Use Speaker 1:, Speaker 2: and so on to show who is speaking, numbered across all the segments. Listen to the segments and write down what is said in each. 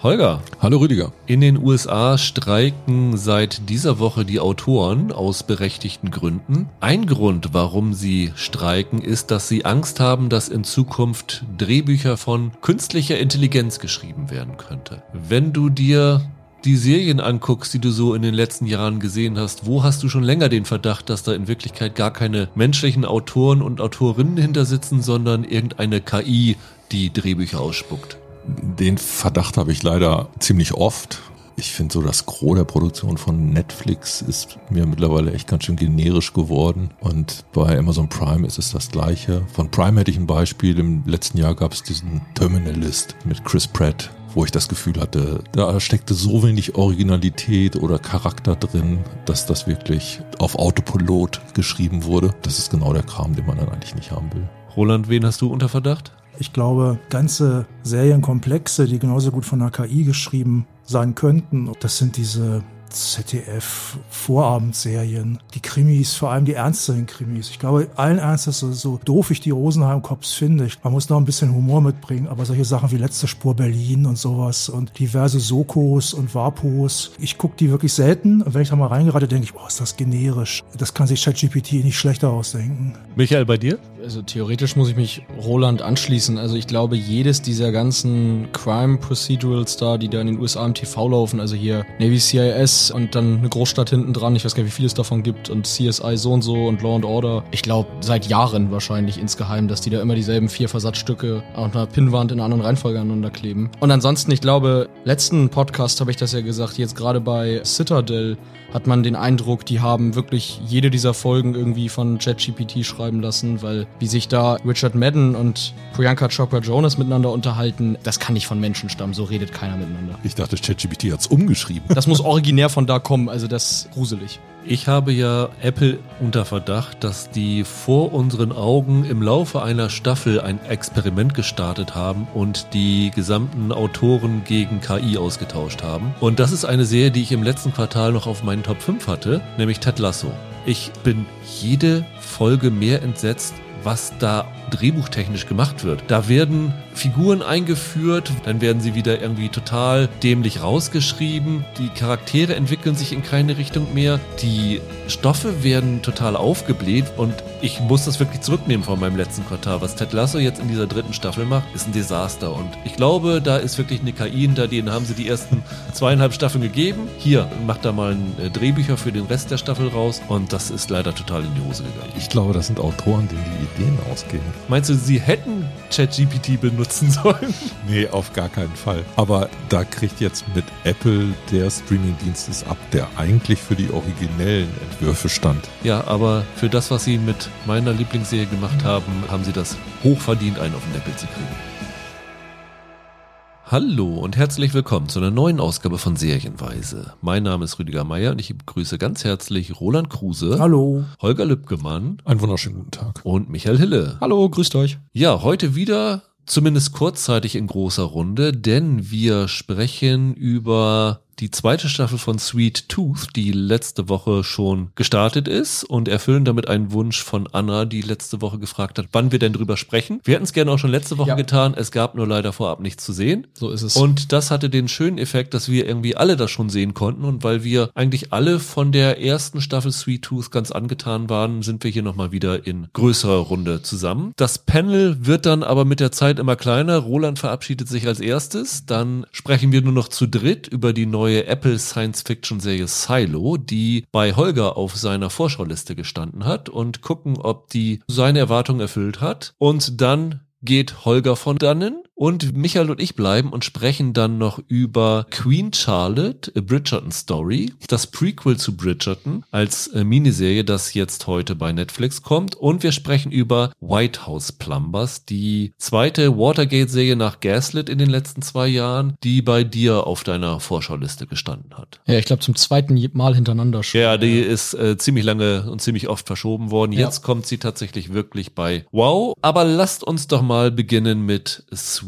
Speaker 1: Holger.
Speaker 2: Hallo Rüdiger.
Speaker 1: In den USA streiken seit dieser Woche die Autoren aus berechtigten Gründen. Ein Grund, warum sie streiken, ist, dass sie Angst haben, dass in Zukunft Drehbücher von künstlicher Intelligenz geschrieben werden könnte. Wenn du dir die Serien anguckst, die du so in den letzten Jahren gesehen hast, wo hast du schon länger den Verdacht, dass da in Wirklichkeit gar keine menschlichen Autoren und Autorinnen hinter sitzen, sondern irgendeine KI, die Drehbücher ausspuckt?
Speaker 2: Den Verdacht habe ich leider ziemlich oft. Ich finde so, das Gros der Produktion von Netflix ist mir mittlerweile echt ganz schön generisch geworden. Und bei Amazon Prime ist es das gleiche. Von Prime hätte ich ein Beispiel. Im letzten Jahr gab es diesen Terminalist mit Chris Pratt, wo ich das Gefühl hatte, da steckte so wenig Originalität oder Charakter drin, dass das wirklich auf Autopilot geschrieben wurde. Das ist genau der Kram, den man dann eigentlich nicht haben will.
Speaker 1: Roland, wen hast du unter Verdacht?
Speaker 3: Ich glaube, ganze Serienkomplexe, die genauso gut von der KI geschrieben sein könnten, das sind diese ZDF-Vorabendserien, die Krimis, vor allem die ernsteren Krimis. Ich glaube, allen Ernstes, so, doof ich die Rosenheim-Cops finde, man muss noch ein bisschen Humor mitbringen, aber solche Sachen wie Letzte Spur Berlin und sowas und diverse Sokos und Vapos, ich gucke die wirklich selten und wenn ich da mal reingerate, denke ich, boah, ist das generisch. Das kann sich ChatGPT nicht schlechter ausdenken.
Speaker 1: Michael, bei dir?
Speaker 4: Also theoretisch muss ich mich Roland anschließen. Also ich glaube, jedes dieser ganzen Crime Procedurals da, die da in den USA im TV laufen, also hier Navy CIS und dann eine Großstadt hinten dran, ich weiß gar nicht, wie viel es davon gibt und CSI so und so und Law and Order. Ich glaube, seit Jahren wahrscheinlich insgeheim, dass die da immer dieselben vier Versatzstücke auf einer Pinnwand in einer anderen Reihenfolge aneinander kleben. Und ansonsten, ich glaube, letzten Podcast habe ich das ja gesagt, jetzt gerade bei Citadel hat man den Eindruck, die haben wirklich jede dieser Folgen irgendwie von ChatGPT schreiben lassen, weil wie sich da Richard Madden und Priyanka Chopra Jonas miteinander unterhalten, das kann nicht von Menschen stammen, so redet keiner miteinander.
Speaker 2: Ich dachte, ChatGPT hat's umgeschrieben.
Speaker 4: Das muss originär von da kommen, also das ist gruselig.
Speaker 1: Ich habe ja Apple unter Verdacht, dass die vor unseren Augen im Laufe einer Staffel ein Experiment gestartet haben und die gesamten Autoren gegen KI ausgetauscht haben. Und das ist eine Serie, die ich im letzten Quartal noch auf meinen Top 5 hatte, nämlich Ted Lasso. Ich bin jede Folge mehr entsetzt, was da drehbuchtechnisch gemacht wird. Da werden Figuren eingeführt, dann werden sie wieder irgendwie total dämlich rausgeschrieben. Die Charaktere entwickeln sich in keine Richtung mehr. Die Stoffe werden total aufgebläht und ich muss das wirklich zurücknehmen von meinem letzten Quartal. Was Ted Lasso jetzt in dieser dritten Staffel macht, ist ein Desaster und ich glaube, da ist wirklich eine KI hinter denen haben sie die ersten zweieinhalb Staffeln gegeben. Hier, macht da mal ein äh, Drehbücher für den Rest der Staffel raus und das ist leider total in die Hose gegangen.
Speaker 2: Ich glaube, das sind Autoren, denen die Ideen ausgehen.
Speaker 1: Meinst du, sie hätten ChatGPT benutzen sollen?
Speaker 2: Nee, auf gar keinen Fall. Aber da kriegt jetzt mit Apple der Streamingdienst es ab, der eigentlich für die originellen Entwürfe stand.
Speaker 1: Ja, aber für das, was sie mit meiner Lieblingsserie gemacht haben, haben sie das hochverdient, einen auf den Deckel zu kriegen. Hallo und herzlich willkommen zu einer neuen Ausgabe von Serienweise. Mein Name ist Rüdiger Meier und ich begrüße ganz herzlich Roland Kruse.
Speaker 3: Hallo.
Speaker 1: Holger Lübgemann.
Speaker 2: Einen wunderschönen guten Tag.
Speaker 1: Und Michael Hille.
Speaker 4: Hallo, grüßt euch.
Speaker 1: Ja, heute wieder zumindest kurzzeitig in großer Runde, denn wir sprechen über die zweite Staffel von Sweet Tooth, die letzte Woche schon gestartet ist und erfüllen damit einen Wunsch von Anna, die letzte Woche gefragt hat, wann wir denn drüber sprechen. Wir hätten es gerne auch schon letzte Woche ja. getan, es gab nur leider vorab nichts zu sehen.
Speaker 4: So ist es.
Speaker 1: Und das hatte den schönen Effekt, dass wir irgendwie alle das schon sehen konnten und weil wir eigentlich alle von der ersten Staffel Sweet Tooth ganz angetan waren, sind wir hier nochmal wieder in größerer Runde zusammen. Das Panel wird dann aber mit der Zeit immer kleiner. Roland verabschiedet sich als erstes. Dann sprechen wir nur noch zu dritt über die neue neue Apple Science-Fiction-Serie Silo, die bei Holger auf seiner Vorschauliste gestanden hat und gucken, ob die seine Erwartungen erfüllt hat. Und dann geht Holger von dannen und Michael und ich bleiben und sprechen dann noch über Queen Charlotte, A Bridgerton Story, das Prequel zu Bridgerton als äh, Miniserie, das jetzt heute bei Netflix kommt. Und wir sprechen über White House Plumbers, die zweite Watergate-Serie nach Gaslit in den letzten zwei Jahren, die bei dir auf deiner Vorschauliste gestanden hat.
Speaker 4: Ja, ich glaube zum zweiten Mal hintereinander
Speaker 1: schon. Ja, die ist äh, ziemlich lange und ziemlich oft verschoben worden. Jetzt ja. kommt sie tatsächlich wirklich bei Wow. Aber lasst uns doch mal beginnen mit Sweet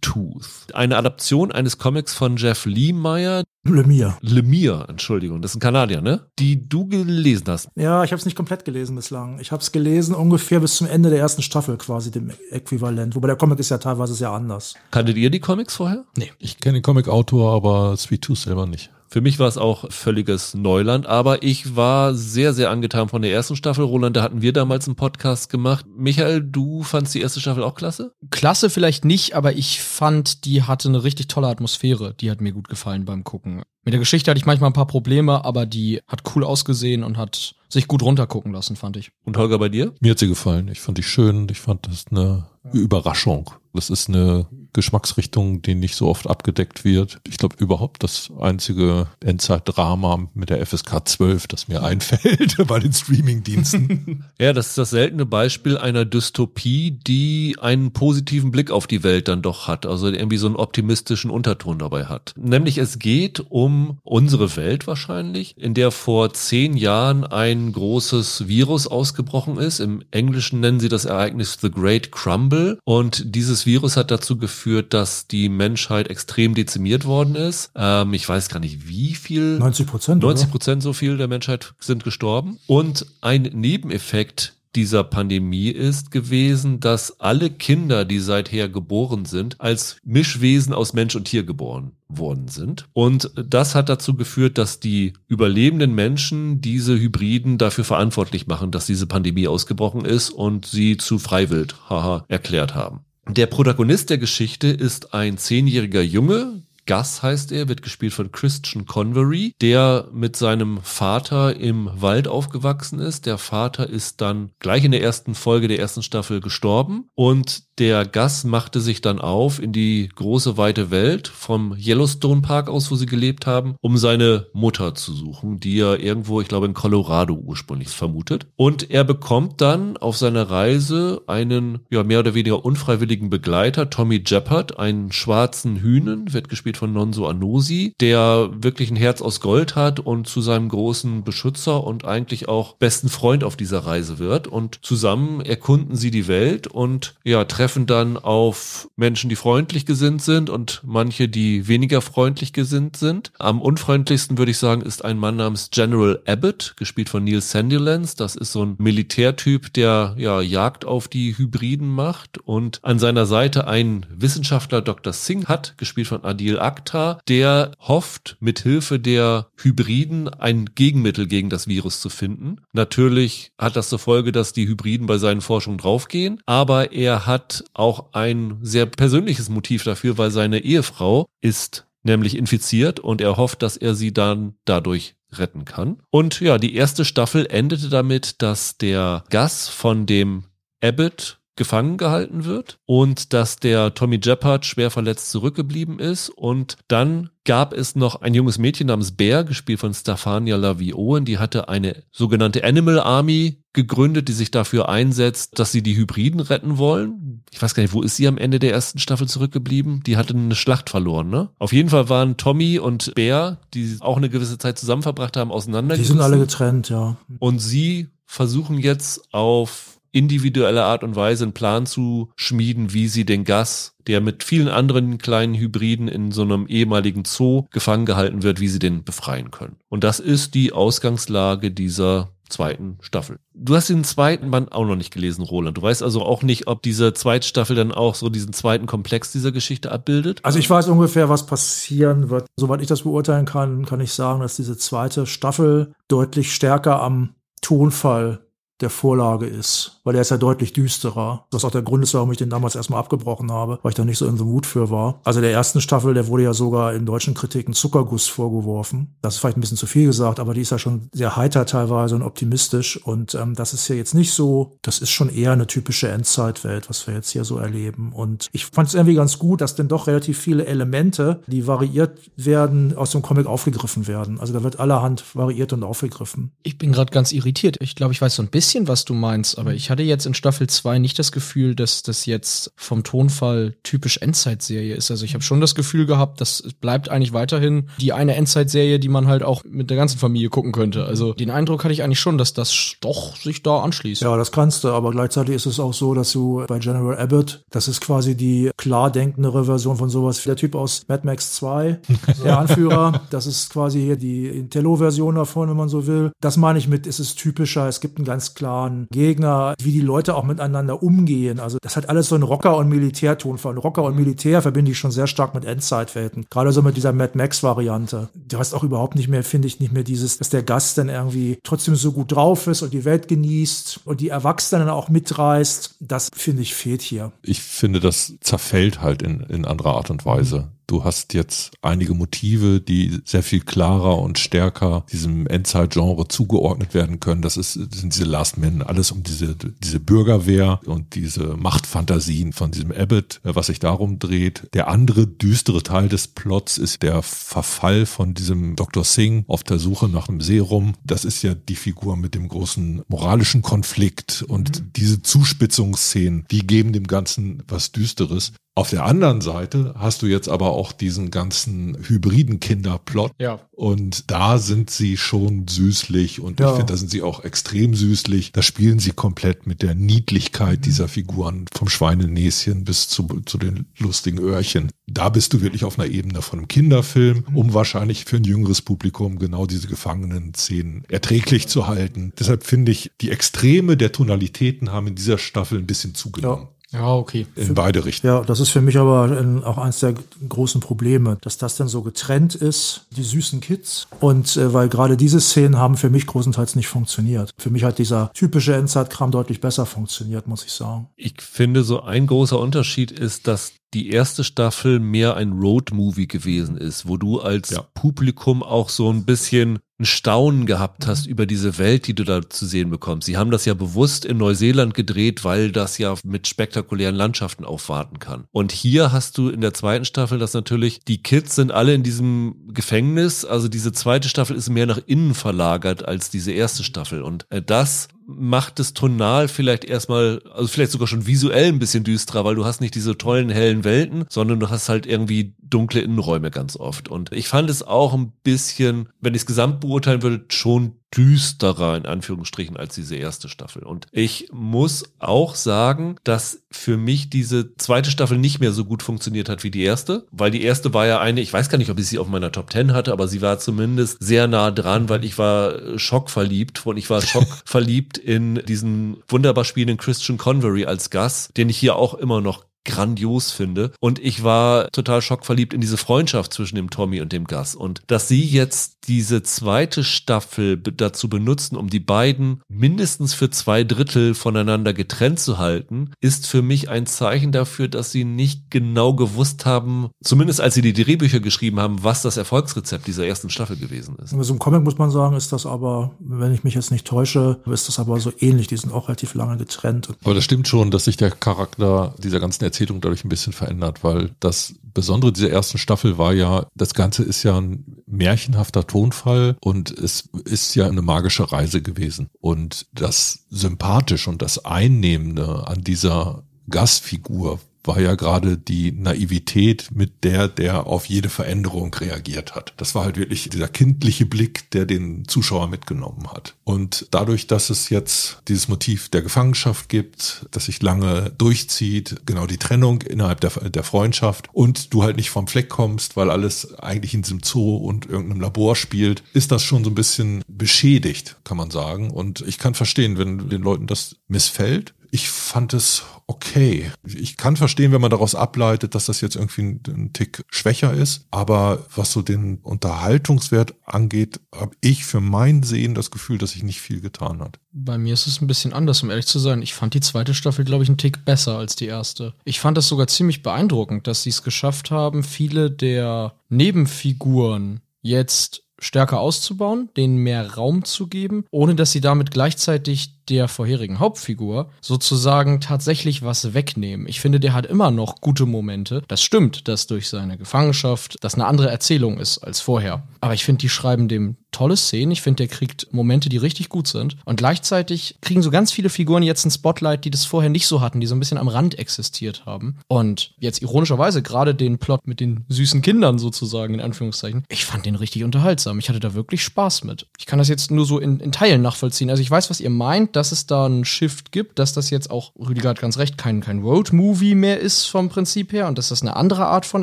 Speaker 1: Tooth. Eine Adaption eines Comics von Jeff Lemire,
Speaker 3: Lemire.
Speaker 1: Lemire, Entschuldigung, das ist ein Kanadier, ne? Die du gelesen hast.
Speaker 3: Ja, ich habe es nicht komplett gelesen bislang. Ich habe es gelesen ungefähr bis zum Ende der ersten Staffel quasi, dem Äquivalent. Wobei der Comic ist ja teilweise sehr anders.
Speaker 1: Kanntet ihr die Comics vorher?
Speaker 2: Nee. Ich kenne den Comic-Autor, aber Sweet Tooth selber nicht.
Speaker 1: Für mich war es auch völliges Neuland, aber ich war sehr, sehr angetan von der ersten Staffel. Roland, da hatten wir damals einen Podcast gemacht. Michael, du fandst die erste Staffel auch klasse?
Speaker 4: Klasse vielleicht nicht, aber ich fand, die hatte eine richtig tolle Atmosphäre. Die hat mir gut gefallen beim Gucken. Mit der Geschichte hatte ich manchmal ein paar Probleme, aber die hat cool ausgesehen und hat sich gut runtergucken lassen, fand ich.
Speaker 1: Und Holger, bei dir?
Speaker 2: Mir hat sie gefallen. Ich fand die schön. Ich fand das eine Überraschung. Das ist eine Geschmacksrichtung, die nicht so oft abgedeckt wird. Ich glaube überhaupt das einzige Endzeitdrama mit der FSK 12, das mir einfällt bei den Streamingdiensten.
Speaker 1: ja, das ist das seltene Beispiel einer Dystopie, die einen positiven Blick auf die Welt dann doch hat, also irgendwie so einen optimistischen Unterton dabei hat. Nämlich es geht um unsere Welt wahrscheinlich, in der vor zehn Jahren ein großes Virus ausgebrochen ist. Im Englischen nennen sie das Ereignis The Great Crumble und dieses Virus hat dazu geführt, dass die Menschheit extrem dezimiert worden ist. Ähm, ich weiß gar nicht, wie viel.
Speaker 3: 90 Prozent.
Speaker 1: 90 Prozent so viel der Menschheit sind gestorben. Und ein Nebeneffekt dieser Pandemie ist gewesen, dass alle Kinder, die seither geboren sind, als Mischwesen aus Mensch und Tier geboren worden sind. Und das hat dazu geführt, dass die überlebenden Menschen diese Hybriden dafür verantwortlich machen, dass diese Pandemie ausgebrochen ist und sie zu Freiwild, haha, erklärt haben. Der Protagonist der Geschichte ist ein zehnjähriger Junge, Gus heißt er, wird gespielt von Christian Convery, der mit seinem Vater im Wald aufgewachsen ist. Der Vater ist dann gleich in der ersten Folge der ersten Staffel gestorben und der Gus machte sich dann auf in die große weite Welt vom Yellowstone Park aus, wo sie gelebt haben, um seine Mutter zu suchen, die er irgendwo, ich glaube, in Colorado ursprünglich vermutet. Und er bekommt dann auf seiner Reise einen, ja, mehr oder weniger unfreiwilligen Begleiter, Tommy Jeppard, einen schwarzen Hühnen, wird gespielt von Nonso Anosi, der wirklich ein Herz aus Gold hat und zu seinem großen Beschützer und eigentlich auch besten Freund auf dieser Reise wird. Und zusammen erkunden sie die Welt und ja, treffen dann auf Menschen, die freundlich gesinnt sind und manche, die weniger freundlich gesinnt sind. Am unfreundlichsten würde ich sagen, ist ein Mann namens General Abbott, gespielt von Neil Sandilands. Das ist so ein Militärtyp, der ja Jagd auf die Hybriden macht und an seiner Seite ein Wissenschaftler Dr. Singh hat, gespielt von Adil Akhtar, der hofft, mit Hilfe der Hybriden ein Gegenmittel gegen das Virus zu finden. Natürlich hat das zur Folge, dass die Hybriden bei seinen Forschungen draufgehen, aber er hat auch ein sehr persönliches Motiv dafür, weil seine Ehefrau ist nämlich infiziert und er hofft, dass er sie dann dadurch retten kann. Und ja, die erste Staffel endete damit, dass der Gas von dem Abbott gefangen gehalten wird und dass der Tommy Jeppard schwer verletzt zurückgeblieben ist und dann gab es noch ein junges Mädchen namens Bear, gespielt von Stefania Lavioen, die hatte eine sogenannte Animal Army gegründet, die sich dafür einsetzt, dass sie die Hybriden retten wollen. Ich weiß gar nicht, wo ist sie am Ende der ersten Staffel zurückgeblieben? Die hatte eine Schlacht verloren, ne? Auf jeden Fall waren Tommy und Bear, die auch eine gewisse Zeit zusammen verbracht haben, auseinandergerissen.
Speaker 3: Die sind alle getrennt, ja.
Speaker 1: Und sie versuchen jetzt auf individuelle Art und Weise einen Plan zu schmieden, wie sie den Gas, der mit vielen anderen kleinen Hybriden in so einem ehemaligen Zoo gefangen gehalten wird, wie sie den befreien können. Und das ist die Ausgangslage dieser zweiten Staffel. Du hast den zweiten Band auch noch nicht gelesen, Roland. Du weißt also auch nicht, ob diese zweite Staffel dann auch so diesen zweiten Komplex dieser Geschichte abbildet?
Speaker 3: Also ich weiß ungefähr, was passieren wird. Soweit ich das beurteilen kann, kann ich sagen, dass diese zweite Staffel deutlich stärker am Tonfall der Vorlage ist, weil er ist ja deutlich düsterer. Was auch der Grund ist, warum ich den damals erstmal abgebrochen habe, weil ich da nicht so in the mood für war. Also der ersten Staffel, der wurde ja sogar in deutschen Kritiken Zuckerguss vorgeworfen. Das ist vielleicht ein bisschen zu viel gesagt, aber die ist ja schon sehr heiter teilweise und optimistisch und ähm, das ist ja jetzt nicht so, das ist schon eher eine typische Endzeitwelt, was wir jetzt hier so erleben und ich fand es irgendwie ganz gut, dass denn doch relativ viele Elemente, die variiert werden, aus dem Comic aufgegriffen werden. Also da wird allerhand variiert und aufgegriffen.
Speaker 4: Ich bin gerade ganz irritiert. Ich glaube, ich weiß so ein bisschen, was du meinst, aber ich hatte hatte jetzt in Staffel 2 nicht das Gefühl, dass das jetzt vom Tonfall typisch Endzeitserie ist. Also ich habe schon das Gefühl gehabt, das bleibt eigentlich weiterhin die eine Endzeitserie, die man halt auch mit der ganzen Familie gucken könnte. Also den Eindruck hatte ich eigentlich schon, dass das doch sich da anschließt.
Speaker 3: Ja, das kannst du, aber gleichzeitig ist es auch so, dass du bei General Abbott, das ist quasi die klar denkendere Version von sowas. Der Typ aus Mad Max 2, der Anführer, das ist quasi hier die Intello-Version davon, wenn man so will. Das meine ich mit, ist es typischer. Es gibt einen ganz klaren Gegner, wie die Leute auch miteinander umgehen. Also das hat alles so einen Rocker- und Militärtonfall. Rocker und Militär verbinde ich schon sehr stark mit Endzeitwelten. Gerade so mit dieser Mad Max-Variante. Du hast auch überhaupt nicht mehr, finde ich, nicht mehr dieses, dass der Gast dann irgendwie trotzdem so gut drauf ist und die Welt genießt und die Erwachsenen auch mitreißt. Das finde ich fehlt hier.
Speaker 2: Ich finde, das zerfällt halt in, in anderer Art und Weise. Du hast jetzt einige Motive, die sehr viel klarer und stärker diesem Endzeit-Genre zugeordnet werden können. Das ist, sind diese Last Men, alles um diese, diese Bürgerwehr und diese Machtfantasien von diesem Abbott, was sich darum dreht. Der andere düstere Teil des Plots ist der Verfall von diesem Dr. Singh auf der Suche nach einem Serum. Das ist ja die Figur mit dem großen moralischen Konflikt und mhm. diese Zuspitzungsszenen, die geben dem Ganzen was Düsteres. Auf der anderen Seite hast du jetzt aber auch diesen ganzen hybriden Kinderplot.
Speaker 4: Ja.
Speaker 2: Und da sind sie schon süßlich und ja. ich finde, da sind sie auch extrem süßlich. Da spielen sie komplett mit der Niedlichkeit dieser Figuren vom Schweinenäschen bis zu, zu den lustigen Öhrchen. Da bist du wirklich auf einer Ebene von einem Kinderfilm, um wahrscheinlich für ein jüngeres Publikum genau diese Gefangenen-Szenen erträglich zu halten. Deshalb finde ich, die Extreme der Tonalitäten haben in dieser Staffel ein bisschen zugenommen.
Speaker 4: Ja. Ja, okay.
Speaker 2: In beide Richtungen.
Speaker 3: Ja, das ist für mich aber auch eines der großen Probleme, dass das dann so getrennt ist, die süßen Kids. Und äh, weil gerade diese Szenen haben für mich großenteils nicht funktioniert. Für mich hat dieser typische Endzeitkram deutlich besser funktioniert, muss ich sagen.
Speaker 1: Ich finde, so ein großer Unterschied ist, dass die erste Staffel mehr ein Road-Movie gewesen ist, wo du als ja. Publikum auch so ein bisschen ein Staunen gehabt hast über diese Welt, die du da zu sehen bekommst. Sie haben das ja bewusst in Neuseeland gedreht, weil das ja mit spektakulären Landschaften aufwarten kann. Und hier hast du in der zweiten Staffel das natürlich, die Kids sind alle in diesem Gefängnis, also diese zweite Staffel ist mehr nach innen verlagert als diese erste Staffel. Und äh, das macht es tonal vielleicht erstmal, also vielleicht sogar schon visuell ein bisschen düsterer, weil du hast nicht diese tollen hellen Welten, sondern du hast halt irgendwie dunkle Innenräume ganz oft. Und ich fand es auch ein bisschen, wenn ich es gesamt beurteilen würde, schon düsterer in Anführungsstrichen als diese erste Staffel. Und ich muss auch sagen, dass für mich diese zweite Staffel nicht mehr so gut funktioniert hat wie die erste, weil die erste war ja eine, ich weiß gar nicht, ob ich sie auf meiner Top 10 hatte, aber sie war zumindest sehr nah dran, weil ich war schockverliebt und ich war schockverliebt in diesen wunderbar spielenden Christian Convery als Gast, den ich hier auch immer noch grandios finde. Und ich war total schockverliebt in diese Freundschaft zwischen dem Tommy und dem Gus. Und dass sie jetzt diese zweite Staffel dazu benutzen, um die beiden mindestens für zwei Drittel voneinander getrennt zu halten, ist für mich ein Zeichen dafür, dass sie nicht genau gewusst haben, zumindest als sie die Drehbücher geschrieben haben, was das Erfolgsrezept dieser ersten Staffel gewesen ist.
Speaker 3: So im Comic muss man sagen, ist das aber, wenn ich mich jetzt nicht täusche, ist das aber so ähnlich. Die sind auch relativ lange getrennt.
Speaker 2: Aber das stimmt schon, dass sich der Charakter dieser ganzen Erzählung dadurch ein bisschen verändert, weil das Besondere dieser ersten Staffel war ja, das Ganze ist ja ein märchenhafter Tonfall und es ist ja eine magische Reise gewesen. Und das Sympathische und das Einnehmende an dieser Gastfigur war ja gerade die Naivität, mit der der auf jede Veränderung reagiert hat. Das war halt wirklich dieser kindliche Blick, der den Zuschauer mitgenommen hat. Und dadurch, dass es jetzt dieses Motiv der Gefangenschaft gibt, das sich lange durchzieht, genau die Trennung innerhalb der, der Freundschaft und du halt nicht vom Fleck kommst, weil alles eigentlich in diesem Zoo und irgendeinem Labor spielt, ist das schon so ein bisschen beschädigt, kann man sagen. Und ich kann verstehen, wenn den Leuten das missfällt. Ich fand es okay. Ich kann verstehen, wenn man daraus ableitet, dass das jetzt irgendwie ein, ein Tick schwächer ist. Aber was so den Unterhaltungswert angeht, habe ich für mein Sehen das Gefühl, dass sich nicht viel getan hat.
Speaker 4: Bei mir ist es ein bisschen anders, um ehrlich zu sein. Ich fand die zweite Staffel, glaube ich, einen Tick besser als die erste. Ich fand das sogar ziemlich beeindruckend, dass sie es geschafft haben, viele der Nebenfiguren jetzt stärker auszubauen, denen mehr Raum zu geben, ohne dass sie damit gleichzeitig der vorherigen Hauptfigur sozusagen tatsächlich was wegnehmen. Ich finde, der hat immer noch gute Momente. Das stimmt, dass durch seine Gefangenschaft das eine andere Erzählung ist als vorher. Aber ich finde, die schreiben dem tolle Szenen. Ich finde, der kriegt Momente, die richtig gut sind. Und gleichzeitig kriegen so ganz viele Figuren jetzt ein Spotlight, die das vorher nicht so hatten, die so ein bisschen am Rand existiert haben. Und jetzt ironischerweise gerade den Plot mit den süßen Kindern sozusagen, in Anführungszeichen. Ich fand den richtig unterhaltsam. Ich hatte da wirklich Spaß mit. Ich kann das jetzt nur so in, in Teilen nachvollziehen. Also ich weiß, was ihr meint, dass es da einen Shift gibt, dass das jetzt auch, Rüdiger hat ganz recht, kein, kein Road-Movie mehr ist vom Prinzip her und dass das eine andere Art von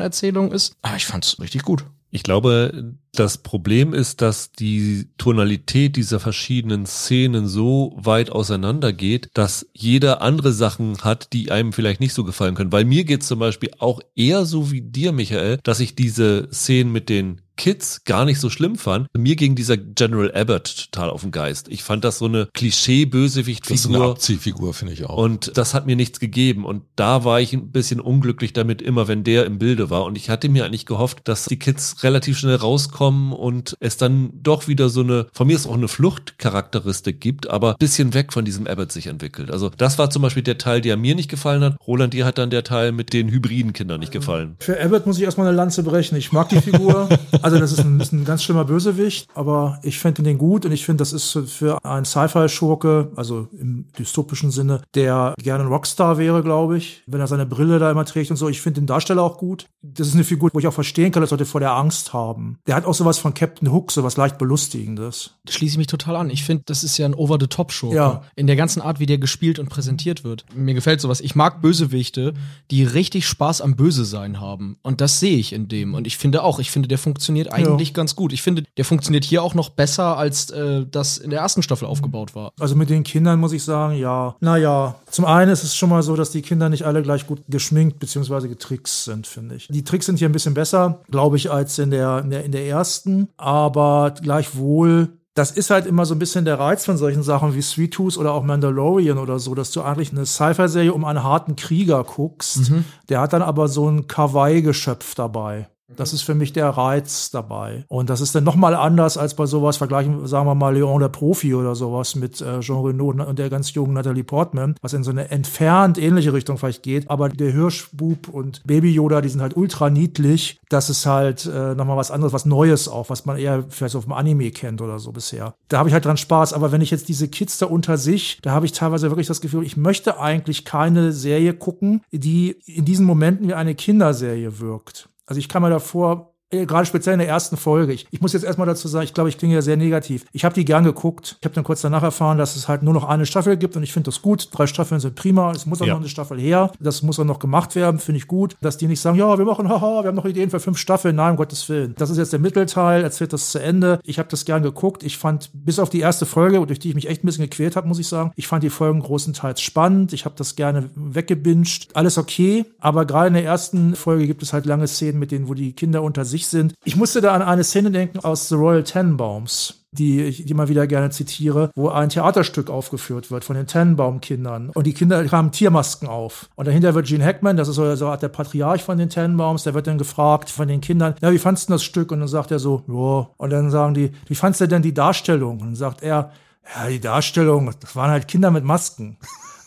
Speaker 4: Erzählung ist. Aber ich fand es richtig gut.
Speaker 1: Ich glaube, das Problem ist, dass die Tonalität dieser verschiedenen Szenen so weit auseinander geht, dass jeder andere Sachen hat, die einem vielleicht nicht so gefallen können. Weil mir geht es zum Beispiel auch eher so wie dir, Michael, dass ich diese Szenen mit den Kids gar nicht so schlimm fand. Mir ging dieser General Abbott total auf den Geist. Ich fand das so eine Klischee-Bösewicht-Figur. Das ist eine
Speaker 2: Abziehfigur, finde ich auch.
Speaker 1: Und das hat mir nichts gegeben. Und da war ich ein bisschen unglücklich damit, immer wenn der im Bilde war. Und ich hatte mir eigentlich gehofft, dass die Kids relativ schnell rauskommen und es dann doch wieder so eine, von mir ist auch eine Fluchtcharakteristik gibt, aber ein bisschen weg von diesem Abbott sich entwickelt. Also das war zum Beispiel der Teil, der mir nicht gefallen hat. Roland, dir hat dann der Teil mit den hybriden Kindern nicht gefallen.
Speaker 3: Für Abbott muss ich erstmal eine Lanze brechen. Ich mag die Figur. Also das ist ein, ist ein ganz schlimmer Bösewicht, aber ich finde den gut und ich finde, das ist für einen Sci-Fi-Schurke, also im dystopischen Sinne, der gerne ein Rockstar wäre, glaube ich, wenn er seine Brille da immer trägt und so. Ich finde den Darsteller auch gut. Das ist eine Figur, wo ich auch verstehen kann, dass Leute vor der Angst haben. Der hat auch sowas von Captain Hook, sowas leicht Belustigendes.
Speaker 4: Da schließe ich mich total an. Ich finde, das ist ja ein Over-the-Top-Show.
Speaker 3: Ja.
Speaker 4: In der ganzen Art, wie der gespielt und präsentiert wird. Mir gefällt sowas. Ich mag Bösewichte, die richtig Spaß am Böse sein haben. Und das sehe ich in dem. Und ich finde auch, ich finde, der funktioniert eigentlich eigentlich ganz gut. Ich finde, der funktioniert hier auch noch besser, als äh, das in der ersten Staffel aufgebaut war.
Speaker 3: Also mit den Kindern muss ich sagen, ja. Naja, zum einen ist es schon mal so, dass die Kinder nicht alle gleich gut geschminkt bzw. getrickst sind, finde ich. Die Tricks sind hier ein bisschen besser, glaube ich, als in der, in der, in der ersten. Aber gleichwohl das ist halt immer so ein bisschen der Reiz von solchen Sachen wie Sweet Tooth oder auch Mandalorian oder so, dass du eigentlich eine Sci-Fi-Serie um einen harten Krieger guckst. Mhm. Der hat dann aber so ein Kawaii-Geschöpf dabei. Das ist für mich der Reiz dabei. Und das ist dann nochmal anders als bei sowas, vergleichen, sagen wir mal, Leon der Profi oder sowas mit äh, Jean Renault und der ganz jungen Natalie Portman, was in so eine entfernt ähnliche Richtung vielleicht geht. Aber der Hirschbub und Baby Yoda, die sind halt ultra niedlich. Das ist halt äh, nochmal was anderes, was Neues auch, was man eher vielleicht auf dem Anime kennt oder so bisher. Da habe ich halt dran Spaß. Aber wenn ich jetzt diese Kids da unter sich, da habe ich teilweise wirklich das Gefühl, ich möchte eigentlich keine Serie gucken, die in diesen Momenten wie eine Kinderserie wirkt. Also ich kann mir davor gerade speziell in der ersten Folge. Ich, ich muss jetzt erstmal dazu sagen, ich glaube, ich klinge ja sehr negativ. Ich habe die gern geguckt. Ich habe dann kurz danach erfahren, dass es halt nur noch eine Staffel gibt und ich finde das gut. Drei Staffeln sind prima. Es muss auch ja. noch eine Staffel her. Das muss auch noch gemacht werden, finde ich gut. Dass die nicht sagen, ja, wir machen, haha, wir haben noch Ideen für fünf Staffeln. Nein, um Gottes Willen. Das ist jetzt der Mittelteil, erzählt das zu Ende. Ich habe das gern geguckt. Ich fand, bis auf die erste Folge, durch die ich mich echt ein bisschen gequält habe, muss ich sagen, ich fand die Folgen großenteils spannend. Ich habe das gerne weggebinged. Alles okay. Aber gerade in der ersten Folge gibt es halt lange Szenen, mit denen, wo die Kinder unter sich sind. Ich muss musste da an eine Szene denken aus The Royal Tenenbaums die ich immer wieder gerne zitiere, wo ein Theaterstück aufgeführt wird von den Tannenbaum-Kindern. Und die Kinder haben Tiermasken auf. Und dahinter wird Gene Hackman, das ist so, so der Patriarch von den Tannenbaums, der wird dann gefragt von den Kindern, ja, wie fandst du das Stück? Und dann sagt er so, ja. Und dann sagen die, wie fandst du denn die Darstellung? Und dann sagt er, ja, die Darstellung, das waren halt Kinder mit Masken.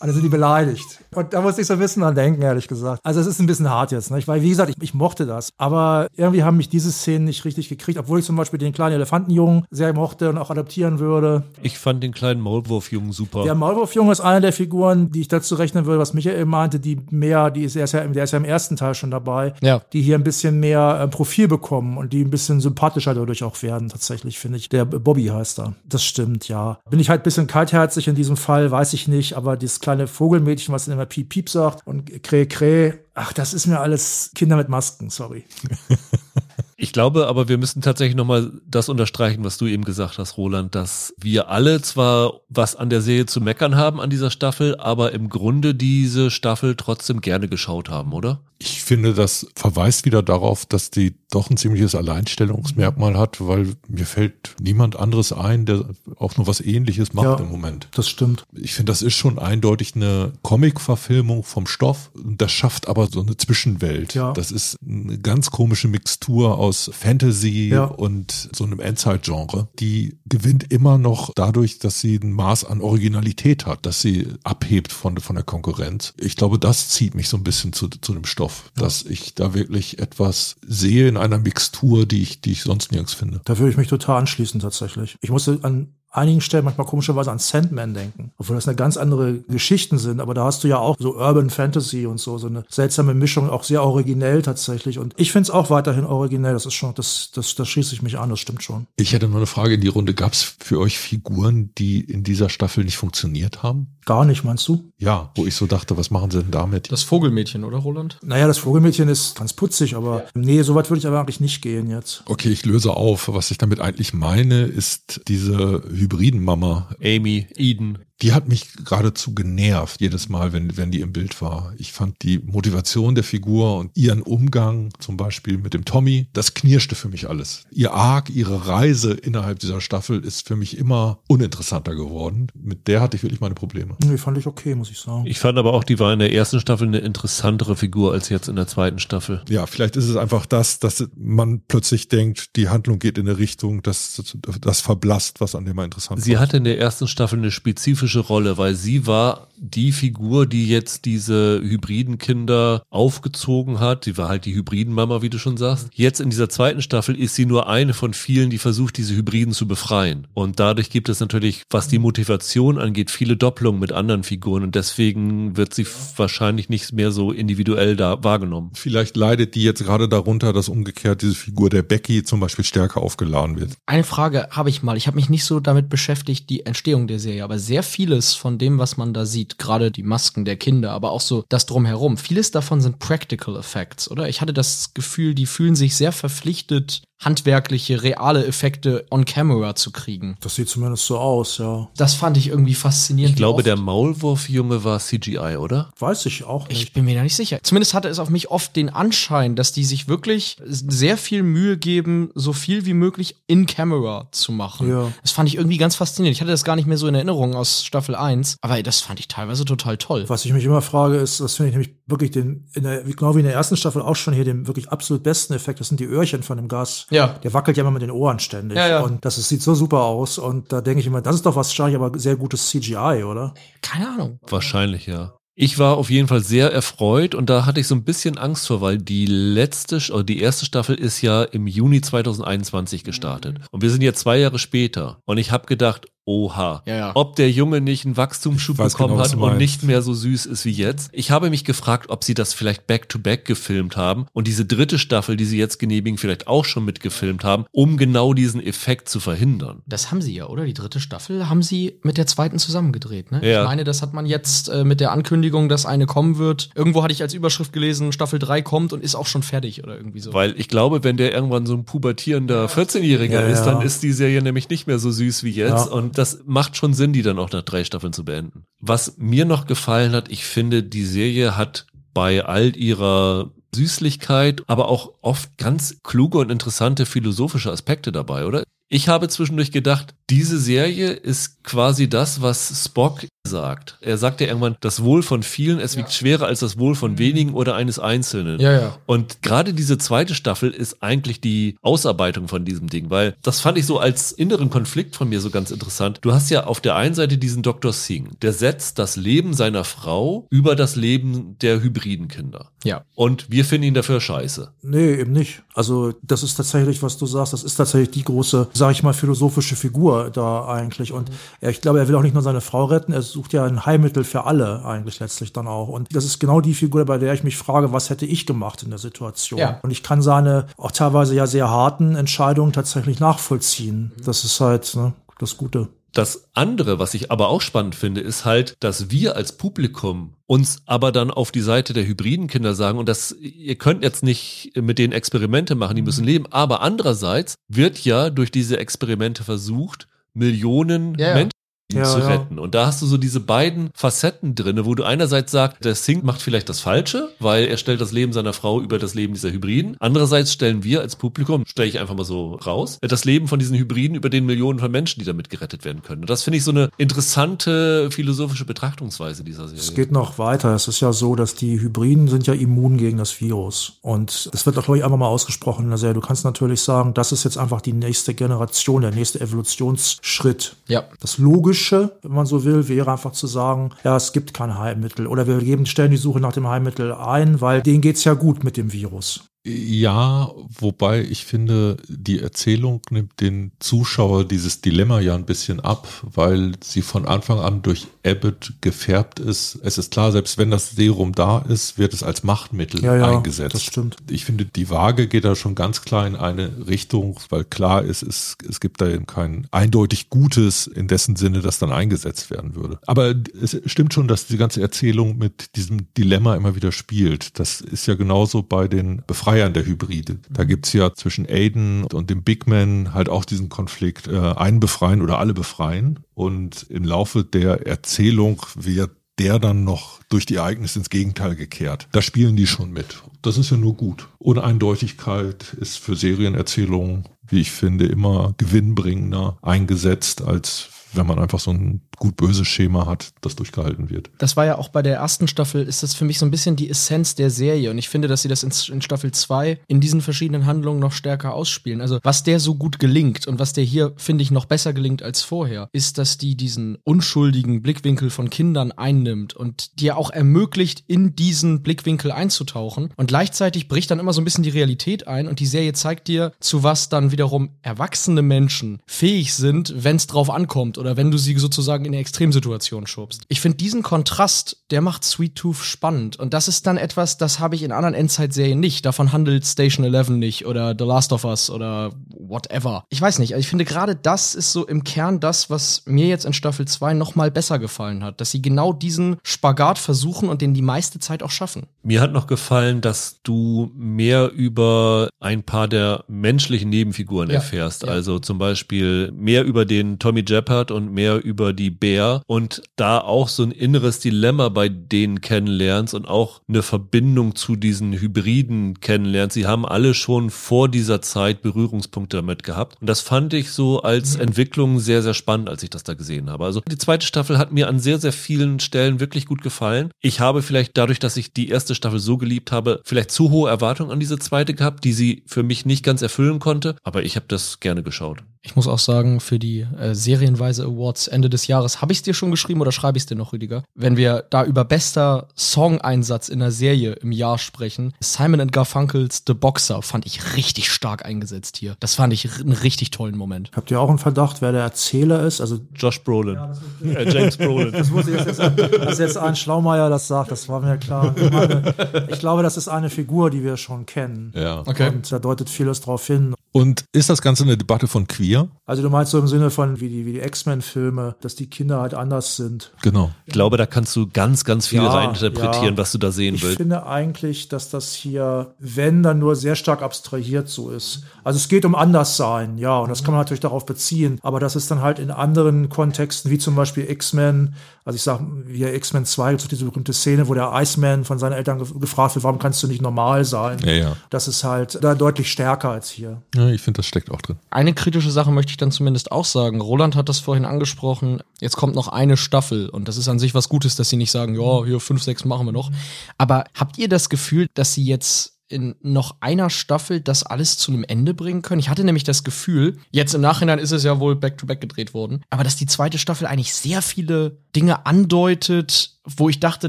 Speaker 3: Und dann sind die beleidigt. Und da musste ich so ein bisschen dran denken, ehrlich gesagt. Also es ist ein bisschen hart jetzt, nicht? weil wie gesagt, ich, ich mochte das. Aber irgendwie haben mich diese Szenen nicht richtig gekriegt, obwohl ich zum Beispiel den kleinen Elefantenjungen sehr mochte und auch adaptieren würde.
Speaker 1: Ich fand den kleinen Maulwurfjungen super.
Speaker 3: Der Maulwurfjunge ist eine der Figuren, die ich dazu rechnen würde, was Michael meinte, die mehr, die ist, der ist ja, der ist ja im ersten Teil schon dabei,
Speaker 4: ja.
Speaker 3: die hier ein bisschen mehr äh, Profil bekommen und die ein bisschen sympathischer dadurch auch werden, tatsächlich, finde ich. Der Bobby heißt er. Das stimmt, ja. Bin ich halt ein bisschen kaltherzig in diesem Fall, weiß ich nicht, aber dieses kleine Vogelmädchen, was immer Piep Piep sagt und Kräh Kräh, ach, das ist mir alles Kinder mit Masken, sorry.
Speaker 1: Ich glaube aber, wir müssen tatsächlich nochmal das unterstreichen, was du eben gesagt hast, Roland, dass wir alle zwar was an der Serie zu meckern haben an dieser Staffel, aber im Grunde diese Staffel trotzdem gerne geschaut haben, oder?
Speaker 2: Ich finde, das verweist wieder darauf, dass die doch ein ziemliches Alleinstellungsmerkmal hat, weil mir fällt niemand anderes ein, der auch nur was ähnliches macht ja, im Moment.
Speaker 3: Das stimmt.
Speaker 2: Ich finde, das ist schon eindeutig eine Comic-Verfilmung vom Stoff. Das schafft aber so eine Zwischenwelt. Ja. Das ist eine ganz komische Mixtur aus aus Fantasy
Speaker 3: Ja.
Speaker 2: und so einem Endzeit-Genre, die gewinnt immer noch dadurch, dass sie ein Maß an Originalität hat, dass sie abhebt von, von der Konkurrenz. Ich glaube, das zieht mich so ein bisschen zu, zu dem Stoff, dass ich da wirklich etwas sehe in einer Mixtur, die ich, die ich sonst nirgends finde.
Speaker 3: Da würde ich mich total anschließen tatsächlich. Ich musste an einigen Stellen manchmal komischerweise an Sandman denken, obwohl das eine ganz andere Geschichten sind. Aber da hast du ja auch so Urban Fantasy und so, so eine seltsame Mischung, auch sehr originell tatsächlich. Und ich finde es auch weiterhin originell. Das ist schon, das, das, das schließe ich mich an, das stimmt schon.
Speaker 2: Ich hätte noch eine Frage in die Runde. Gab es für euch Figuren, die in dieser Staffel nicht funktioniert haben?
Speaker 3: Gar nicht, meinst du?
Speaker 2: Ja, wo ich so dachte, was machen sie denn damit?
Speaker 4: Das Vogelmädchen, oder Roland?
Speaker 3: Naja, das Vogelmädchen ist ganz putzig, aber nee, so weit würde ich aber eigentlich nicht gehen jetzt.
Speaker 2: Okay, ich löse auf. Was ich damit eigentlich meine, ist diese Hybridenmama.
Speaker 1: Amy, Eden.
Speaker 2: Die hat mich geradezu genervt, jedes Mal, wenn, wenn die im Bild war. Ich fand die Motivation der Figur und ihren Umgang, zum Beispiel mit dem Tommy, das knirschte für mich alles. Ihr Arc, ihre Reise innerhalb dieser Staffel ist für mich immer uninteressanter geworden. Mit der hatte ich wirklich meine Probleme.
Speaker 3: Nee, fand ich okay, muss ich sagen.
Speaker 1: Ich fand aber auch, die war in der ersten Staffel eine interessantere Figur als jetzt in der zweiten Staffel.
Speaker 2: Ja, vielleicht ist es einfach das, dass man plötzlich denkt, die Handlung geht in eine Richtung, das, das verblasst, was an dem mal interessant
Speaker 1: Sie
Speaker 2: war.
Speaker 1: hatte in der ersten Staffel eine spezifische Rolle, weil sie war die Figur, die jetzt diese hybriden Kinder aufgezogen hat. Sie war halt die Hybridenmama, wie du schon sagst. Jetzt in dieser zweiten Staffel ist sie nur eine von vielen, die versucht, diese Hybriden zu befreien. Und dadurch gibt es natürlich, was die Motivation angeht, viele Doppelungen mit anderen Figuren und deswegen wird sie wahrscheinlich nicht mehr so individuell da wahrgenommen.
Speaker 2: Vielleicht leidet die jetzt gerade darunter, dass umgekehrt diese Figur der Becky zum Beispiel stärker aufgeladen wird.
Speaker 4: Eine Frage habe ich mal. Ich habe mich nicht so damit beschäftigt, die Entstehung der Serie, aber sehr vieles von dem, was man da sieht, gerade die Masken der Kinder, aber auch so das drumherum, vieles davon sind Practical Effects, oder? Ich hatte das Gefühl, die fühlen sich sehr verpflichtet, handwerkliche, reale Effekte on camera zu kriegen.
Speaker 3: Das sieht zumindest so aus, ja.
Speaker 4: Das fand ich irgendwie faszinierend.
Speaker 1: Ich glaube, der Maulwurfjunge war CGI, oder?
Speaker 3: Weiß ich auch nicht.
Speaker 4: Ich bin mir da nicht sicher. Zumindest hatte es auf mich oft den Anschein, dass die sich wirklich sehr viel Mühe geben, so viel wie möglich in Camera zu machen.
Speaker 3: Ja.
Speaker 4: Das fand ich irgendwie ganz faszinierend. Ich hatte das gar nicht mehr so in Erinnerung aus Staffel 1, aber das fand ich teilweise total toll.
Speaker 3: Was ich mich immer frage, ist, das finde ich nämlich wirklich den, in der, genau wie in der ersten Staffel auch schon hier, den wirklich absolut besten Effekt, das sind die Öhrchen von dem Gas.
Speaker 4: Ja.
Speaker 3: Der wackelt ja immer mit den Ohren ständig.
Speaker 4: Ja, ja.
Speaker 3: Und das ist, sieht so super aus. Und da denke ich immer, das ist doch wahrscheinlich aber sehr gutes CGI, oder?
Speaker 4: Keine Ahnung.
Speaker 1: Wahrscheinlich, ja. Ich war auf jeden Fall sehr erfreut und da hatte ich so ein bisschen Angst vor, weil die letzte, oder die erste Staffel ist ja im Juni 2021 gestartet. Und wir sind jetzt zwei Jahre später. Und ich habe gedacht, oha,
Speaker 4: Ja, ja.
Speaker 1: ob der Junge nicht einen Wachstumsschub
Speaker 2: weiß
Speaker 1: bekommen
Speaker 2: genau,
Speaker 1: hat und nicht mehr so süß ist wie jetzt. Ich habe mich gefragt, ob sie das vielleicht back-to-back gefilmt haben und diese dritte Staffel, die sie jetzt genehmigen, vielleicht auch schon mitgefilmt haben, um genau diesen Effekt zu verhindern.
Speaker 4: Das haben sie ja, oder? Die dritte Staffel haben sie mit der zweiten zusammengedreht, ne?
Speaker 1: Ja.
Speaker 4: Ich meine, das hat man jetzt äh, mit der Ankündigung, dass eine kommen wird. Irgendwo hatte ich als Überschrift gelesen, Staffel 3 kommt und ist auch schon fertig oder irgendwie so.
Speaker 1: Weil ich glaube, wenn der irgendwann so ein pubertierender 14-Jähriger
Speaker 3: Ja,
Speaker 1: ist, dann ist die Serie nämlich nicht mehr so süß wie jetzt.
Speaker 3: Ja.
Speaker 1: Und das macht schon Sinn, die dann auch nach drei Staffeln zu beenden. Was mir noch gefallen hat, ich finde, die Serie hat bei all ihrer Süßlichkeit, aber auch oft ganz kluge und interessante philosophische Aspekte dabei, oder? Ich habe zwischendurch gedacht, diese Serie ist quasi das, was Spock sagt. Er sagt ja irgendwann, das Wohl von vielen, es wiegt schwerer als das Wohl von wenigen oder eines Einzelnen.
Speaker 4: Ja, ja.
Speaker 1: Und gerade diese zweite Staffel ist eigentlich die Ausarbeitung von diesem Ding, weil das fand ich so als inneren Konflikt von mir so ganz interessant. Du hast ja auf der einen Seite diesen Dr. Singh, der setzt das Leben seiner Frau über das Leben der hybriden Kinder.
Speaker 4: Ja.
Speaker 1: Und wir finden ihn dafür scheiße.
Speaker 3: Nee, eben nicht. Also das ist tatsächlich, was du sagst, das ist tatsächlich die große, sag ich mal, philosophische Figur da eigentlich. Und er, ich glaube, er will auch nicht nur seine Frau retten, er sucht ja ein Heilmittel für alle eigentlich letztlich dann auch. Und das ist genau die Figur, bei der ich mich frage, was hätte ich gemacht in der Situation?
Speaker 4: Ja.
Speaker 3: Und ich kann seine auch teilweise ja sehr harten Entscheidungen tatsächlich nachvollziehen. Das ist halt ne, das Gute.
Speaker 1: Das andere, was ich aber auch spannend finde, ist halt, dass wir als Publikum uns aber dann auf die Seite der hybriden Kinder sagen und das, ihr könnt jetzt nicht mit denen Experimente machen, die müssen leben. Aber andererseits wird ja durch diese Experimente versucht, Millionen
Speaker 4: Ja, ja.
Speaker 1: Menschen ihn
Speaker 3: Ja,
Speaker 1: zu
Speaker 3: ja.
Speaker 1: retten. Und da hast du so diese beiden Facetten drinne, wo du einerseits sagst, der Sync macht vielleicht das Falsche, weil er stellt das Leben seiner Frau über das Leben dieser Hybriden. Andererseits stellen wir als Publikum, stelle ich einfach mal so raus, das Leben von diesen Hybriden über den Millionen von Menschen, die damit gerettet werden können. Und das finde ich so eine interessante philosophische Betrachtungsweise dieser Serie.
Speaker 3: Es geht noch weiter. Es ist ja so, dass die Hybriden sind ja immun gegen das Virus. Und es wird auch, glaube ich, einfach mal ausgesprochen in der Serie. Du kannst natürlich sagen, das ist jetzt einfach die nächste Generation, der nächste Evolutionsschritt.
Speaker 4: Ja.
Speaker 3: Das Logische, wenn man so will, wäre einfach zu sagen, ja, es gibt kein Heilmittel. Oder wir geben, stellen die Suche nach dem Heilmittel ein, weil denen geht's ja gut mit dem Virus.
Speaker 2: Ja, wobei ich finde, die Erzählung nimmt den Zuschauer dieses Dilemma ja ein bisschen ab, weil sie von Anfang an durch Abbott gefärbt ist. Es ist klar, selbst wenn das Serum da ist, wird es als Machtmittel
Speaker 3: Ja, ja,
Speaker 2: eingesetzt.
Speaker 3: das stimmt.
Speaker 2: Ich finde, die Waage geht da schon ganz klar in eine Richtung, weil klar ist, es, es gibt da eben kein eindeutig Gutes in dessen Sinne, das dann eingesetzt werden würde. Aber es stimmt schon, dass die ganze Erzählung mit diesem Dilemma immer wieder spielt. Das ist ja genauso bei den Befreiern der Hybride. Da gibt's ja zwischen Aiden und dem Big Man halt auch diesen Konflikt, äh, einen befreien oder alle befreien. Und im Laufe der Erzählung wird der dann noch durch die Ereignisse ins Gegenteil gekehrt. Da spielen die schon mit. Das ist ja nur gut. Uneindeutigkeit ist für Serienerzählungen, wie ich finde, immer gewinnbringender eingesetzt, als wenn man einfach so ein gut-böses Schema hat, das durchgehalten wird.
Speaker 4: Das war ja auch bei der ersten Staffel, ist das für mich so ein bisschen die Essenz der Serie. Und ich finde, dass sie das in, Staffel 2 in diesen verschiedenen Handlungen noch stärker ausspielen. Also, was der so gut gelingt und was der hier, finde ich, noch besser gelingt als vorher, ist, dass die diesen unschuldigen Blickwinkel von Kindern einnimmt und dir auch ermöglicht, in diesen Blickwinkel einzutauchen. Und gleichzeitig bricht dann immer so ein bisschen die Realität ein und die Serie zeigt dir, zu was dann wiederum erwachsene Menschen fähig sind, wenn es drauf ankommt oder wenn du sie sozusagen in eine Extremsituation schubst. Ich finde diesen Kontrast, der macht Sweet Tooth spannend. Und das ist dann etwas, das habe ich in anderen Endzeitserien nicht. Davon handelt Station 11 nicht oder The Last of Us oder whatever. Ich weiß nicht. Also ich finde gerade das ist so im Kern das, was mir jetzt in Staffel 2 noch mal besser gefallen hat. Dass sie genau diesen Spagat versuchen und den die meiste Zeit auch schaffen.
Speaker 1: Mir hat noch gefallen, dass du mehr über ein paar der menschlichen Nebenfiguren
Speaker 4: Ja,
Speaker 1: erfährst.
Speaker 4: ja.
Speaker 1: Also zum Beispiel mehr über den Tommy Jeppard und mehr über die Bär und da auch so ein inneres Dilemma bei denen kennenlernst und auch eine Verbindung zu diesen Hybriden kennenlernst. Sie haben alle schon vor dieser Zeit Berührungspunkte damit gehabt. Und das fand ich so als Entwicklung sehr, sehr spannend, als ich das da gesehen habe. Also die zweite Staffel hat mir an sehr, sehr vielen Stellen wirklich gut gefallen. Ich habe vielleicht dadurch, dass ich die erste Staffel so geliebt habe, vielleicht zu hohe Erwartungen an diese zweite gehabt, die sie für mich nicht ganz erfüllen konnte. Aber ich habe das gerne geschaut.
Speaker 4: Ich muss auch sagen, für die äh, serienweise Awards Ende des Jahres, habe ich es dir schon geschrieben oder schreibe ich es dir noch, Rüdiger? Wenn wir da über bester Song-Einsatz in der Serie im Jahr sprechen, Simon and Garfunkels The Boxer fand ich richtig stark eingesetzt hier. Das fand ich einen richtig tollen Moment.
Speaker 3: Habt ihr auch einen Verdacht, wer der Erzähler ist? Also
Speaker 1: Josh Brolin. äh, James Brolin.
Speaker 3: Das muss ich jetzt, dass jetzt ein Schlaumeier das sagt, das war mir klar. Ich, meine, ich glaube, das ist eine Figur, die wir schon kennen.
Speaker 2: Ja.
Speaker 4: Okay.
Speaker 3: Und da deutet vieles drauf hin.
Speaker 2: Und ist das Ganze eine Debatte von Queer?
Speaker 3: Also du meinst so im Sinne von wie die, wie die X-Men-Filme, dass die Kinder halt anders sind.
Speaker 2: Genau.
Speaker 1: Ich glaube, da kannst du ganz, ganz viel
Speaker 3: Ja,
Speaker 1: reininterpretieren,
Speaker 3: ja.
Speaker 1: was du da sehen
Speaker 3: Ich
Speaker 1: willst.
Speaker 3: finde eigentlich, dass das hier, wenn, dann nur sehr stark abstrahiert so ist. Also es geht um Anderssein, ja, und das kann man natürlich darauf beziehen. Aber das ist dann halt in anderen Kontexten, wie zum Beispiel X-Men, also ich sag, wie X-Men 2 gibt es diese berühmte Szene, wo der Iceman von seinen Eltern ge gefragt wird, warum kannst du nicht normal sein?
Speaker 2: Ja, ja.
Speaker 3: Das ist halt da deutlich stärker als hier.
Speaker 2: ja ich finde, das steckt auch drin.
Speaker 4: Eine kritische Sache möchte ich dann zumindest auch sagen. Roland hat das vorhin angesprochen. Jetzt kommt noch eine Staffel und das ist an sich was Gutes, dass sie nicht sagen, ja, hier fünf, sechs machen wir noch. Aber habt ihr das Gefühl, dass sie jetzt in noch einer Staffel das alles zu einem Ende bringen können? Ich hatte nämlich das Gefühl, jetzt im Nachhinein ist es ja wohl back-to-back gedreht worden, aber dass die zweite Staffel eigentlich sehr viele Dinge andeutet, wo ich dachte,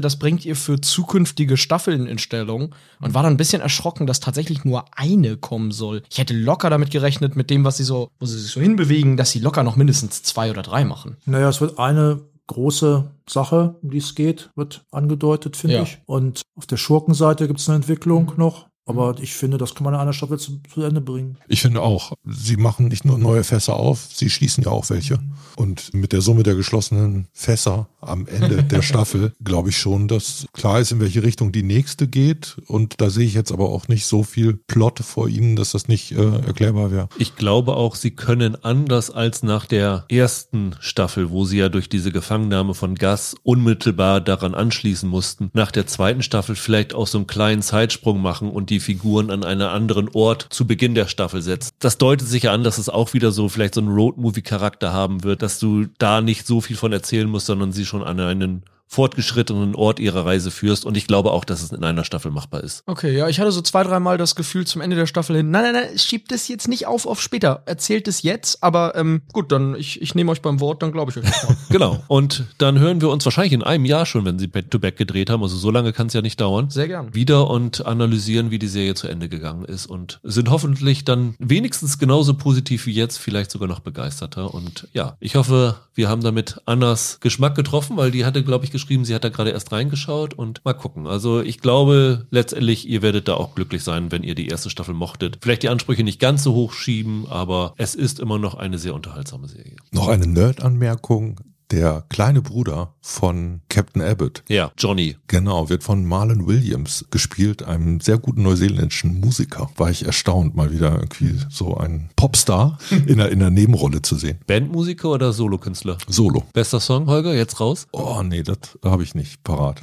Speaker 4: das bringt ihr für zukünftige Staffeln in Stellung und war dann ein bisschen erschrocken, dass tatsächlich nur eine kommen soll. Ich hätte locker damit gerechnet, mit dem, was sie so, wo sie sich so hinbewegen, dass sie locker noch mindestens zwei oder drei machen.
Speaker 3: Naja, es wird eine große Sache, um die es geht, wird angedeutet, finde
Speaker 4: Ja.
Speaker 3: ich. Und auf der Schurkenseite gibt es eine Entwicklung noch. Aber ich finde, das kann man in einer Staffel zu, zu Ende bringen.
Speaker 2: Ich finde auch, sie machen nicht nur neue Fässer auf, sie schließen ja auch welche. Und mit der Summe der geschlossenen Fässer am Ende der Staffel glaube ich schon, dass klar ist, in welche Richtung die nächste geht. Und da sehe ich jetzt aber auch nicht so viel Plot vor ihnen, dass das nicht äh, erklärbar wäre.
Speaker 1: Ich glaube auch, sie können anders als nach der ersten Staffel, wo sie ja durch diese Gefangennahme von Gas unmittelbar daran anschließen mussten, nach der zweiten Staffel vielleicht auch so einen kleinen Zeitsprung machen und die Figuren an einen anderen Ort zu Beginn der Staffel setzen. Das deutet sich ja an, dass es auch wieder so vielleicht so einen Roadmovie-Charakter haben wird, dass du da nicht so viel von erzählen musst, sondern sie schon an einen fortgeschrittenen Ort ihrer Reise führst. Und ich glaube auch, dass es in einer Staffel machbar ist.
Speaker 4: Okay, ja, ich hatte so zwei, dreimal das Gefühl zum Ende der Staffel hin, nein, nein, nein, schiebt es jetzt nicht auf auf später. Erzählt es jetzt, aber ähm, gut, dann ich, ich nehme euch beim Wort, dann glaube ich euch
Speaker 1: genau. Und dann hören wir uns wahrscheinlich in einem Jahr schon, wenn sie Back-to-Back gedreht haben, also so lange kann es ja nicht dauern,
Speaker 4: Sehr gern.
Speaker 1: wieder und analysieren, wie die Serie zu Ende gegangen ist und sind hoffentlich dann wenigstens genauso positiv wie jetzt, vielleicht sogar noch begeisterter. Und ja, ich hoffe, wir haben damit Annas Geschmack getroffen, weil die hatte, glaube ich, geschrieben, sie hat da gerade erst reingeschaut und mal gucken. Also ich glaube letztendlich, ihr werdet da auch glücklich sein, wenn ihr die erste Staffel mochtet. Vielleicht die Ansprüche nicht ganz so hoch schieben, aber es ist immer noch eine sehr unterhaltsame Serie.
Speaker 2: Noch eine Nerd-Anmerkung. Der kleine Bruder von Captain Abbott,
Speaker 1: Ja, Johnny.
Speaker 2: genau, wird von Marlon Williams gespielt, einem sehr guten neuseeländischen Musiker. War ich erstaunt, mal wieder irgendwie so einen Popstar in der, in der Nebenrolle zu sehen.
Speaker 1: Bandmusiker oder Solokünstler?
Speaker 2: Solo.
Speaker 1: Bester Song, Holger, jetzt raus?
Speaker 2: Oh nee, das habe ich nicht parat.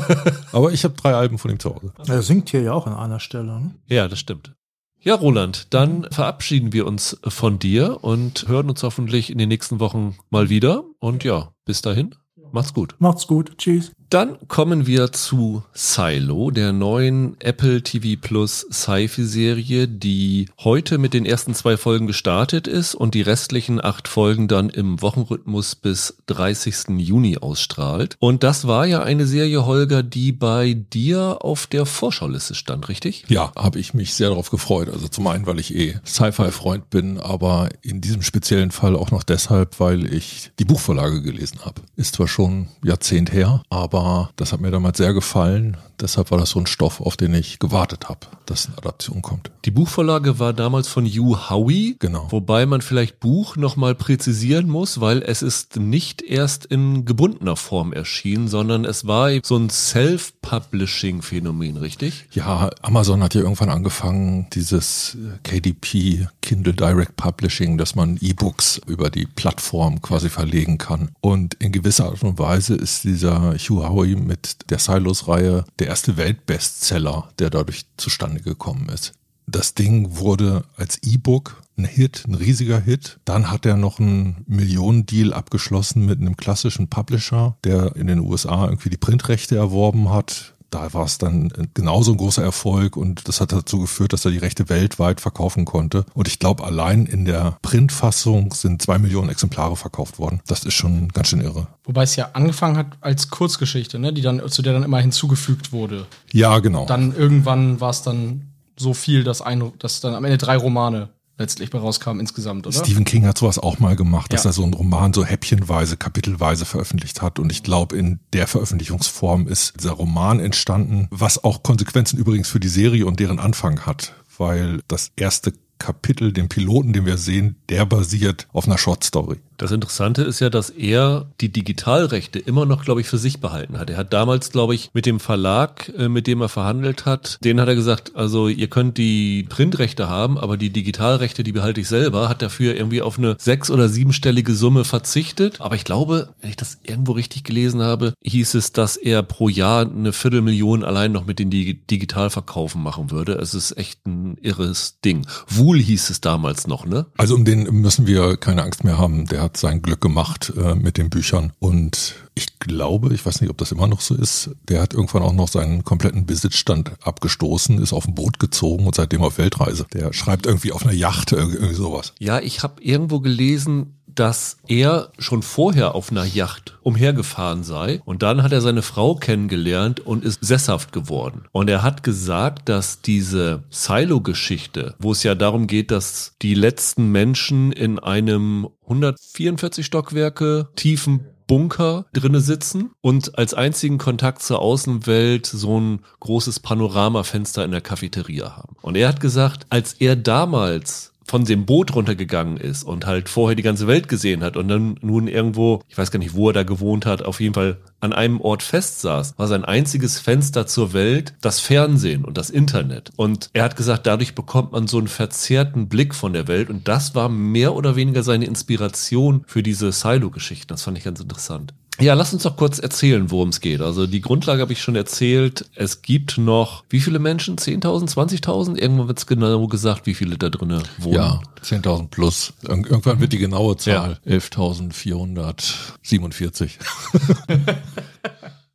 Speaker 2: Aber ich habe drei Alben von ihm zu Hause.
Speaker 3: Er singt hier ja auch an einer Stelle. Ne?
Speaker 1: Ja, das stimmt. Ja, Roland, dann verabschieden wir uns von dir und hören uns hoffentlich in den nächsten Wochen mal wieder. Und ja, bis dahin, macht's gut.
Speaker 3: Macht's gut. Tschüss.
Speaker 1: Dann kommen wir zu Silo, der neuen Apple TV Plus Sci-Fi-Serie, die heute mit den ersten zwei Folgen gestartet ist und die restlichen acht Folgen dann im Wochenrhythmus bis 30. Juni ausstrahlt. Und das war ja eine Serie, Holger, die bei dir auf der Vorschauliste stand, richtig?
Speaker 2: Ja, habe ich mich sehr darauf gefreut. Also zum einen, weil ich eh Sci-Fi-Freund bin, aber in diesem speziellen Fall auch noch deshalb, weil ich die Buchvorlage gelesen habe. Ist zwar schon Jahrzehnt her, aber das hat mir damals sehr gefallen. Deshalb war das so ein Stoff, auf den ich gewartet habe, dass eine Adaption kommt.
Speaker 1: Die Buchvorlage war damals von Hugh Howey.
Speaker 2: Genau.
Speaker 1: Wobei man vielleicht Buch nochmal präzisieren muss, weil es ist nicht erst in gebundener Form erschienen, sondern es war so ein Self-Publishing-Phänomen, richtig?
Speaker 2: Ja, Amazon hat ja irgendwann angefangen, dieses KDP, Kindle Direct Publishing, dass man E-Books über die Plattform quasi verlegen kann. Und in gewisser Art und Weise ist dieser Hugh Howey mit der Silos-Reihe der erste Weltbestseller, der dadurch zustande gekommen ist. Das Ding wurde als E-Book ein Hit, ein riesiger Hit. Dann hat er noch einen Millionendeal abgeschlossen mit einem klassischen Publisher, der in den USA irgendwie die Printrechte erworben hat da war es dann genauso ein großer Erfolg und das hat dazu geführt, dass er die Rechte weltweit verkaufen konnte. Und ich glaube, allein in der Printfassung sind zwei Millionen Exemplare verkauft worden. Das ist schon ganz schön irre.
Speaker 4: Wobei es ja angefangen hat als Kurzgeschichte, ne, die dann, zu der dann immer hinzugefügt wurde.
Speaker 2: Ja, genau.
Speaker 4: Dann irgendwann war es dann so viel, dass ein, dass dann am Ende drei Romane letztlich bei rauskamen insgesamt, oder?
Speaker 2: Stephen King hat sowas auch mal gemacht, dass
Speaker 4: Ja.
Speaker 2: er so einen Roman so häppchenweise, kapitelweise veröffentlicht hat. Und ich glaube, in der Veröffentlichungsform ist dieser Roman entstanden, was auch Konsequenzen übrigens für die Serie und deren Anfang hat, weil das erste Kapitel, den Piloten, den wir sehen, der basiert auf einer Short-Story.
Speaker 1: Das Interessante ist ja, dass er die Digitalrechte immer noch, glaube ich, für sich behalten hat. Er hat damals, glaube ich, mit dem Verlag, äh, mit dem er verhandelt hat, den hat er gesagt, also ihr könnt die Printrechte haben, aber die Digitalrechte, die behalte ich selber, hat dafür irgendwie auf eine sechs- oder siebenstellige Summe verzichtet. Aber ich glaube, wenn ich das irgendwo richtig gelesen habe, hieß es, dass er pro Jahr eine Viertelmillion allein noch mit den Digi Digitalverkaufen machen würde. Es ist echt ein irres Ding. Wool hieß es damals noch, ne?
Speaker 2: Also um den müssen wir keine Angst mehr haben. Der hat sein Glück gemacht äh, mit den Büchern. Und ich glaube, ich weiß nicht, ob das immer noch so ist, der hat irgendwann auch noch seinen kompletten Besitzstand abgestoßen, ist auf ein Boot gezogen und seitdem auf Weltreise. Der schreibt irgendwie auf einer Yacht, irgendwie sowas.
Speaker 1: Ja, ich habe irgendwo gelesen, dass er schon vorher auf einer Yacht umhergefahren sei und dann hat er seine Frau kennengelernt und ist sesshaft geworden. Und er hat gesagt, dass diese Silo-Geschichte, wo es ja darum geht, dass die letzten Menschen in einem 144 Stockwerke tiefen Bunker drinne sitzen und als einzigen Kontakt zur Außenwelt so ein großes Panoramafenster in der Cafeteria haben. Und er hat gesagt, als er damals von dem Boot runtergegangen ist und halt vorher die ganze Welt gesehen hat und dann nun irgendwo, ich weiß gar nicht, wo er da gewohnt hat, auf jeden Fall an einem Ort festsaß, war sein einziges Fenster zur Welt das Fernsehen und das Internet. Und er hat gesagt, dadurch bekommt man so einen verzerrten Blick von der Welt und das war mehr oder weniger seine Inspiration für diese Silo-Geschichten. Das fand ich ganz interessant. Ja, lass uns doch kurz erzählen, worum es geht. Also die Grundlage habe ich schon erzählt. Es gibt noch, wie viele Menschen? 10.000, 20.000? Irgendwann wird es genau gesagt, wie viele da drinnen wohnen.
Speaker 2: Ja, 10.000 plus. Ir irgendwann wird die genaue Zahl ja. 11.447.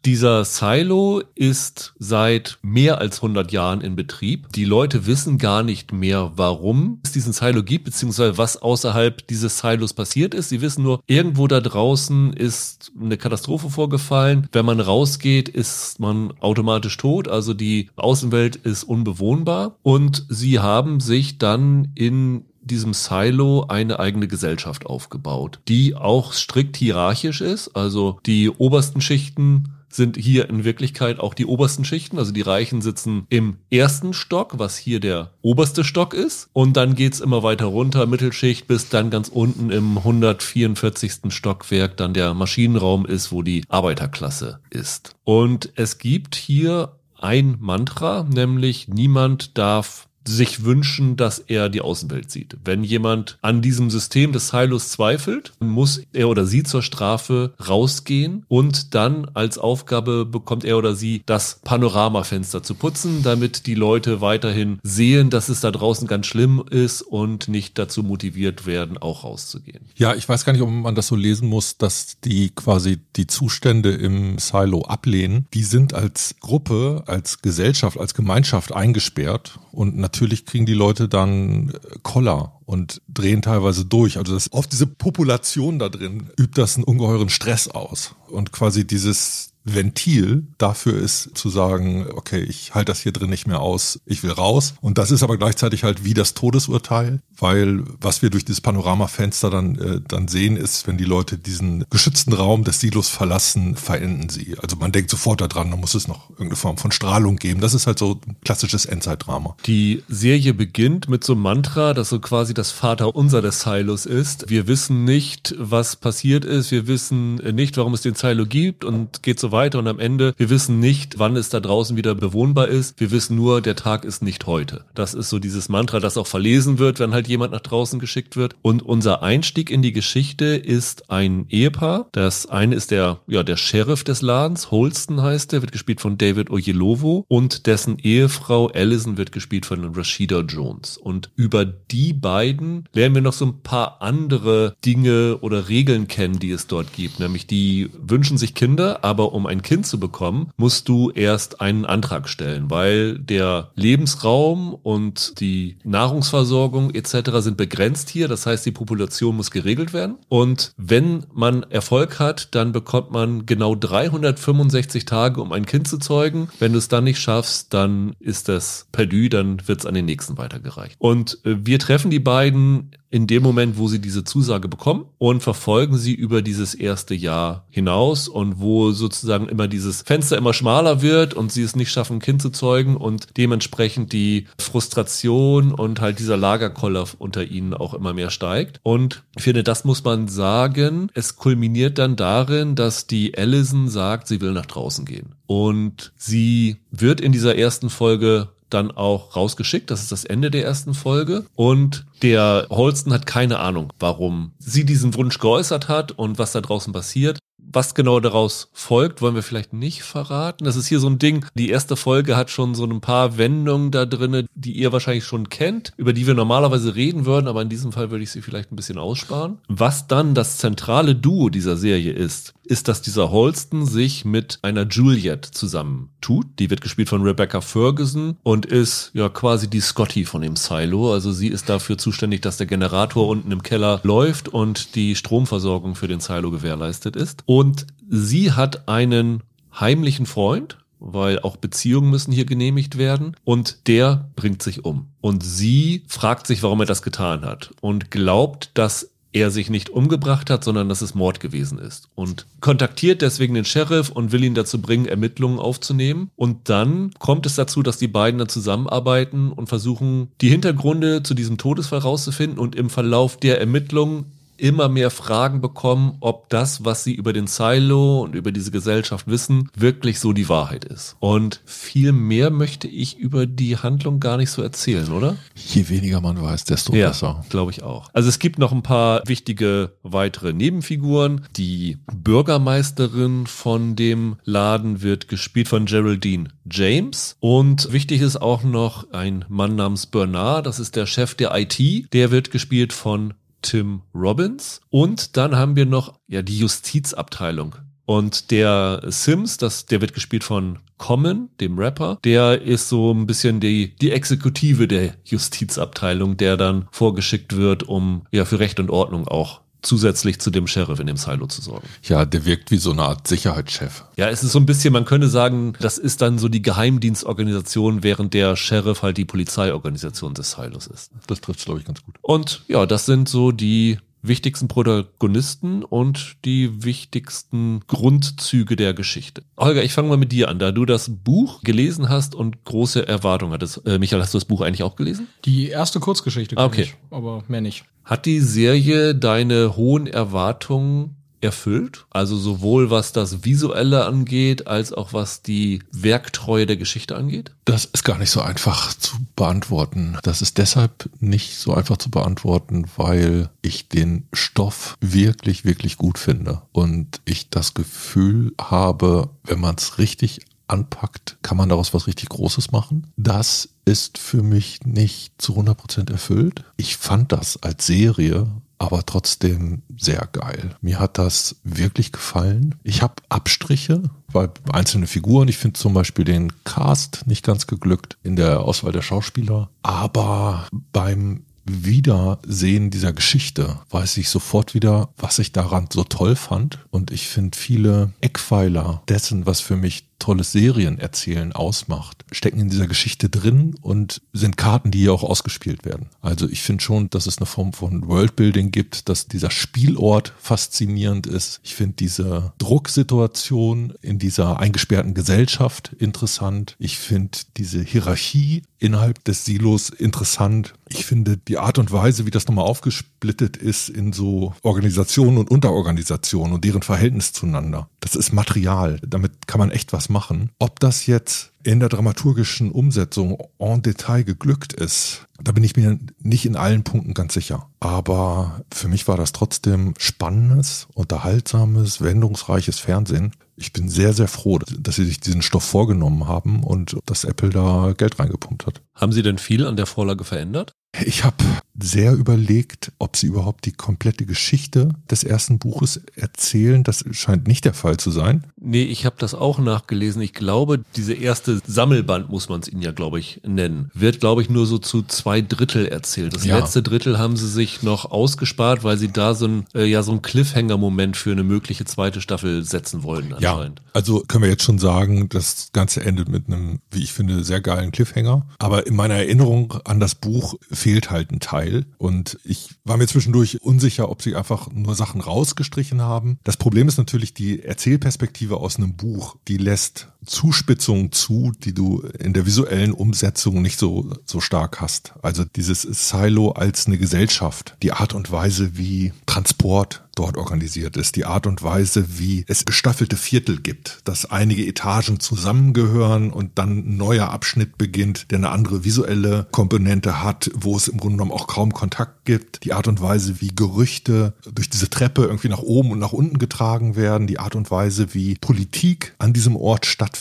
Speaker 1: Dieser Silo ist seit mehr als 100 Jahren in Betrieb. Die Leute wissen gar nicht mehr, warum es diesen Silo gibt, beziehungsweise was außerhalb dieses Silos passiert ist. Sie wissen nur, irgendwo da draußen ist eine Katastrophe vorgefallen. Wenn man rausgeht, ist man automatisch tot. Also die Außenwelt ist unbewohnbar. Und sie haben sich dann in diesem Silo eine eigene Gesellschaft aufgebaut, die auch strikt hierarchisch ist. Also die obersten Schichten sind hier in Wirklichkeit auch die obersten Schichten. Also die Reichen sitzen im ersten Stock, was hier der oberste Stock ist. Und dann geht's immer weiter runter, Mittelschicht, bis dann ganz unten im 144. Stockwerk dann der Maschinenraum ist, wo die Arbeiterklasse ist. Und es gibt hier ein Mantra, nämlich niemand darf sich wünschen, dass er die Außenwelt sieht. Wenn jemand an diesem System des Silos zweifelt, muss er oder sie zur Strafe rausgehen und dann als Aufgabe bekommt er oder sie das Panoramafenster zu putzen, damit die Leute weiterhin sehen, dass es da draußen ganz schlimm ist und nicht dazu motiviert werden, auch rauszugehen.
Speaker 2: Ja, ich weiß gar nicht, ob man das so lesen muss, dass die quasi die Zustände im Silo ablehnen. Die sind als Gruppe, als Gesellschaft, als Gemeinschaft eingesperrt und natürlich kriegen die Leute dann äh, Koller und drehen teilweise durch. Also das, oft diese Population da drin übt das einen ungeheuren Stress aus. Und quasi dieses, Ventil dafür ist zu sagen, okay, ich halte das hier drin nicht mehr aus, ich will raus. Und das ist aber gleichzeitig halt wie das Todesurteil, weil was wir durch dieses Panoramafenster dann, äh, dann sehen, ist, wenn die Leute diesen geschützten Raum des Silos verlassen, verenden sie. Also man denkt sofort daran, da muss es noch irgendeine Form von Strahlung geben. Das ist halt so ein klassisches Endzeitdrama.
Speaker 1: Die Serie beginnt mit so einem Mantra, das so quasi das Vaterunser des Silos ist. Wir wissen nicht, was passiert ist. Wir wissen nicht, warum es den Silo gibt und geht so weiter und am Ende, wir wissen nicht, wann es da draußen wieder bewohnbar ist. Wir wissen nur, der Tag ist nicht heute. Das ist so dieses Mantra, das auch verlesen wird, wenn halt jemand nach draußen geschickt wird. Und unser Einstieg in die Geschichte ist ein Ehepaar. Das eine ist der, ja, der Sheriff des Ladens, Holston heißt der, wird gespielt von David Oyelowo und dessen Ehefrau Allison wird gespielt von Rashida Jones. Und über die beiden lernen wir noch so ein paar andere Dinge oder Regeln kennen, die es dort gibt. Nämlich die wünschen sich Kinder, aber um ein Kind zu bekommen, musst du erst einen Antrag stellen, weil der Lebensraum und die Nahrungsversorgung etc. sind begrenzt hier. Das heißt, die Population muss geregelt werden. Und wenn man Erfolg hat, dann bekommt man genau 365 Tage, um ein Kind zu zeugen. Wenn du es dann nicht schaffst, dann ist das perdu, dann wird es an den nächsten weitergereicht. Und äh, wir treffen die beiden in dem Moment, wo sie diese Zusage bekommen und verfolgen sie über dieses erste Jahr hinaus und wo sozusagen immer dieses Fenster immer schmaler wird und sie es nicht schaffen, ein Kind zu zeugen und dementsprechend die Frustration und halt dieser Lagerkoller unter ihnen auch immer mehr steigt. Und ich finde, das muss man sagen. Es kulminiert dann darin, dass die Allison sagt, sie will nach draußen gehen. Und sie wird in dieser ersten Folge dann auch rausgeschickt. Das ist das Ende der ersten Folge. Und der Holsten hat keine Ahnung, warum sie diesen Wunsch geäußert hat und was da draußen passiert. Was genau daraus folgt, wollen wir vielleicht nicht verraten. Das ist hier so ein Ding. Die erste Folge hat schon so ein paar Wendungen da drinne, die ihr wahrscheinlich schon kennt, über die wir normalerweise reden würden, aber in diesem Fall würde ich sie vielleicht ein bisschen aussparen. Was dann das zentrale Duo dieser Serie ist, ist, dass dieser Holston sich mit einer Juliet zusammentut. Die wird gespielt von Rebecca Ferguson und ist ja quasi die Scotty von dem Silo. Also sie ist dafür zuständig, dass der Generator unten im Keller läuft und die Stromversorgung für den Silo gewährleistet ist. Und sie hat einen heimlichen Freund, weil auch Beziehungen müssen hier genehmigt werden. Und der bringt sich um. Und sie fragt sich, warum er das getan hat und glaubt, dass er sich nicht umgebracht hat, sondern dass es Mord gewesen ist. Und kontaktiert deswegen den Sheriff und will ihn dazu bringen, Ermittlungen aufzunehmen. Und dann kommt es dazu, dass die beiden dann zusammenarbeiten und versuchen, die Hintergründe zu diesem Todesfall rauszufinden. Und im Verlauf der Ermittlungen immer mehr Fragen bekommen, ob das, was sie über den Silo und über diese Gesellschaft wissen, wirklich so die Wahrheit ist. Und viel mehr möchte ich über die Handlung gar nicht so erzählen, oder?
Speaker 2: Je weniger man weiß, desto
Speaker 1: ja,
Speaker 2: besser.
Speaker 1: glaube ich auch. Also es gibt noch ein paar wichtige weitere Nebenfiguren. Die Bürgermeisterin von dem Laden wird gespielt von Geraldine James. Und wichtig ist auch noch ein Mann namens Bernard, das ist der Chef der IT. Der wird gespielt von Tim Robbins. Und dann haben wir noch ja die Justizabteilung. Und der Sims, das, der wird gespielt von Common, dem Rapper, der ist so ein bisschen die, die Exekutive der Justizabteilung, der dann vorgeschickt wird, um ja für Recht und Ordnung auch zusätzlich zu dem Sheriff in dem Silo zu sorgen.
Speaker 2: Ja, der wirkt wie so eine Art Sicherheitschef.
Speaker 1: Ja, es ist so ein bisschen, man könnte sagen, das ist dann so die Geheimdienstorganisation, während der Sheriff halt die Polizeiorganisation des Silos ist.
Speaker 2: Das trifft glaube ich, ganz gut.
Speaker 1: Und ja, das sind so die wichtigsten Protagonisten und die wichtigsten Grundzüge der Geschichte. Holger, ich fange mal mit dir an, da du das Buch gelesen hast und große Erwartungen hattest. Äh, Michael, hast du das Buch eigentlich auch gelesen?
Speaker 4: Die erste Kurzgeschichte,
Speaker 1: okay.
Speaker 4: ich, aber mehr nicht.
Speaker 1: Hat die Serie deine hohen Erwartungen erfüllt? Also sowohl was das Visuelle angeht, als auch was die Werktreue der Geschichte angeht?
Speaker 2: Das ist gar nicht so einfach zu beantworten. Das ist deshalb nicht so einfach zu beantworten, weil ich den Stoff wirklich, wirklich gut finde. Und ich das Gefühl habe, wenn man es richtig anpackt, kann man daraus was richtig Großes machen. Das ist für mich nicht zu 100% erfüllt. Ich fand das als Serie aber trotzdem sehr geil. Mir hat das wirklich gefallen. Ich habe Abstriche bei einzelnen Figuren. Ich finde zum Beispiel den Cast nicht ganz geglückt in der Auswahl der Schauspieler. Aber beim Wiedersehen dieser Geschichte weiß ich sofort wieder, was ich daran so toll fand. Und ich finde viele Eckpfeiler dessen, was für mich tolles Serienerzählen ausmacht, stecken in dieser Geschichte drin und sind Karten, die hier auch ausgespielt werden. Also ich finde schon, dass es eine Form von Worldbuilding gibt, dass dieser Spielort faszinierend ist. Ich finde diese Drucksituation in dieser eingesperrten Gesellschaft interessant. Ich finde diese Hierarchie innerhalb des Silos interessant. Ich finde die Art und Weise, wie das nochmal aufgesplittet ist in so Organisationen und Unterorganisationen und deren Verhältnis zueinander. Das ist Material. Damit kann man echt was machen. Ob das jetzt in der dramaturgischen Umsetzung en Detail geglückt ist, da bin ich mir nicht in allen Punkten ganz sicher. Aber für mich war das trotzdem spannendes, unterhaltsames, wendungsreiches Fernsehen. Ich bin sehr, sehr froh, dass sie sich diesen Stoff vorgenommen haben und dass Apple da Geld reingepumpt hat.
Speaker 1: Haben Sie denn viel an der Vorlage verändert?
Speaker 2: Ich habe sehr überlegt, ob sie überhaupt die komplette Geschichte des ersten Buches erzählen. Das scheint nicht der Fall zu sein.
Speaker 1: Nee, ich habe das auch nachgelesen. Ich glaube, diese erste Sammelband, muss man es ihnen ja, glaube ich, nennen, wird, glaube ich, nur so zu zwei Drittel erzählt. Das
Speaker 2: Ja.
Speaker 1: letzte Drittel haben sie sich noch ausgespart, weil sie da so ein, äh, ja, so ein Cliffhanger-Moment für eine mögliche zweite Staffel setzen wollen
Speaker 2: Ja,
Speaker 1: anscheinend.
Speaker 2: also können wir jetzt schon sagen, das Ganze endet mit einem, wie ich finde, sehr geilen Cliffhanger. Aber in meiner Erinnerung an das Buch fehlt halt ein Teil. Und ich war mir zwischendurch unsicher, ob sie einfach nur Sachen rausgestrichen haben. Das Problem ist natürlich die Erzählperspektive aus einem Buch. Die lässt Zuspitzungen zu, die du in der visuellen Umsetzung nicht so, so stark hast. Also dieses Silo als eine Gesellschaft, die Art und Weise, wie Transport dort organisiert ist, die Art und Weise, wie es gestaffelte Viertel gibt, dass einige Etagen zusammengehören und dann ein neuer Abschnitt beginnt, der eine andere visuelle Komponente hat, wo es im Grunde genommen auch kaum Kontakt gibt, die Art und Weise, wie Gerüchte durch diese Treppe irgendwie nach oben und nach unten getragen werden, die Art und Weise, wie Politik an diesem Ort stattfindet,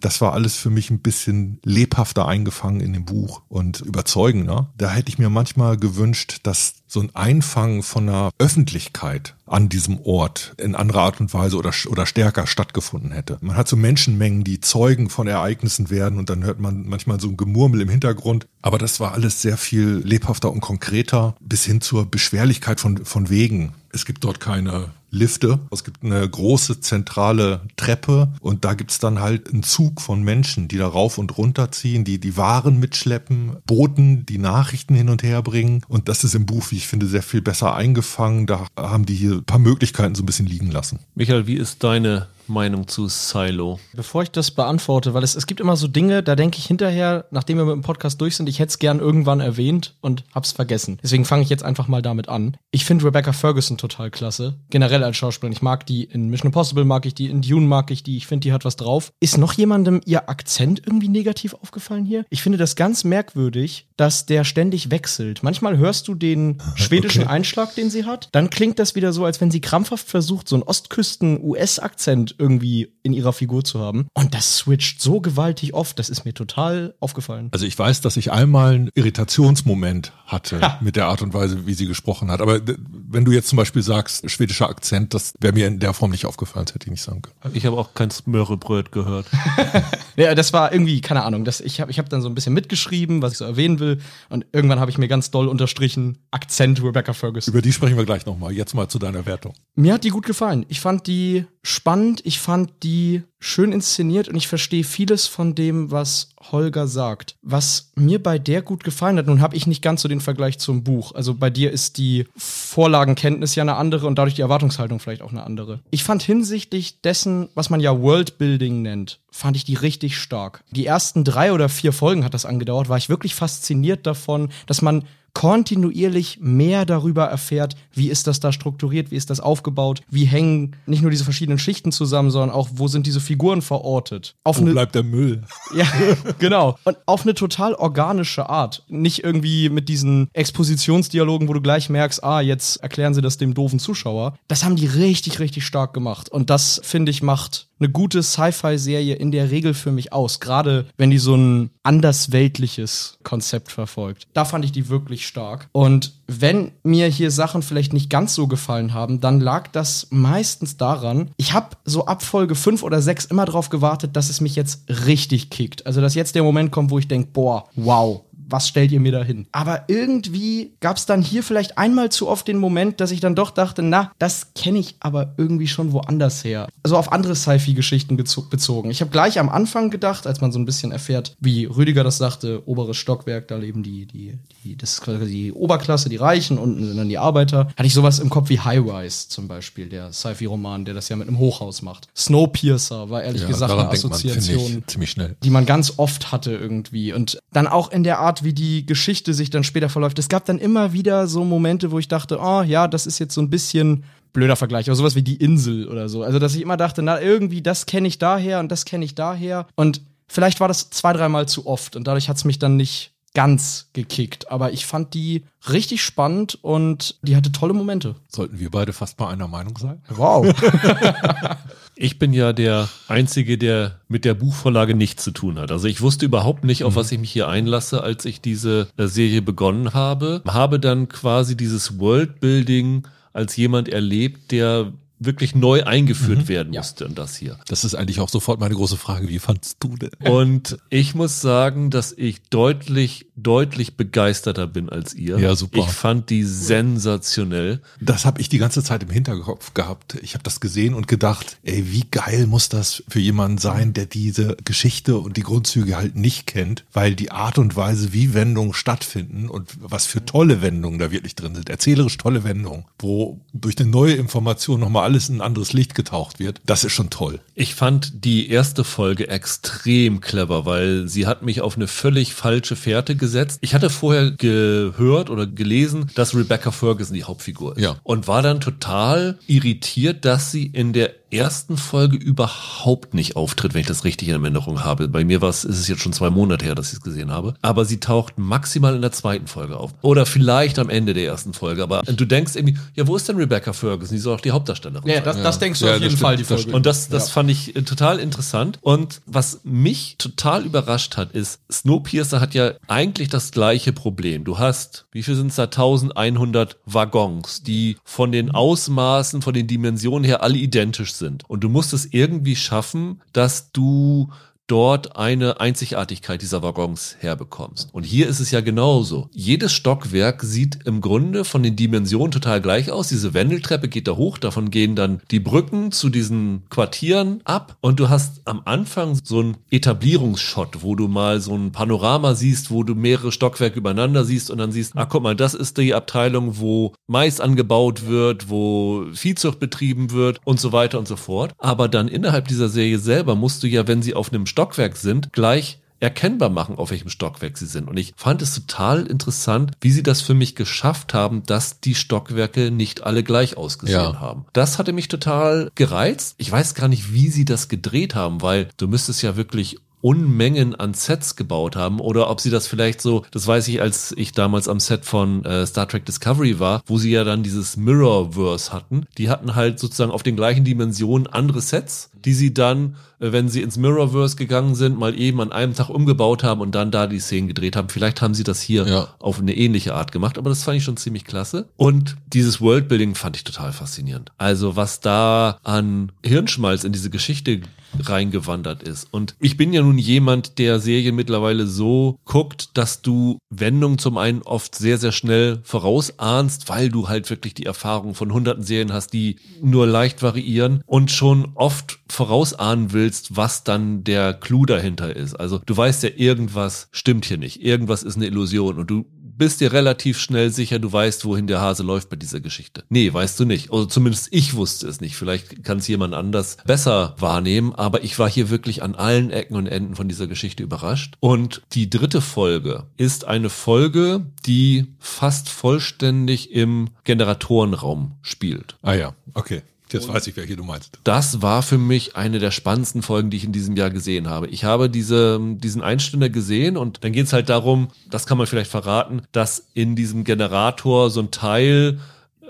Speaker 2: das war alles für mich ein bisschen lebhafter eingefangen in dem Buch und überzeugender. Da hätte ich mir manchmal gewünscht, dass so ein Einfangen von einer Öffentlichkeit an diesem Ort in anderer Art und Weise oder, oder stärker stattgefunden hätte. Man hat so Menschenmengen, die Zeugen von Ereignissen werden und dann hört man manchmal so ein Gemurmel im Hintergrund. Aber das war alles sehr viel lebhafter und konkreter bis hin zur Beschwerlichkeit von, von Wegen Es gibt dort keine Lifte. Es gibt eine große zentrale Treppe und da gibt's dann halt einen Zug von Menschen, die da rauf und runter ziehen, die die Waren mitschleppen, Boten, die Nachrichten hin und her bringen. Und das ist im Buch, wie ich finde, sehr viel besser eingefangen. Da haben die hier ein paar Möglichkeiten so ein bisschen liegen lassen.
Speaker 1: Michael, wie ist deine Meinung zu Silo?
Speaker 4: Bevor ich das beantworte, weil es, es gibt immer so Dinge, da denke ich hinterher, nachdem wir mit dem Podcast durch sind, ich hätte es gern irgendwann erwähnt und hab's vergessen. Deswegen fange ich jetzt einfach mal damit an. Ich finde Rebecca Ferguson total klasse. Generell als Schauspielerin. Ich mag die in Mission Impossible, mag ich die, in Dune mag ich die. Ich finde, die hat was drauf. Ist noch jemandem ihr Akzent irgendwie negativ aufgefallen hier? Ich finde das ganz merkwürdig, dass der ständig wechselt. Manchmal hörst du den schwedischen
Speaker 2: Okay.
Speaker 4: Einschlag, den sie hat. Dann klingt das wieder so, als wenn sie krampfhaft versucht, so einen Ostküsten-US-Akzent irgendwie in ihrer Figur zu haben. Und das switcht so gewaltig oft. Das ist mir total aufgefallen.
Speaker 2: Also ich weiß, dass ich einmal einen Irritationsmoment hatte
Speaker 4: Ha.
Speaker 2: mit der Art und Weise, wie sie gesprochen hat. Aber wenn du jetzt zum Beispiel sagst, schwedischer Akzent, das wäre mir in der Form nicht aufgefallen, das hätte ich nicht sagen können.
Speaker 1: Ich habe auch kein Smörrebröt gehört.
Speaker 4: Ja, das war irgendwie, keine Ahnung, das, ich habe ich hab dann so ein bisschen mitgeschrieben, was ich so erwähnen will. Und irgendwann habe ich mir ganz doll unterstrichen, Akzent Rebecca Ferguson.
Speaker 2: Über die sprechen wir gleich nochmal. Jetzt mal zu deiner Wertung.
Speaker 4: Mir hat die gut gefallen. Ich fand die spannend, ich fand die schön inszeniert und ich verstehe vieles von dem, was Holger sagt. Was mir bei der gut gefallen hat, nun habe ich nicht ganz so den Vergleich zum Buch. Also bei dir ist die Vorlagenkenntnis ja eine andere und dadurch die Erwartungshaltung vielleicht auch eine andere. Ich fand hinsichtlich dessen, was man ja Worldbuilding nennt, fand ich die richtig stark. Die ersten drei oder vier Folgen hat das angedauert, war ich wirklich fasziniert davon, dass man kontinuierlich mehr darüber erfährt, wie ist das da strukturiert, wie ist das aufgebaut, wie hängen nicht nur diese verschiedenen Schichten zusammen, sondern auch, wo sind diese Figuren verortet. Auf
Speaker 2: Wo
Speaker 4: eine,
Speaker 2: bleibt der Müll?
Speaker 4: ja, genau. Und auf eine total organische Art. Nicht irgendwie mit diesen Expositionsdialogen, wo du gleich merkst, ah, jetzt erklären sie das dem doofen Zuschauer. Das haben die richtig, richtig stark gemacht. Und das, finde ich, macht eine gute Sci-Fi-Serie in der Regel für mich aus. Gerade wenn die so ein andersweltliches Konzept verfolgt. Da fand ich die wirklich stark. Und wenn mir hier Sachen vielleicht nicht ganz so gefallen haben, dann lag das meistens daran, ich habe so ab Folge 5 oder 6 immer darauf gewartet, dass es mich jetzt richtig kickt. Also dass jetzt der Moment kommt, wo ich denke, boah, wow, was stellt ihr mir da hin? Aber irgendwie gab es dann hier vielleicht einmal zu oft den Moment, dass ich dann doch dachte, na, das kenne ich aber irgendwie schon woanders her. Also auf andere Sci-Fi-Geschichten bezogen. Ich habe gleich am Anfang gedacht, als man so ein bisschen erfährt, wie Rüdiger das sagte, oberes Stockwerk, da leben die, die, die, das ist quasi die Oberklasse, die Reichen, unten sind dann die Arbeiter. Hatte ich sowas im Kopf wie High Rise zum Beispiel, der Sci-Fi-Roman, der das ja mit einem Hochhaus macht. Snowpiercer war ehrlich gesagt eine
Speaker 2: denkt man,
Speaker 4: Assoziation
Speaker 2: ich, ziemlich schnell.
Speaker 4: die man ganz oft hatte irgendwie. Und dann auch in der Art, wie die Geschichte sich dann später verläuft. Es gab dann immer wieder so Momente, wo ich dachte, oh ja, das ist jetzt so ein bisschen blöder Vergleich, aber sowas wie die Insel oder so. Also, dass ich immer dachte, na, irgendwie, das kenne ich daher und das kenne ich daher. Und vielleicht war das zwei, dreimal zu oft und dadurch hat es mich dann nicht ganz gekickt. Aber ich fand die richtig spannend und die hatte tolle Momente.
Speaker 2: Sollten wir beide fast mal einer Meinung sein?
Speaker 4: Wow.
Speaker 1: Ich bin ja der Einzige, der mit der Buchvorlage nichts zu tun hat. Also ich wusste überhaupt nicht, auf was ich mich hier einlasse, als ich diese äh, Serie begonnen habe. Habe dann quasi dieses Worldbuilding als jemand erlebt, der wirklich neu eingeführt werden musste in das hier.
Speaker 2: Das ist eigentlich auch sofort meine große Frage. Wie fandst du denn?
Speaker 1: Und ich muss sagen, dass ich deutlich, deutlich begeisterter bin als ihr.
Speaker 2: Ja, super.
Speaker 1: Ich fand die sensationell.
Speaker 2: Das habe ich die ganze Zeit im Hinterkopf gehabt. Ich habe das gesehen und gedacht, ey, wie geil muss das für jemanden sein, der diese Geschichte und die Grundzüge halt nicht kennt, weil die Art und Weise, wie Wendungen stattfinden und was für tolle Wendungen da wirklich drin sind, erzählerisch tolle Wendungen, wo durch eine neue Information nochmal alles in ein anderes Licht getaucht wird, das ist schon toll.
Speaker 1: Ich fand die erste Folge extrem clever, weil sie hat mich auf eine völlig falsche Fährte gesetzt. Ich hatte vorher gehört oder gelesen, dass Rebecca Ferguson die Hauptfigur ist.
Speaker 2: Ja.
Speaker 1: Und war dann total irritiert, dass sie in der ersten Folge überhaupt nicht auftritt, wenn ich das richtig in Erinnerung habe. Bei mir war es, ist es jetzt schon zwei Monate her, dass ich es gesehen habe. Aber sie taucht maximal in der zweiten Folge auf. Oder vielleicht am Ende der ersten Folge. Aber du denkst irgendwie, ja, wo ist denn Rebecca Ferguson? Die soll doch die Hauptdarstellerin
Speaker 4: ja,
Speaker 1: sein.
Speaker 4: das, das denkst du
Speaker 2: Ja,
Speaker 4: auf jeden
Speaker 2: stimmt,
Speaker 4: Fall, die Folge.
Speaker 1: Und das, das
Speaker 4: Ja.
Speaker 1: fand ich äh, total interessant. Und was mich total überrascht hat, ist, Snowpiercer hat ja eigentlich das gleiche Problem. Du hast, wie viel sind es da? 1100 Waggons, die von den Ausmaßen, von den Dimensionen her alle identisch sind. Und du musst es irgendwie schaffen, dass du dort eine Einzigartigkeit dieser Waggons herbekommst. Und hier ist es ja genauso. Jedes Stockwerk sieht im Grunde von den Dimensionen total gleich aus. Diese Wendeltreppe geht da hoch, davon gehen dann die Brücken zu diesen Quartieren ab und du hast am Anfang so einen Etablierungsshot, wo du mal so ein Panorama siehst, wo du mehrere Stockwerke übereinander siehst und dann siehst, ah, guck mal, das ist die Abteilung, wo Mais angebaut wird, wo Viehzucht betrieben wird und so weiter und so fort. Aber dann innerhalb dieser Serie selber musst du ja, wenn sie auf einem Stockwerk sind, gleich erkennbar machen, auf welchem Stockwerk sie sind. Und ich fand es total interessant, wie sie das für mich geschafft haben, dass die Stockwerke nicht alle gleich ausgesehen ja. haben. Das hatte mich total gereizt. Ich weiß gar nicht, wie sie das gedreht haben, weil du müsstest ja wirklich Unmengen an Sets gebaut haben oder ob sie das vielleicht so, das weiß ich, als ich damals am Set von äh, Star Trek Discovery war, wo sie ja dann dieses Mirrorverse hatten. Die hatten halt sozusagen auf den gleichen Dimensionen andere Sets, die sie dann, äh, wenn sie ins Mirrorverse gegangen sind, mal eben an einem Tag umgebaut haben und dann da die Szenen gedreht haben. Vielleicht haben sie das hier ja. auf eine ähnliche Art gemacht, aber das fand ich schon ziemlich klasse. Und dieses Worldbuilding fand ich total faszinierend. Also was da an Hirnschmalz in diese Geschichte reingewandert ist. Und ich bin ja nun jemand, der Serien mittlerweile so guckt, dass du Wendungen zum einen oft sehr, sehr schnell vorausahnst, weil du halt wirklich die Erfahrung von hunderten Serien hast, die nur leicht variieren und schon oft vorausahnen willst, was dann der Clou dahinter ist. Also du weißt ja, irgendwas stimmt hier nicht, irgendwas ist eine Illusion und du bist dir relativ schnell sicher, du weißt, wohin der Hase läuft bei dieser Geschichte. Nee, weißt du nicht. Oder zumindest ich wusste es nicht. Vielleicht kann es jemand anders besser wahrnehmen, aber ich war hier wirklich an allen Ecken und Enden von dieser Geschichte überrascht. Und die dritte Folge ist eine Folge, die fast vollständig im Generatorenraum spielt.
Speaker 2: Ah ja, okay. Jetzt weiß ich, welche du meinst.
Speaker 1: Das war für mich eine der spannendsten Folgen, die ich in diesem Jahr gesehen habe. Ich habe diese, diesen Einstünder gesehen und dann geht es halt darum, das kann man vielleicht verraten, dass in diesem Generator so ein Teil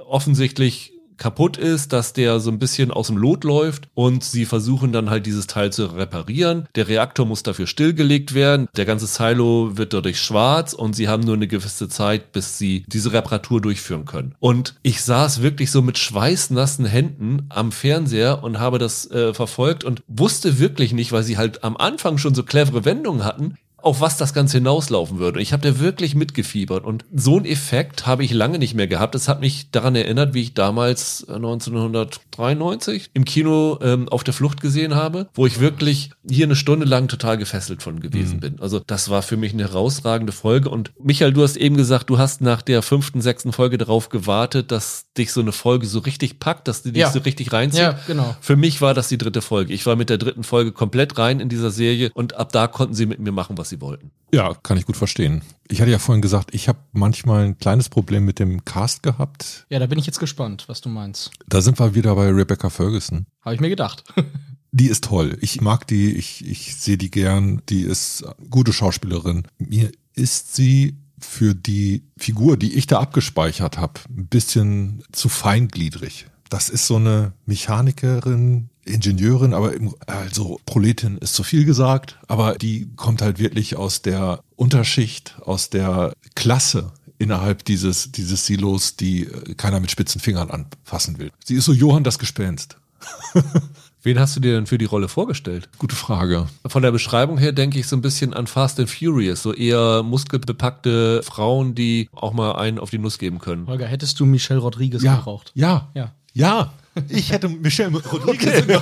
Speaker 1: offensichtlich kaputt ist, dass der so ein bisschen aus dem Lot läuft und sie versuchen dann halt dieses Teil zu reparieren. Der Reaktor muss dafür stillgelegt werden. Der ganze Silo wird dadurch schwarz und sie haben nur eine gewisse Zeit, bis sie diese Reparatur durchführen können. Und ich saß wirklich so mit schweißnassen Händen am Fernseher und habe das äh, verfolgt und wusste wirklich nicht, weil sie halt am Anfang schon so clevere Wendungen hatten, auf was das Ganze hinauslaufen würde. Ich habe da wirklich mitgefiebert und so einen Effekt habe ich lange nicht mehr gehabt. Es hat mich daran erinnert, wie ich damals 1993 äh, im Kino ähm, auf der Flucht gesehen habe, wo ich wirklich hier eine Stunde lang total gefesselt von gewesen mhm. bin. Also das war für mich eine herausragende Folge und Michael, du hast eben gesagt, du hast nach der fünften, sechsten Folge darauf gewartet, dass dich so eine Folge so richtig packt, dass die dich ja. so richtig reinzieht. Ja,
Speaker 4: genau.
Speaker 1: Für mich war das die dritte Folge. Ich war mit der dritten Folge komplett rein in dieser Serie und ab da konnten sie mit mir machen, was sie wollten.
Speaker 2: Ja, kann ich gut verstehen. Ich hatte ja vorhin gesagt, ich habe manchmal ein kleines Problem mit dem Cast gehabt.
Speaker 4: Ja, da bin ich jetzt gespannt, was du meinst.
Speaker 2: Da sind wir wieder bei Rebecca Ferguson.
Speaker 4: Habe ich mir gedacht.
Speaker 2: Die ist toll. Ich mag die, ich, ich sehe die gern. Die ist gute Schauspielerin. Mir ist sie für die Figur, die ich da abgespeichert habe, ein bisschen zu feingliedrig. Das ist so eine Mechanikerin, Ingenieurin, aber im, also Proletin ist zu viel gesagt, aber die kommt halt wirklich aus der Unterschicht, aus der Klasse innerhalb dieses, dieses Silos, die äh, keiner mit spitzen Fingern anfassen will. Sie ist so Johann das Gespenst.
Speaker 1: Wen hast du dir denn für die Rolle vorgestellt?
Speaker 2: Gute Frage.
Speaker 1: Von der Beschreibung her denke ich so ein bisschen an Fast and Furious, so eher muskelbepackte Frauen, die auch mal einen auf die Nuss geben können.
Speaker 4: Holger, hättest du Michelle Rodriguez
Speaker 2: ja,
Speaker 4: gebraucht?
Speaker 2: Ja, ja. Ja, ich hätte Michelle Rodriguez okay.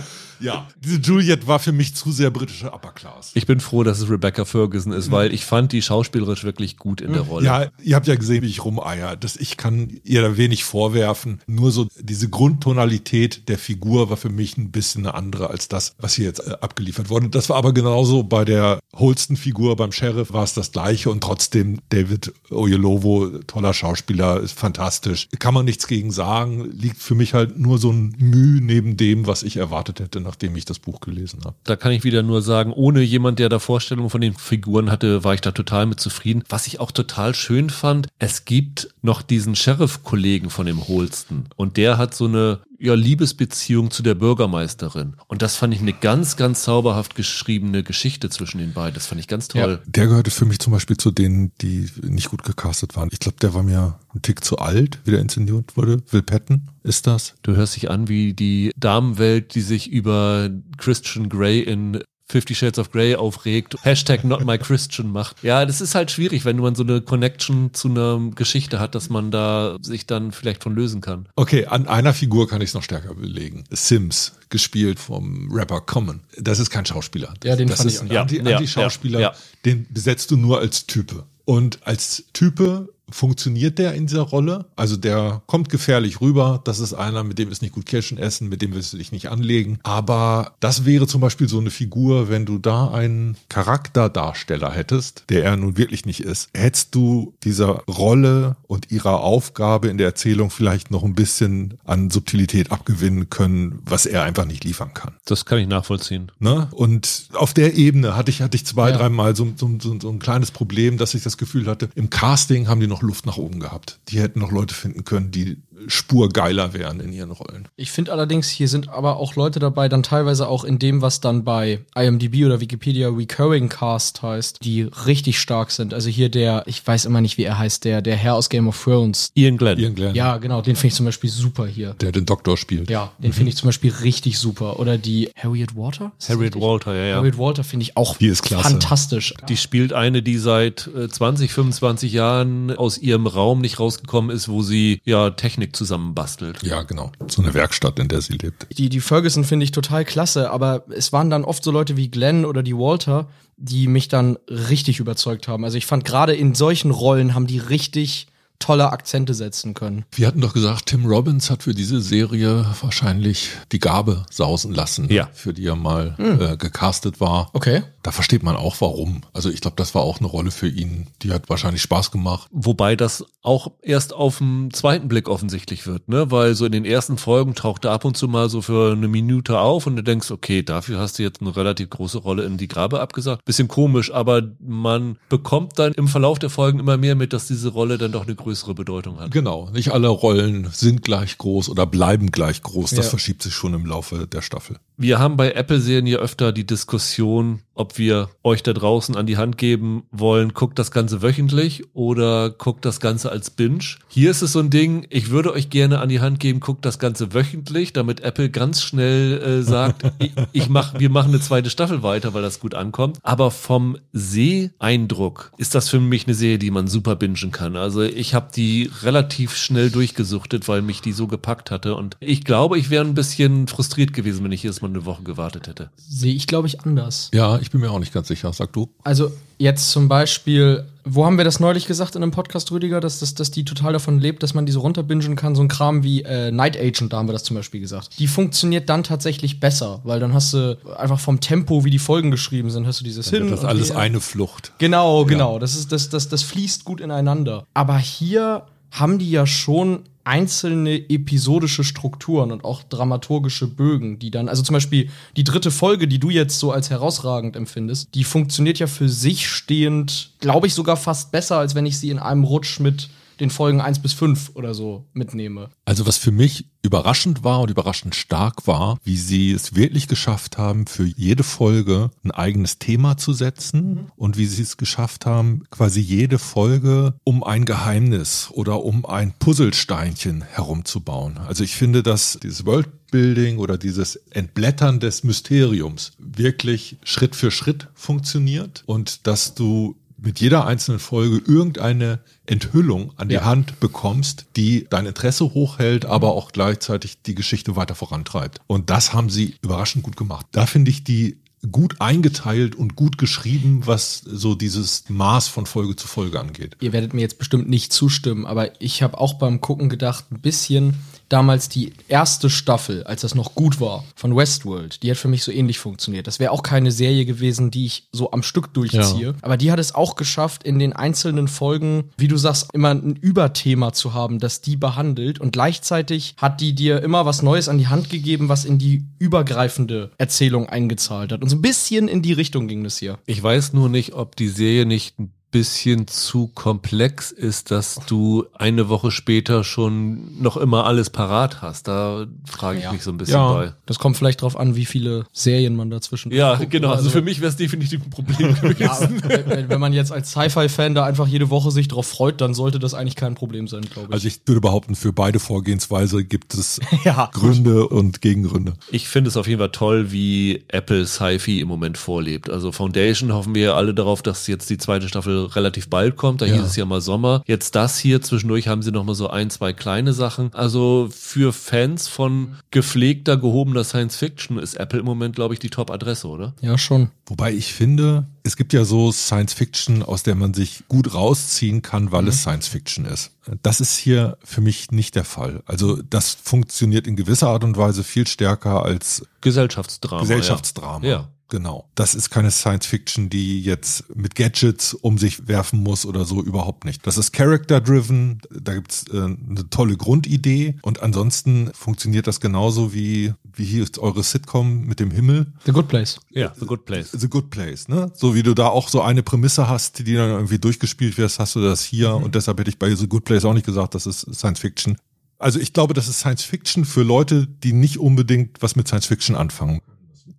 Speaker 2: Ja, diese Juliet war für mich zu sehr britische Upper Class.
Speaker 1: Ich bin froh, dass es Rebecca Ferguson ist, weil ich fand die schauspielerisch wirklich gut in der Rolle.
Speaker 2: Ja, ihr habt ja gesehen, wie ich rumeier. Das, ich kann ihr da wenig vorwerfen. Nur so diese Grundtonalität der Figur war für mich ein bisschen eine andere als das, was hier jetzt äh, abgeliefert wurde. Das war aber genauso bei der Holsten-Figur beim Sheriff war es das gleiche und trotzdem David Oyelowo, toller Schauspieler, ist fantastisch. Kann man nichts gegen sagen. Liegt für mich halt nur so ein Mühe neben dem, was ich erwartet hätte nachdem ich das Buch gelesen habe.
Speaker 1: Da kann ich wieder nur sagen, ohne jemand, der da Vorstellungen von den Figuren hatte, war ich da total mit zufrieden. Was ich auch total schön fand, es gibt noch diesen Sheriff-Kollegen von dem Holsten und der hat so eine ja, Liebesbeziehung zu der Bürgermeisterin. Und das fand ich eine ganz, ganz zauberhaft geschriebene Geschichte zwischen den beiden. Das fand ich ganz toll.
Speaker 2: Ja, der gehörte für mich zum Beispiel zu denen, die nicht gut gecastet waren. Ich glaube, der war mir ein Tick zu alt, wie der inszeniert wurde. Will Patton ist das.
Speaker 1: Du hörst dich an wie die Damenwelt, die sich über Christian Grey in Fifty Shades of Grey aufregt, Hashtag not my Christian macht. Ja, das ist halt schwierig, wenn man so eine Connection zu einer Geschichte hat, dass man da sich dann vielleicht von lösen kann.
Speaker 2: Okay, an einer Figur kann ich es noch stärker belegen. Sims, gespielt vom Rapper Common. Das ist kein Schauspieler.
Speaker 4: Ja, den
Speaker 2: das
Speaker 4: fand
Speaker 2: ist
Speaker 4: ich
Speaker 2: ein
Speaker 1: ja,
Speaker 2: Anti-Schauspieler,
Speaker 1: ja, ja.
Speaker 2: den besetzt du nur als Type. Und als Type funktioniert der in dieser Rolle. Also der kommt gefährlich rüber. Das ist einer, mit dem ist nicht gut Kirschen essen, mit dem willst du dich nicht anlegen. Aber das wäre zum Beispiel so eine Figur, wenn du da einen Charakterdarsteller hättest, der er nun wirklich nicht ist, hättest du dieser Rolle und ihrer Aufgabe in der Erzählung vielleicht noch ein bisschen an Subtilität abgewinnen können, was er einfach nicht liefern kann.
Speaker 1: Das kann ich nachvollziehen.
Speaker 2: Ne? Und auf der Ebene hatte ich, hatte ich zwei,
Speaker 4: Ja.
Speaker 2: dreimal so, so, so, so ein kleines Problem, dass ich das Gefühl hatte, im Casting haben die noch Luft nach oben gehabt. Die hätten noch Leute finden können, die spurgeiler wären in ihren Rollen.
Speaker 4: Ich finde allerdings, hier sind aber auch Leute dabei, dann teilweise auch in dem, was dann bei IMDb oder Wikipedia Recurring Cast heißt, die richtig stark sind. Also hier der, ich weiß immer nicht, wie er heißt, der, der Herr aus Game of Thrones.
Speaker 1: Ian Glenn.
Speaker 2: Ian Glenn,
Speaker 4: Ja, genau, den finde ich zum Beispiel super hier.
Speaker 2: der den Doktor spielt.
Speaker 4: Ja, den finde ich zum Beispiel richtig super. Oder die Harriet? Ist das
Speaker 1: Harriet? Walter, ja, ja.
Speaker 4: Harriet Walter finde ich auch
Speaker 2: Die ist klasse.
Speaker 4: fantastisch.
Speaker 1: Die spielt eine, die seit äh, 20, 25 Jahren aus ihrem Raum nicht rausgekommen ist, wo sie ja Technik zusammenbastelt.
Speaker 2: Ja, genau. So eine Werkstatt, in der sie lebt.
Speaker 4: Die, die Ferguson finde ich total klasse, aber es waren dann oft so Leute wie Glenn oder die Walter, die mich dann richtig überzeugt haben. Also ich fand gerade in solchen Rollen haben die richtig tolle Akzente setzen können.
Speaker 2: Wir hatten doch gesagt, Tim Robbins hat für diese Serie wahrscheinlich die Gabe sausen lassen,
Speaker 1: Ja.
Speaker 2: für die er mal äh, gecastet war.
Speaker 4: Okay.
Speaker 2: Da versteht man auch warum. Also ich glaube, das war auch eine Rolle für ihn. Die hat wahrscheinlich Spaß gemacht.
Speaker 1: Wobei das auch erst auf den zweiten Blick offensichtlich wird, ne? Weil so in den ersten Folgen taucht er ab und zu mal so für eine Minute auf und du denkst, okay, dafür hast du jetzt eine relativ große Rolle in die Grabe abgesagt. Bisschen komisch, aber man bekommt dann im Verlauf der Folgen immer mehr mit, dass diese Rolle dann doch eine größere Bedeutung hat.
Speaker 2: Genau, nicht alle Rollen sind gleich groß oder bleiben gleich groß. Das
Speaker 4: Ja.
Speaker 2: verschiebt sich schon im Laufe der Staffel.
Speaker 1: Wir haben bei Apple-Serien ja öfter die Diskussion, ob wir euch da draußen an die Hand geben wollen, guckt das Ganze wöchentlich oder guckt das Ganze als Binge. Hier ist es so ein Ding, ich würde euch gerne an die Hand geben, guckt das Ganze wöchentlich, damit Apple ganz schnell äh, sagt, ich, ich mach, wir machen eine zweite Staffel weiter, weil das gut ankommt. Aber vom Seeeindruck ist das für mich eine Serie, die man super bingen kann. Also ich habe die relativ schnell durchgesuchtet, weil mich die so gepackt hatte. Und ich glaube, ich wäre ein bisschen frustriert gewesen, wenn ich jedes Mal eine Woche gewartet hätte.
Speaker 4: Sehe ich, glaube ich, anders.
Speaker 2: Ja, ich bin mir auch nicht ganz sicher. Sag du.
Speaker 4: Also jetzt zum Beispiel, wo haben wir das neulich gesagt in einem Podcast, Rüdiger, dass, dass, dass die total davon lebt, dass man die so runterbingen kann? So ein Kram wie äh, Night Agent, da haben wir das zum Beispiel gesagt. Die funktioniert dann tatsächlich besser, weil dann hast du einfach vom Tempo, wie die Folgen geschrieben sind, hast du dieses hin.
Speaker 2: Das ist alles
Speaker 4: her.
Speaker 2: eine Flucht.
Speaker 4: Genau, genau. Das, ist, das, das, das fließt gut ineinander. Aber hier haben die ja schon einzelne episodische Strukturen und auch dramaturgische Bögen, die dann, also zum Beispiel die dritte Folge, die du jetzt so als herausragend empfindest, die funktioniert ja für sich stehend, glaube ich, sogar fast besser, als wenn ich sie in einem Rutsch mit den Folgen 1 bis 5 oder so mitnehme.
Speaker 2: Also was für mich überraschend war und überraschend stark war, wie sie es wirklich geschafft haben, für jede Folge ein eigenes Thema zu setzen und wie sie es geschafft haben, quasi jede Folge um ein Geheimnis oder um ein Puzzlesteinchen herumzubauen. Also ich finde, dass dieses Worldbuilding oder dieses Entblättern des Mysteriums wirklich Schritt für Schritt funktioniert und dass du mit jeder einzelnen Folge irgendeine Enthüllung an die
Speaker 4: Ja.
Speaker 2: Hand bekommst, die dein Interesse hochhält, aber auch gleichzeitig die Geschichte weiter vorantreibt. Und das haben sie überraschend gut gemacht. Da finde ich die gut eingeteilt und gut geschrieben, was so dieses Maß von Folge zu Folge angeht.
Speaker 4: Ihr werdet mir jetzt bestimmt nicht zustimmen, aber ich habe auch beim Gucken gedacht, ein bisschen damals die erste Staffel, als das noch gut war, von Westworld, die hat für mich so ähnlich funktioniert. Das wäre auch keine Serie gewesen, die ich so am Stück durchziehe. Aber die hat es auch geschafft, in den einzelnen Folgen, wie du sagst, immer ein Überthema zu haben, das die behandelt. Und gleichzeitig hat die dir immer was Neues an die Hand gegeben, was in die übergreifende Erzählung eingezahlt hat. Und so ein bisschen in die Richtung ging das hier.
Speaker 1: Ich weiß nur nicht, ob die Serie nicht ein bisschen zu komplex ist, dass du eine Woche später schon noch immer alles parat hast. Da frage ich
Speaker 4: Ja.
Speaker 1: mich so ein bisschen
Speaker 4: Ja,
Speaker 1: bei.
Speaker 4: das kommt vielleicht drauf an, wie viele Serien man dazwischen
Speaker 1: Ja,
Speaker 4: guckt.
Speaker 1: genau. Also
Speaker 4: Also-
Speaker 1: für mich wäre es definitiv ein Problem gewesen.
Speaker 4: Ja, wenn, wenn man jetzt als Sci-Fi-Fan da einfach jede Woche sich drauf freut, dann sollte das eigentlich kein Problem sein, glaube ich.
Speaker 2: Also ich würde behaupten, für beide Vorgehensweise gibt es
Speaker 4: Ja.
Speaker 2: Gründe und Gegengründe.
Speaker 1: Ich finde es auf jeden Fall toll, wie Apple Sci-Fi im Moment vorlebt. Also Foundation hoffen wir alle darauf, dass jetzt die zweite Staffel relativ bald kommt. Da
Speaker 2: Ja.
Speaker 1: hieß es ja mal Sommer. Jetzt das hier, zwischendurch haben sie noch mal so ein, zwei kleine Sachen. Also für Fans von gepflegter, gehobener Science Fiction ist Apple im Moment, glaube ich, die Top-Adresse, oder?
Speaker 4: ja, schon.
Speaker 2: Wobei ich finde, es gibt ja so Science Fiction, aus der man sich gut rausziehen kann, weil es Science Fiction ist. Das ist hier für mich nicht der Fall. Also das funktioniert in gewisser Art und Weise viel stärker als
Speaker 1: Gesellschaftsdrama.
Speaker 2: Gesellschaftsdrama.
Speaker 1: Ja.
Speaker 2: Genau. Das ist keine Science Fiction, die jetzt mit Gadgets um sich werfen muss oder so, überhaupt nicht. Das ist character-driven, da gibt's äh, eine tolle Grundidee und ansonsten funktioniert das genauso wie, wie hier ist eure Sitcom mit dem Himmel.
Speaker 4: The Good Place.
Speaker 1: Ja, The Good Place.
Speaker 2: The Good Place, ne? So wie du da auch so eine Prämisse hast, die dann irgendwie durchgespielt wirst, hast du das hier und deshalb hätte ich bei The Good Place auch nicht gesagt, das ist Science Fiction. Also ich glaube, das ist Science Fiction für Leute, die nicht unbedingt was mit Science Fiction anfangen.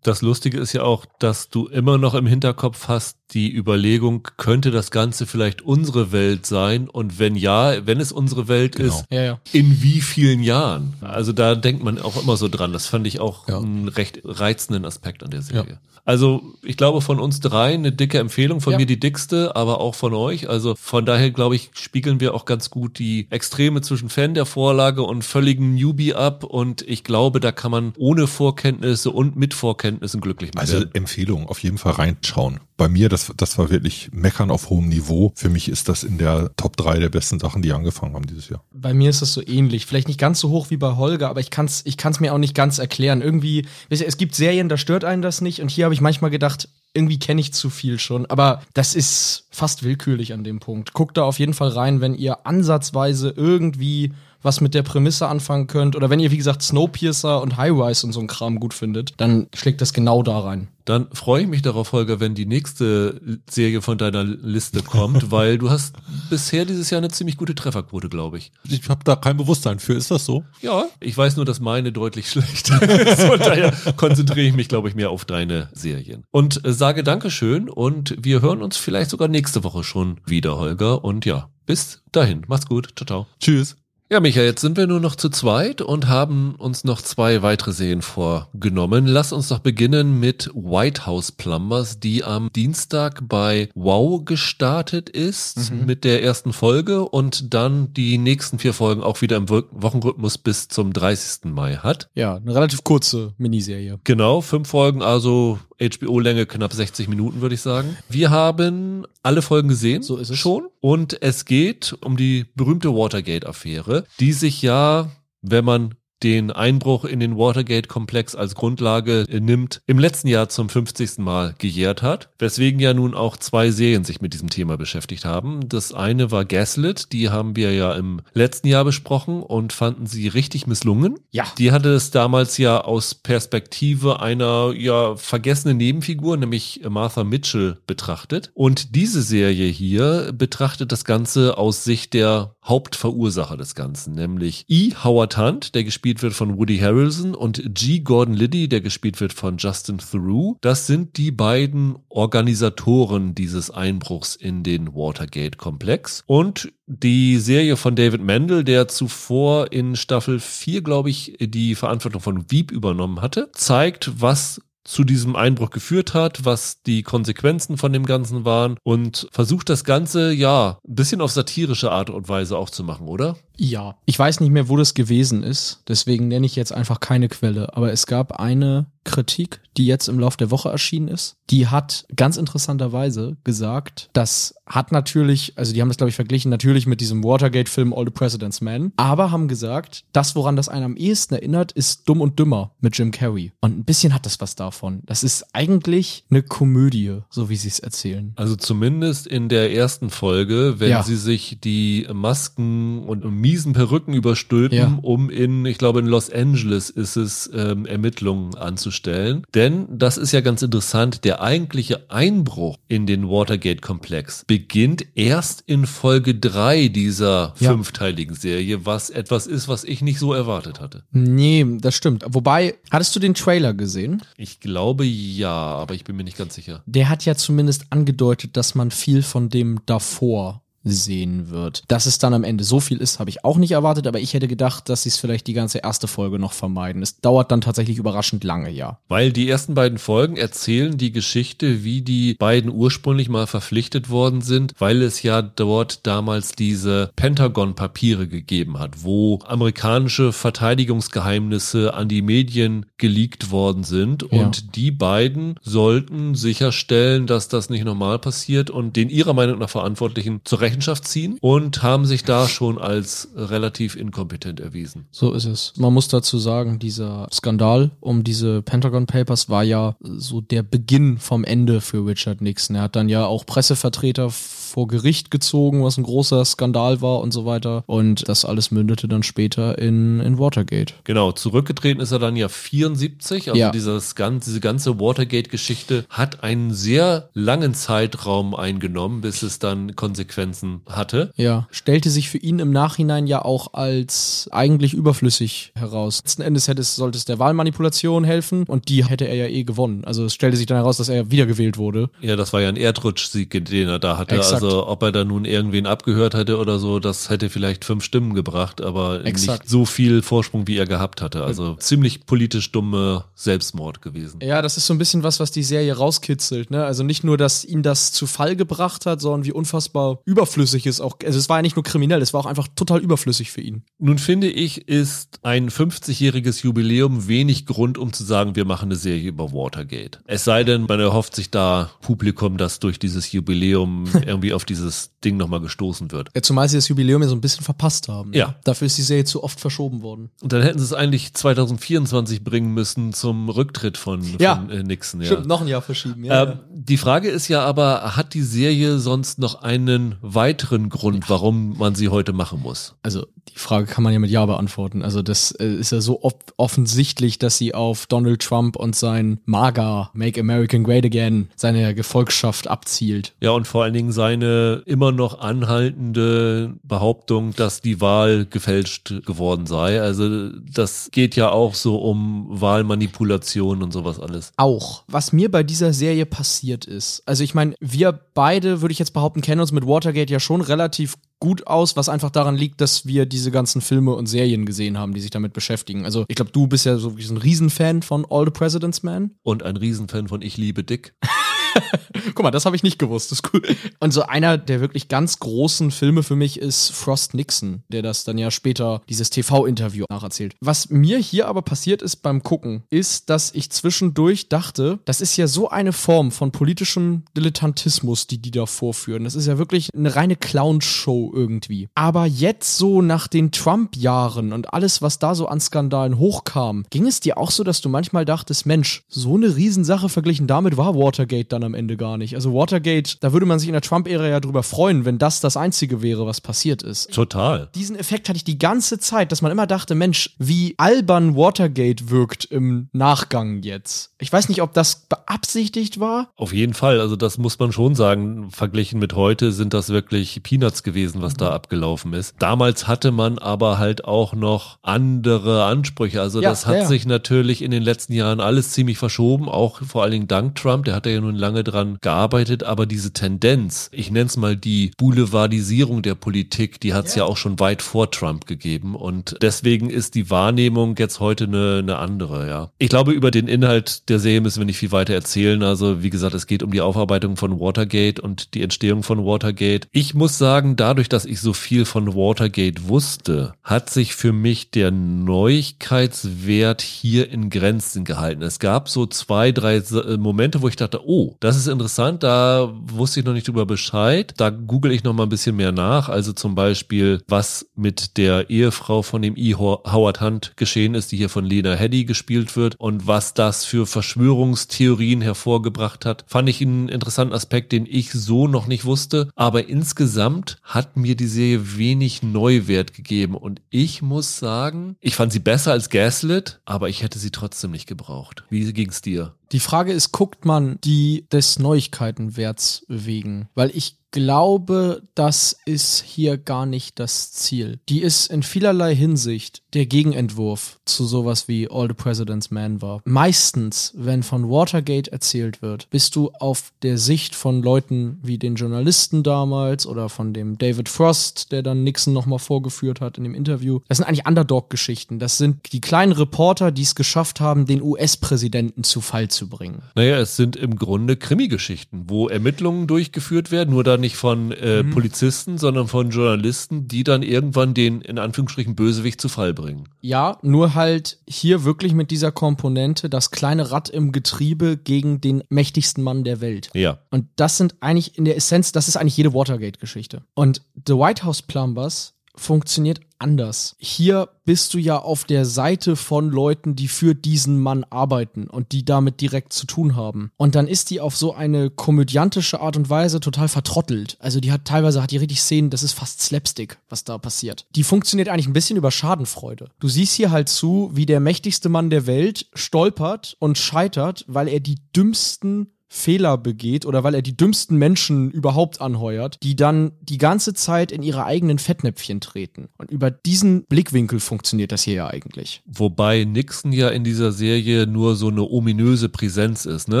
Speaker 1: Das Lustige ist ja auch, dass du immer noch im Hinterkopf hast, die Überlegung, könnte das Ganze vielleicht unsere Welt sein? Und wenn ja, wenn es unsere Welt
Speaker 2: Genau.
Speaker 1: ist,
Speaker 4: Ja, ja.
Speaker 1: in wie vielen Jahren? Also da denkt man auch immer so dran. Das fand ich auch
Speaker 2: Ja.
Speaker 1: einen recht reizenden Aspekt an der Serie. Also ich glaube von uns drei eine dicke Empfehlung, von
Speaker 4: Ja.
Speaker 1: mir die dickste, aber auch von euch. Also von daher glaube ich, spiegeln wir auch ganz gut die Extreme zwischen Fan der Vorlage und völligen Newbie ab. Und ich glaube, da kann man ohne Vorkenntnisse und mit Vorkenntnissen glücklich
Speaker 2: Also
Speaker 1: werden.
Speaker 2: Empfehlung, auf jeden Fall reinschauen. Bei mir, das, das war wirklich Meckern auf hohem Niveau. Für mich ist das in der Top 3 der besten Sachen, die angefangen haben dieses Jahr.
Speaker 4: Bei mir ist das so ähnlich. Vielleicht nicht ganz so hoch wie bei Holger, aber ich kann es ich kann's mir auch nicht ganz erklären. Irgendwie, es gibt Serien, da stört einen das nicht. Und hier habe ich manchmal gedacht, irgendwie kenne ich zu viel schon. Aber das ist fast willkürlich an dem Punkt. Guckt da auf jeden Fall rein, wenn ihr ansatzweise irgendwie was mit der Prämisse anfangen könnt. Oder wenn ihr, wie gesagt, Snowpiercer und High-Rise und so ein Kram gut findet, dann schlägt das genau da rein.
Speaker 1: Dann freue ich mich darauf, Holger, wenn die nächste Serie von deiner Liste kommt, weil du hast bisher dieses Jahr eine ziemlich gute Trefferquote, glaube ich.
Speaker 2: Ich habe da kein Bewusstsein für. Ist das so?
Speaker 1: Ja, ich weiß nur, dass meine deutlich schlechter ist. Von daher konzentriere ich mich, glaube ich, mehr auf deine Serien. Und äh, sage Dankeschön und wir hören uns vielleicht sogar nächste Woche schon wieder, Holger. Und ja, bis dahin. Macht's gut. Ciao, ciao.
Speaker 2: Tschüss.
Speaker 1: Ja, Micha, jetzt sind wir nur noch zu zweit und haben uns noch zwei weitere Serien vorgenommen. Lass uns doch beginnen mit White House Plumbers, die am Dienstag bei Wow gestartet ist mit der ersten Folge und dann die nächsten vier Folgen auch wieder im Wo- Wochenrhythmus bis zum 30. Mai hat.
Speaker 4: Ja, eine relativ kurze Miniserie.
Speaker 1: Genau, fünf Folgen, also HBO-Länge knapp 60 Minuten, würde ich sagen. Wir haben alle Folgen gesehen.
Speaker 4: So ist es.
Speaker 1: Schon. Und es geht um die berühmte Watergate-Affäre, die sich ja, wenn man den Einbruch in den Watergate-Komplex als Grundlage äh, nimmt, im letzten Jahr zum 50. Mal gejährt hat, weswegen ja nun auch zwei Serien sich mit diesem Thema beschäftigt haben. Das eine war Gaslit, die haben wir ja im letzten Jahr besprochen und fanden sie richtig misslungen.
Speaker 4: Ja.
Speaker 1: Die hatte es damals ja aus Perspektive einer ja vergessenen Nebenfigur, nämlich Martha Mitchell, betrachtet. Und diese Serie hier betrachtet das Ganze aus Sicht der Hauptverursacher des Ganzen, nämlich E. Howard Hunt, der gespielt wird von Woody Harrelson, und G. Gordon Liddy, der gespielt wird von Justin Theroux. Das sind die beiden Organisatoren dieses Einbruchs in den Watergate-Komplex. Und die Serie von David Mendel, der zuvor in Staffel 4, glaube ich, die Verantwortung von Veep übernommen hatte, zeigt, was zu diesem Einbruch geführt hat, was die Konsequenzen von dem Ganzen waren und versucht das Ganze, ja, ein bisschen auf satirische Art und Weise auch zu machen, oder?
Speaker 4: Ja. Ich weiß nicht mehr, wo das gewesen ist, deswegen nenne ich jetzt einfach keine Quelle, aber es gab eine Kritik, die jetzt im Laufe der Woche erschienen ist. Die hat ganz interessanterweise gesagt, das hat natürlich, also die haben das glaube ich verglichen, natürlich mit diesem Watergate-Film All the President's Men, aber haben gesagt, das, woran das einen am ehesten erinnert, ist Dumm und Dümmer mit Jim Carrey. Und ein bisschen hat das was davon. Das ist eigentlich eine Komödie, so wie sie es erzählen.
Speaker 1: Also zumindest in der ersten Folge, wenn
Speaker 4: Ja.
Speaker 1: sie sich die Masken und miesen Perücken überstülpen,
Speaker 4: Ja.
Speaker 1: um in, ich glaube in Los Angeles ist es, ähm, Ermittlungen anzustellen. Herzustellen. Denn das ist ja ganz interessant, der eigentliche Einbruch in den Watergate-Komplex beginnt erst in Folge drei dieser
Speaker 4: Ja.
Speaker 1: fünfteiligen Serie, was etwas ist, was ich nicht so erwartet hatte.
Speaker 4: Nee, das stimmt. Wobei, hattest du den Trailer gesehen?
Speaker 1: Ich glaube ja, aber ich bin mir nicht ganz sicher.
Speaker 4: Der hat ja zumindest angedeutet, dass man viel von dem davor sehen wird. Dass es dann am Ende so viel ist, habe ich auch nicht erwartet, aber ich hätte gedacht, dass sie es vielleicht die ganze erste Folge noch vermeiden. Es dauert dann tatsächlich überraschend lange, ja.
Speaker 1: Weil die ersten beiden Folgen erzählen die Geschichte, wie die beiden ursprünglich mal verpflichtet worden sind, weil es ja dort damals diese Pentagon-Papiere gegeben hat, wo amerikanische Verteidigungsgeheimnisse an die Medien geleakt worden sind.
Speaker 4: Ja.
Speaker 1: Und die beiden sollten sicherstellen, dass das nicht normal passiert und den ihrer Meinung nach Verantwortlichen zur Rechenschaft ziehen und haben sich da schon als relativ inkompetent erwiesen.
Speaker 4: So ist es. Man muss dazu sagen, dieser Skandal um diese Pentagon Papers war ja so der Beginn vom Ende für Richard Nixon. Er hat dann ja auch Pressevertreter vor Gericht gezogen, was ein großer Skandal war und so weiter. Und das alles mündete dann später in, in Watergate.
Speaker 1: Genau, zurückgetreten ist er dann ja 74. Also
Speaker 4: Ja.
Speaker 1: dieses, diese ganze Watergate-Geschichte hat einen sehr langen Zeitraum eingenommen, bis es dann Konsequenzen hatte.
Speaker 4: Ja, stellte sich für ihn im Nachhinein ja auch als eigentlich überflüssig heraus. Letzten Endes hätte es, sollte es der Wahlmanipulation helfen und die hätte er ja eh gewonnen. Also es stellte sich dann heraus, dass er wiedergewählt wurde.
Speaker 1: Ja, das war ja ein Erdrutschsieg, den er da hatte.
Speaker 4: Exakt.
Speaker 1: Also ob er da nun irgendwen abgehört hätte oder so, das hätte vielleicht fünf Stimmen gebracht, aber
Speaker 4: Exakt.
Speaker 1: nicht so viel Vorsprung, wie er gehabt hatte. Also ziemlich politisch dumme Selbstmord gewesen.
Speaker 4: Ja, das ist so ein bisschen was, was die Serie rauskitzelt, ne? Also nicht nur, dass ihn das zu Fall gebracht hat, sondern wie unfassbar überflüssig es auch. Also es war ja nicht nur kriminell, es war auch einfach total überflüssig für ihn.
Speaker 1: Nun finde ich, ist ein 50-jähriges Jubiläum wenig Grund, um zu sagen, wir machen eine Serie über Watergate. Es sei denn, man erhofft sich da Publikum, das durch dieses Jubiläum irgendwie auf dieses Ding nochmal gestoßen wird.
Speaker 4: Ja, zumal sie das Jubiläum ja so ein bisschen verpasst haben. ne?
Speaker 1: Ja.
Speaker 4: Dafür ist die Serie zu oft verschoben worden.
Speaker 1: Und dann hätten sie es eigentlich 2024 bringen müssen zum Rücktritt von,
Speaker 4: Ja.
Speaker 1: von äh, Nixon. Ja.
Speaker 4: Stimmt, noch ein Jahr verschieben,
Speaker 1: Ähm, die Frage ist ja aber, hat die Serie sonst noch einen weiteren Grund, warum man sie heute machen muss?
Speaker 4: Also die Frage kann man ja mit Ja beantworten. Also das äh, ist ja so off offensichtlich, dass sie auf Donald Trump und sein MAGA, Make American Great Again, seine Gefolgschaft abzielt.
Speaker 1: Ja, und vor allen Dingen seine immer noch anhaltende Behauptung, dass die Wahl gefälscht geworden sei. Also das geht ja auch so um Wahlmanipulation und sowas alles.
Speaker 4: Auch. Was mir bei dieser Serie passiert ist, also ich meine, wir beide, würde ich jetzt behaupten, kennen uns mit Watergate ja schon relativ gut aus, was einfach daran liegt, dass wir diese ganzen Filme und Serien gesehen haben, die sich damit beschäftigen. Also ich glaube, du bist ja so ein Riesenfan von All the President's Man.
Speaker 1: Und ein Riesenfan von Ich liebe Dick.
Speaker 4: Guck mal, das habe ich nicht gewusst. Das ist cool. Und so einer der wirklich ganz großen Filme für mich ist Frost Nixon, der das dann ja später dieses TV-Interview nacherzählt. Was mir hier aber passiert ist beim Gucken, ist, dass ich zwischendurch dachte, das ist ja so eine Form von politischem Dilettantismus, die die da vorführen. Das ist ja wirklich eine reine Clown-Show irgendwie. Aber jetzt so nach den Trump-Jahren und alles, was da so an Skandalen hochkam, ging es dir auch so, dass du manchmal dachtest, Mensch, so eine Riesensache verglichen damit war Watergate dann am Ende gar nicht. Also Watergate, da würde man sich in der Trump-Ära ja drüber freuen, wenn das das Einzige wäre, was passiert ist.
Speaker 1: Total.
Speaker 4: Diesen Effekt hatte ich die ganze Zeit, dass man immer dachte, Mensch, wie albern Watergate wirkt im Nachgang jetzt. Ich weiß nicht, ob das beabsichtigt war.
Speaker 1: Auf jeden Fall. Also das muss man schon sagen. Verglichen mit heute sind das wirklich Peanuts gewesen, was da abgelaufen ist. Damals hatte man aber halt auch noch andere Ansprüche. Also
Speaker 4: Ja,
Speaker 1: das hat
Speaker 4: ja,
Speaker 1: sich natürlich in den letzten Jahren alles ziemlich verschoben, auch vor allen Dingen dank Trump. Der hat ja nun lange dran gearbeitet, aber diese Tendenz, ich nenne es mal die Boulevardisierung der Politik, die hat es ja. auch schon weit vor Trump gegeben. Und deswegen ist die Wahrnehmung jetzt heute eine, eine andere, ja. Ich glaube, über den Inhalt der Serie müssen wir nicht viel weiter erzählen. Also, wie gesagt, es geht um die Aufarbeitung von Watergate und die Entstehung von Watergate. Ich muss sagen, dadurch, dass ich so viel von Watergate wusste, hat sich für mich der Neuigkeitswert hier in Grenzen gehalten. Es gab so zwei, drei äh, Momente, wo ich dachte, oh, Das ist interessant, da wusste ich noch nicht drüber Bescheid. Da google ich noch mal ein bisschen mehr nach. Also zum Beispiel, was mit der Ehefrau von dem E. Howard Hunt geschehen ist, die hier von Lena Headey gespielt wird und was das für Verschwörungstheorien hervorgebracht hat, fand ich einen interessanten Aspekt, den ich so noch nicht wusste. Aber insgesamt hat mir die Serie wenig Neuwert gegeben und ich muss sagen, ich fand sie besser als Gaslit, aber ich hätte sie trotzdem nicht gebraucht. Wie ging's dir?
Speaker 4: Die Frage ist, guckt man die des Neuigkeitenwerts wegen? Weil ich glaube, das ist hier gar nicht das Ziel. Die ist in vielerlei Hinsicht der Gegenentwurf zu sowas wie All the President's Man war. Meistens, wenn von Watergate erzählt wird, bist du auf der Sicht von Leuten wie den Journalisten damals oder von dem David Frost, der dann Nixon nochmal vorgeführt hat in dem Interview. Das sind eigentlich Underdog-Geschichten. Das sind die kleinen Reporter, die es geschafft haben, den US-Präsidenten zu Fall zu bringen.
Speaker 1: Naja, es sind im Grunde Krimi-Geschichten, wo Ermittlungen durchgeführt werden, nur dann nicht von äh, mhm. Polizisten, sondern von Journalisten, die dann irgendwann den in Anführungsstrichen Bösewicht zu Fall bringen.
Speaker 4: Ja, nur halt hier wirklich mit dieser Komponente das kleine Rad im Getriebe gegen den mächtigsten Mann der Welt.
Speaker 1: Ja.
Speaker 4: Und das sind eigentlich in der Essenz, das ist eigentlich jede Watergate-Geschichte. Und The White House Plumbers funktioniert anders. Hier bist du ja auf der Seite von Leuten, die für diesen Mann arbeiten und die damit direkt zu tun haben. Und dann ist die auf so eine komödiantische Art und Weise total vertrottelt. Also die hat teilweise hat die richtig Szenen, das ist fast Slapstick, was da passiert. Die funktioniert eigentlich ein bisschen über Schadenfreude. Du siehst hier halt zu, wie der mächtigste Mann der Welt stolpert und scheitert, weil er die dümmsten Fehler begeht oder weil er die dümmsten Menschen überhaupt anheuert, die dann die ganze Zeit in ihre eigenen Fettnäpfchen treten. Und über diesen Blickwinkel funktioniert das hier ja eigentlich.
Speaker 1: Wobei Nixon ja in dieser Serie nur so eine ominöse Präsenz ist. Ne?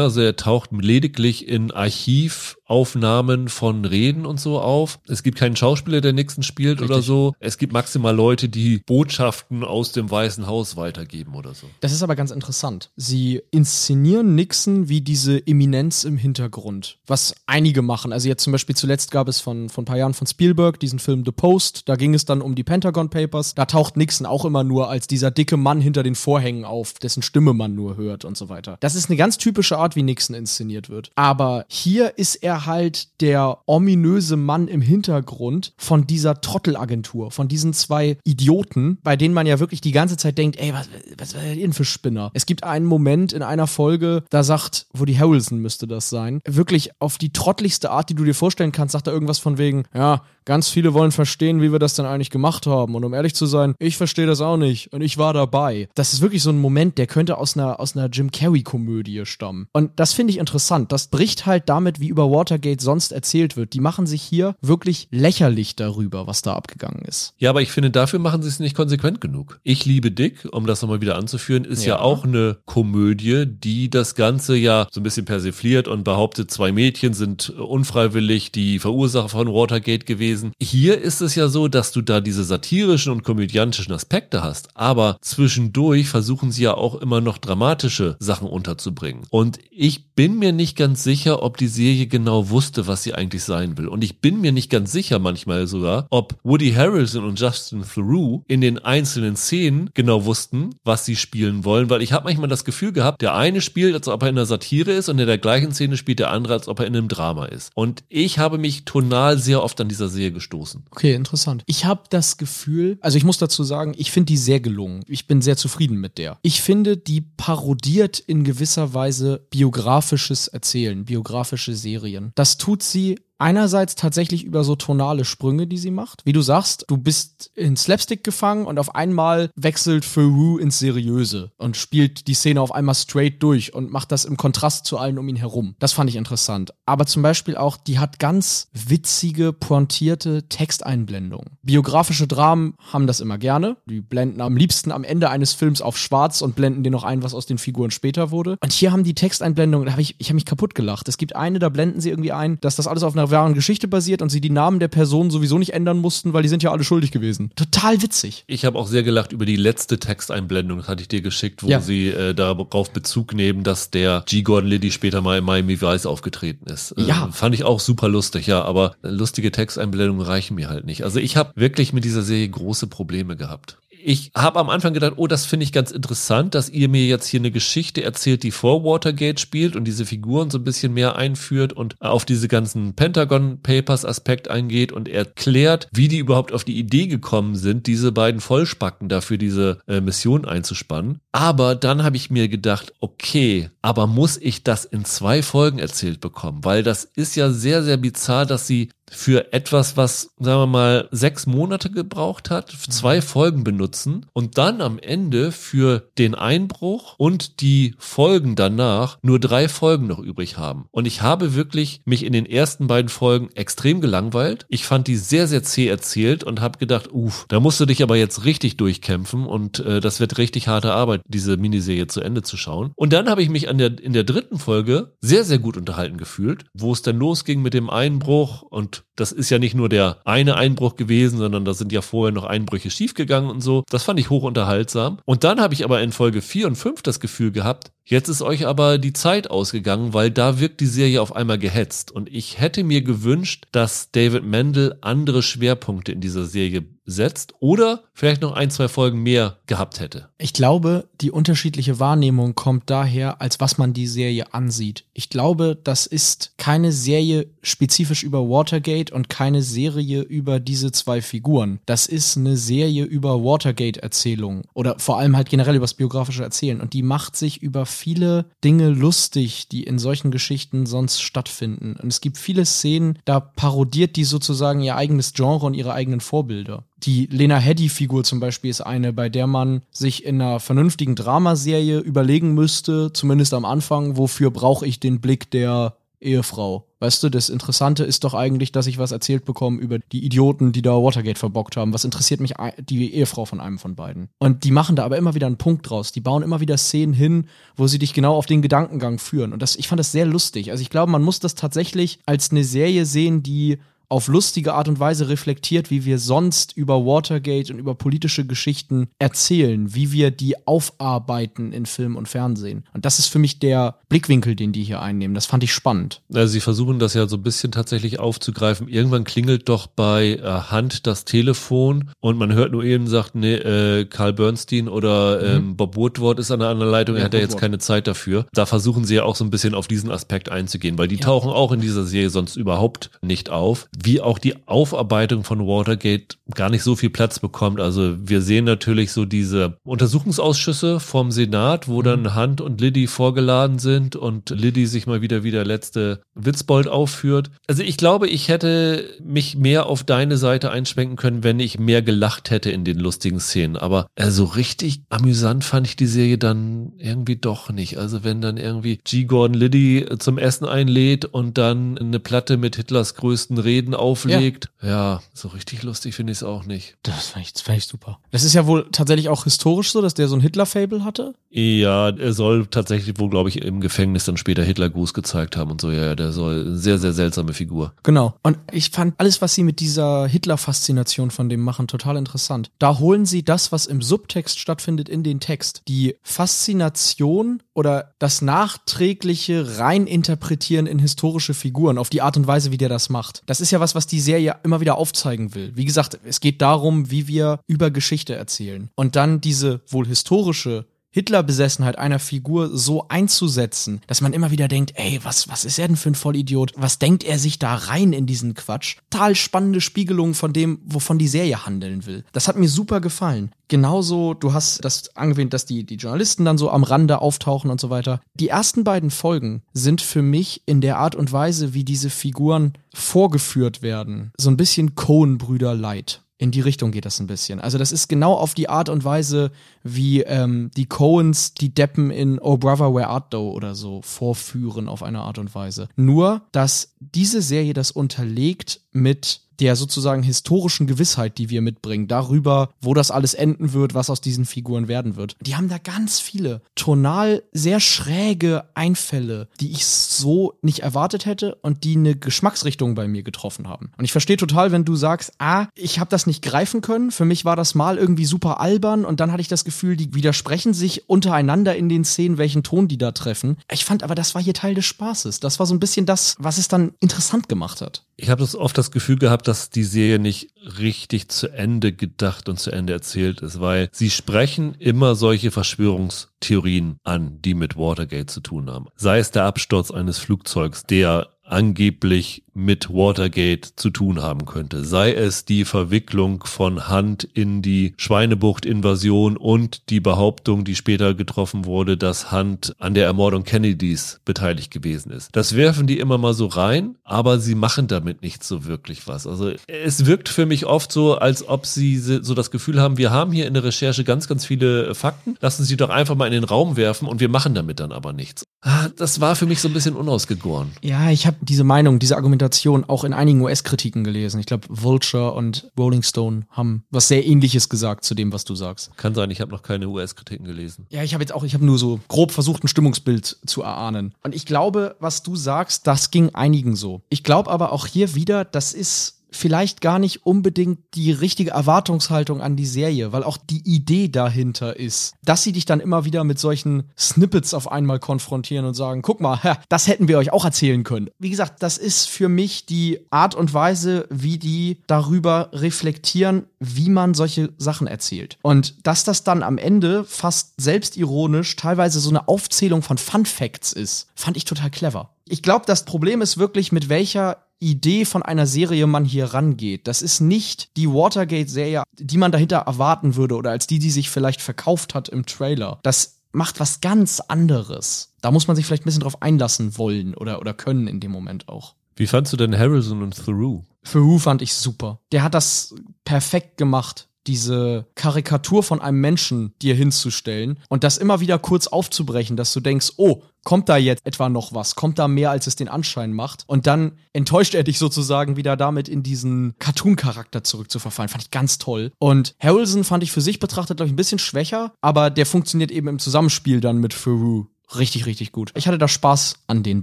Speaker 1: Also er taucht lediglich in Archiv Aufnahmen von Reden und so auf. Es gibt keinen Schauspieler, der Nixon spielt Richtig. oder so. Es gibt maximal Leute, die Botschaften aus dem Weißen Haus weitergeben oder so.
Speaker 4: Das ist aber ganz interessant. Sie inszenieren Nixon wie diese Eminenz im Hintergrund, was einige machen. Also jetzt zum Beispiel zuletzt gab es von, von ein paar Jahren von Spielberg diesen Film The Post. Da ging es dann um die Pentagon Papers. Da taucht Nixon auch immer nur als dieser dicke Mann hinter den Vorhängen auf, dessen Stimme man nur hört und so weiter. Das ist eine ganz typische Art, wie Nixon inszeniert wird. Aber hier ist er halt der ominöse Mann im Hintergrund von dieser Trottelagentur, von diesen zwei Idioten, bei denen man ja wirklich die ganze Zeit denkt, ey, was, was was denn für Spinner? Es gibt einen Moment in einer Folge, da sagt, wo die Harrelson müsste das sein, wirklich auf die trottligste Art, die du dir vorstellen kannst, sagt er irgendwas von wegen, ja, Ganz viele wollen verstehen, wie wir das denn eigentlich gemacht haben. Und um ehrlich zu sein, ich verstehe das auch nicht. Und ich war dabei. Das ist wirklich so ein Moment, der könnte aus einer, aus einer Jim Carrey-Komödie stammen. Und das finde ich interessant. Das bricht halt damit, wie über Watergate sonst erzählt wird. Die machen sich hier wirklich lächerlich darüber, was da abgegangen ist.
Speaker 1: Ja, aber ich finde, dafür machen sie es nicht konsequent genug. Ich liebe Dick, um das nochmal wieder anzuführen, ist ja. ja auch eine Komödie, die das Ganze ja so ein bisschen persifliert und behauptet, zwei Mädchen sind unfreiwillig die Verursacher von Watergate gewesen gewesen. Hier ist es ja so, dass du da diese satirischen und komödiantischen Aspekte hast, aber zwischendurch versuchen sie ja auch immer noch dramatische Sachen unterzubringen. Und ich bin mir nicht ganz sicher, ob die Serie genau wusste, was sie eigentlich sein will. Und ich bin mir nicht ganz sicher manchmal sogar, ob Woody Harrelson und Justin Theroux in den einzelnen Szenen genau wussten, was sie spielen wollen, weil ich habe manchmal das Gefühl gehabt, der eine spielt, als ob er in einer Satire ist und in der gleichen Szene spielt der andere, als ob er in einem Drama ist. Und ich habe mich tonal sehr oft an dieser Serie Serie gestoßen.
Speaker 4: Okay, interessant. Ich habe das Gefühl, also ich muss dazu sagen, ich finde die sehr gelungen. Ich bin sehr zufrieden mit der. Ich finde, die parodiert in gewisser Weise biografisches Erzählen, biografische Serien. Das tut sie einerseits tatsächlich über so tonale Sprünge, die sie macht. Wie du sagst, du bist in Slapstick gefangen und auf einmal wechselt Theroux ins Seriöse und spielt die Szene auf einmal straight durch und macht das im Kontrast zu allen um ihn herum. Das fand ich interessant. Aber zum Beispiel auch, die hat ganz witzige, pointierte Texteinblendungen. Biografische Dramen haben das immer gerne. Die blenden am liebsten am Ende eines Films auf schwarz und blenden dir noch ein, was aus den Figuren später wurde. Und hier haben die Texteinblendungen, da habe ich, ich habe mich kaputt gelacht. Es gibt eine, da blenden sie irgendwie ein, dass das alles auf einer wahren Geschichte basiert und sie die Namen der Personen sowieso nicht ändern mussten, weil die sind ja alle schuldig gewesen. Total witzig.
Speaker 1: Ich habe auch sehr gelacht über die letzte Texteinblendung, das hatte ich dir geschickt, wo ja. sie äh, darauf Bezug nehmen, dass der G. Gordon Liddy später mal in Miami Vice aufgetreten ist. Äh, ja. Fand ich auch super lustig, ja, aber lustige Texteinblendungen reichen mir halt nicht. Also ich habe wirklich mit dieser Serie große Probleme gehabt ich habe am Anfang gedacht, oh, das finde ich ganz interessant, dass ihr mir jetzt hier eine Geschichte erzählt, die vor Watergate spielt und diese Figuren so ein bisschen mehr einführt und auf diese ganzen Pentagon Papers Aspekt eingeht und erklärt, wie die überhaupt auf die Idee gekommen sind, diese beiden Vollspacken dafür diese äh, Mission einzuspannen. Aber dann habe ich mir gedacht, okay, aber muss ich das in zwei Folgen erzählt bekommen? Weil das ist ja sehr, sehr bizarr, dass sie für etwas, was, sagen wir mal, sechs Monate gebraucht hat, zwei Folgen benutzen und dann am Ende für den Einbruch und die Folgen danach nur drei Folgen noch übrig haben. Und ich habe wirklich mich in den ersten beiden Folgen extrem gelangweilt. Ich fand die sehr, sehr zäh erzählt und habe gedacht, uff, da musst du dich aber jetzt richtig durchkämpfen und äh, das wird richtig harte Arbeit, diese Miniserie zu Ende zu schauen. Und dann habe ich mich an der, in der dritten Folge sehr, sehr gut unterhalten gefühlt, wo es dann losging mit dem Einbruch und das ist ja nicht nur der eine Einbruch gewesen, sondern da sind ja vorher noch Einbrüche schiefgegangen und so. Das fand ich hoch unterhaltsam. Und dann habe ich aber in Folge 4 und 5 das Gefühl gehabt, Jetzt ist euch aber die Zeit ausgegangen, weil da wirkt die Serie auf einmal gehetzt. Und ich hätte mir gewünscht, dass David Mendel andere Schwerpunkte in dieser Serie setzt oder vielleicht noch ein, zwei Folgen mehr gehabt hätte.
Speaker 4: Ich glaube, die unterschiedliche Wahrnehmung kommt daher, als was man die Serie ansieht. Ich glaube, das ist keine Serie spezifisch über Watergate und keine Serie über diese zwei Figuren. Das ist eine Serie über Watergate-Erzählungen oder vor allem halt generell über das biografische Erzählen. Und die macht sich über viele Dinge lustig, die in solchen Geschichten sonst stattfinden. Und es gibt viele Szenen, da parodiert die sozusagen ihr eigenes Genre und ihre eigenen Vorbilder. Die Lena Headey-Figur zum Beispiel ist eine, bei der man sich in einer vernünftigen Dramaserie überlegen müsste, zumindest am Anfang, wofür brauche ich den Blick der Ehefrau. Weißt du, das Interessante ist doch eigentlich, dass ich was erzählt bekomme über die Idioten, die da Watergate verbockt haben. Was interessiert mich die Ehefrau von einem von beiden? Und die machen da aber immer wieder einen Punkt draus. Die bauen immer wieder Szenen hin, wo sie dich genau auf den Gedankengang führen. Und das, ich fand das sehr lustig. Also ich glaube, man muss das tatsächlich als eine Serie sehen, die auf lustige Art und Weise reflektiert, wie wir sonst über Watergate und über politische Geschichten erzählen, wie wir die aufarbeiten in Film und Fernsehen. Und das ist für mich der Blickwinkel, den die hier einnehmen. Das fand ich spannend.
Speaker 1: Also sie versuchen das ja so ein bisschen tatsächlich aufzugreifen. Irgendwann klingelt doch bei äh, Hand das Telefon und man hört nur eben sagt, nee, äh, Carl Bernstein oder mhm. ähm, Bob Woodward ist an der anderen Leitung, ja, er hat ja jetzt keine Zeit dafür. Da versuchen sie ja auch so ein bisschen auf diesen Aspekt einzugehen, weil die ja. tauchen auch in dieser Serie sonst überhaupt nicht auf wie auch die Aufarbeitung von Watergate gar nicht so viel Platz bekommt. Also wir sehen natürlich so diese Untersuchungsausschüsse vom Senat, wo dann mhm. Hunt und Liddy vorgeladen sind und Liddy sich mal wieder wie der letzte Witzbold aufführt. Also ich glaube, ich hätte mich mehr auf deine Seite einschwenken können, wenn ich mehr gelacht hätte in den lustigen Szenen. Aber äh, so richtig amüsant fand ich die Serie dann irgendwie doch nicht. Also wenn dann irgendwie G. Gordon Liddy zum Essen einlädt und dann eine Platte mit Hitlers größten Reden Reden auflegt. Ja, ja so richtig lustig finde ich es auch nicht.
Speaker 4: Das fand, ich, fand ich super. Das ist ja wohl tatsächlich auch historisch so, dass der so ein Hitler-Fable hatte?
Speaker 1: Ja, er soll tatsächlich wohl, glaube ich, im Gefängnis dann später Hitler-Gruß gezeigt haben und so. Ja, der soll eine sehr, sehr seltsame Figur.
Speaker 4: Genau. Und ich fand alles, was sie mit dieser Hitler-Faszination von dem machen, total interessant. Da holen sie das, was im Subtext stattfindet, in den Text. Die Faszination oder das nachträgliche Reininterpretieren in historische Figuren auf die Art und Weise, wie der das macht. Das ist ja was, was die Serie immer wieder aufzeigen will. Wie gesagt, es geht darum, wie wir über Geschichte erzählen. Und dann diese wohl historische Hitlerbesessenheit einer Figur so einzusetzen, dass man immer wieder denkt, ey, was, was ist er denn für ein Vollidiot? Was denkt er sich da rein in diesen Quatsch? Total spannende Spiegelung von dem, wovon die Serie handeln will. Das hat mir super gefallen. Genauso, du hast das angewähnt, dass die, die Journalisten dann so am Rande auftauchen und so weiter. Die ersten beiden Folgen sind für mich in der Art und Weise, wie diese Figuren vorgeführt werden, so ein bisschen Cohen-Brüder light in die Richtung geht das ein bisschen. Also das ist genau auf die Art und Weise, wie ähm, die Coens die Deppen in Oh Brother Where Art Thou oder so vorführen auf eine Art und Weise. Nur, dass diese Serie das unterlegt mit der sozusagen historischen Gewissheit, die wir mitbringen, darüber, wo das alles enden wird, was aus diesen Figuren werden wird. Die haben da ganz viele tonal sehr schräge Einfälle, die ich so nicht erwartet hätte und die eine Geschmacksrichtung bei mir getroffen haben. Und ich verstehe total, wenn du sagst, ah, ich habe das nicht greifen können. Für mich war das mal irgendwie super albern und dann hatte ich das Gefühl, die widersprechen sich untereinander in den Szenen, welchen Ton die da treffen. Ich fand aber, das war hier Teil des Spaßes. Das war so ein bisschen das, was es dann interessant gemacht hat.
Speaker 1: Ich habe das oft das Gefühl gehabt, dass die Serie nicht richtig zu Ende gedacht und zu Ende erzählt ist, weil sie sprechen immer solche Verschwörungstheorien an, die mit Watergate zu tun haben. Sei es der Absturz eines Flugzeugs, der angeblich mit Watergate zu tun haben könnte. Sei es die Verwicklung von Hunt in die Schweinebucht-Invasion und die Behauptung, die später getroffen wurde, dass Hunt an der Ermordung Kennedys beteiligt gewesen ist. Das werfen die immer mal so rein, aber sie machen damit nicht so wirklich was. Also es wirkt für mich oft so, als ob sie so das Gefühl haben, wir haben hier in der Recherche ganz, ganz viele Fakten, lassen sie doch einfach mal in den Raum werfen und wir machen damit dann aber nichts. Ah, das war für mich so ein bisschen unausgegoren.
Speaker 4: Ja, ich habe diese Meinung, diese Argumentation auch in einigen US-Kritiken gelesen. Ich glaube, Vulture und Rolling Stone haben was sehr ähnliches gesagt zu dem, was du sagst.
Speaker 1: Kann sein, ich habe noch keine US-Kritiken gelesen.
Speaker 4: Ja, ich habe jetzt auch, ich habe nur so grob versucht, ein Stimmungsbild zu erahnen. Und ich glaube, was du sagst, das ging einigen so. Ich glaube aber auch hier wieder, das ist vielleicht gar nicht unbedingt die richtige Erwartungshaltung an die Serie, weil auch die Idee dahinter ist, dass sie dich dann immer wieder mit solchen Snippets auf einmal konfrontieren und sagen, guck mal, das hätten wir euch auch erzählen können. Wie gesagt, das ist für mich die Art und Weise, wie die darüber reflektieren, wie man solche Sachen erzählt. Und dass das dann am Ende fast selbstironisch teilweise so eine Aufzählung von Fun Facts ist, fand ich total clever. Ich glaube, das Problem ist wirklich, mit welcher Idee von einer Serie man hier rangeht. Das ist nicht die Watergate-Serie, die man dahinter erwarten würde oder als die, die sich vielleicht verkauft hat im Trailer. Das macht was ganz anderes. Da muss man sich vielleicht ein bisschen drauf einlassen wollen oder, oder können in dem Moment auch.
Speaker 1: Wie fandst du denn Harrison und Theroux?
Speaker 4: Theroux fand ich super. Der hat das perfekt gemacht diese Karikatur von einem Menschen dir hinzustellen und das immer wieder kurz aufzubrechen, dass du denkst, oh, kommt da jetzt etwa noch was? Kommt da mehr, als es den Anschein macht? Und dann enttäuscht er dich sozusagen wieder damit in diesen Cartoon-Charakter zurückzuverfallen. Fand ich ganz toll. Und Harrelson fand ich für sich betrachtet, glaube ich, ein bisschen schwächer, aber der funktioniert eben im Zusammenspiel dann mit Farouk richtig, richtig gut. Ich hatte da Spaß an den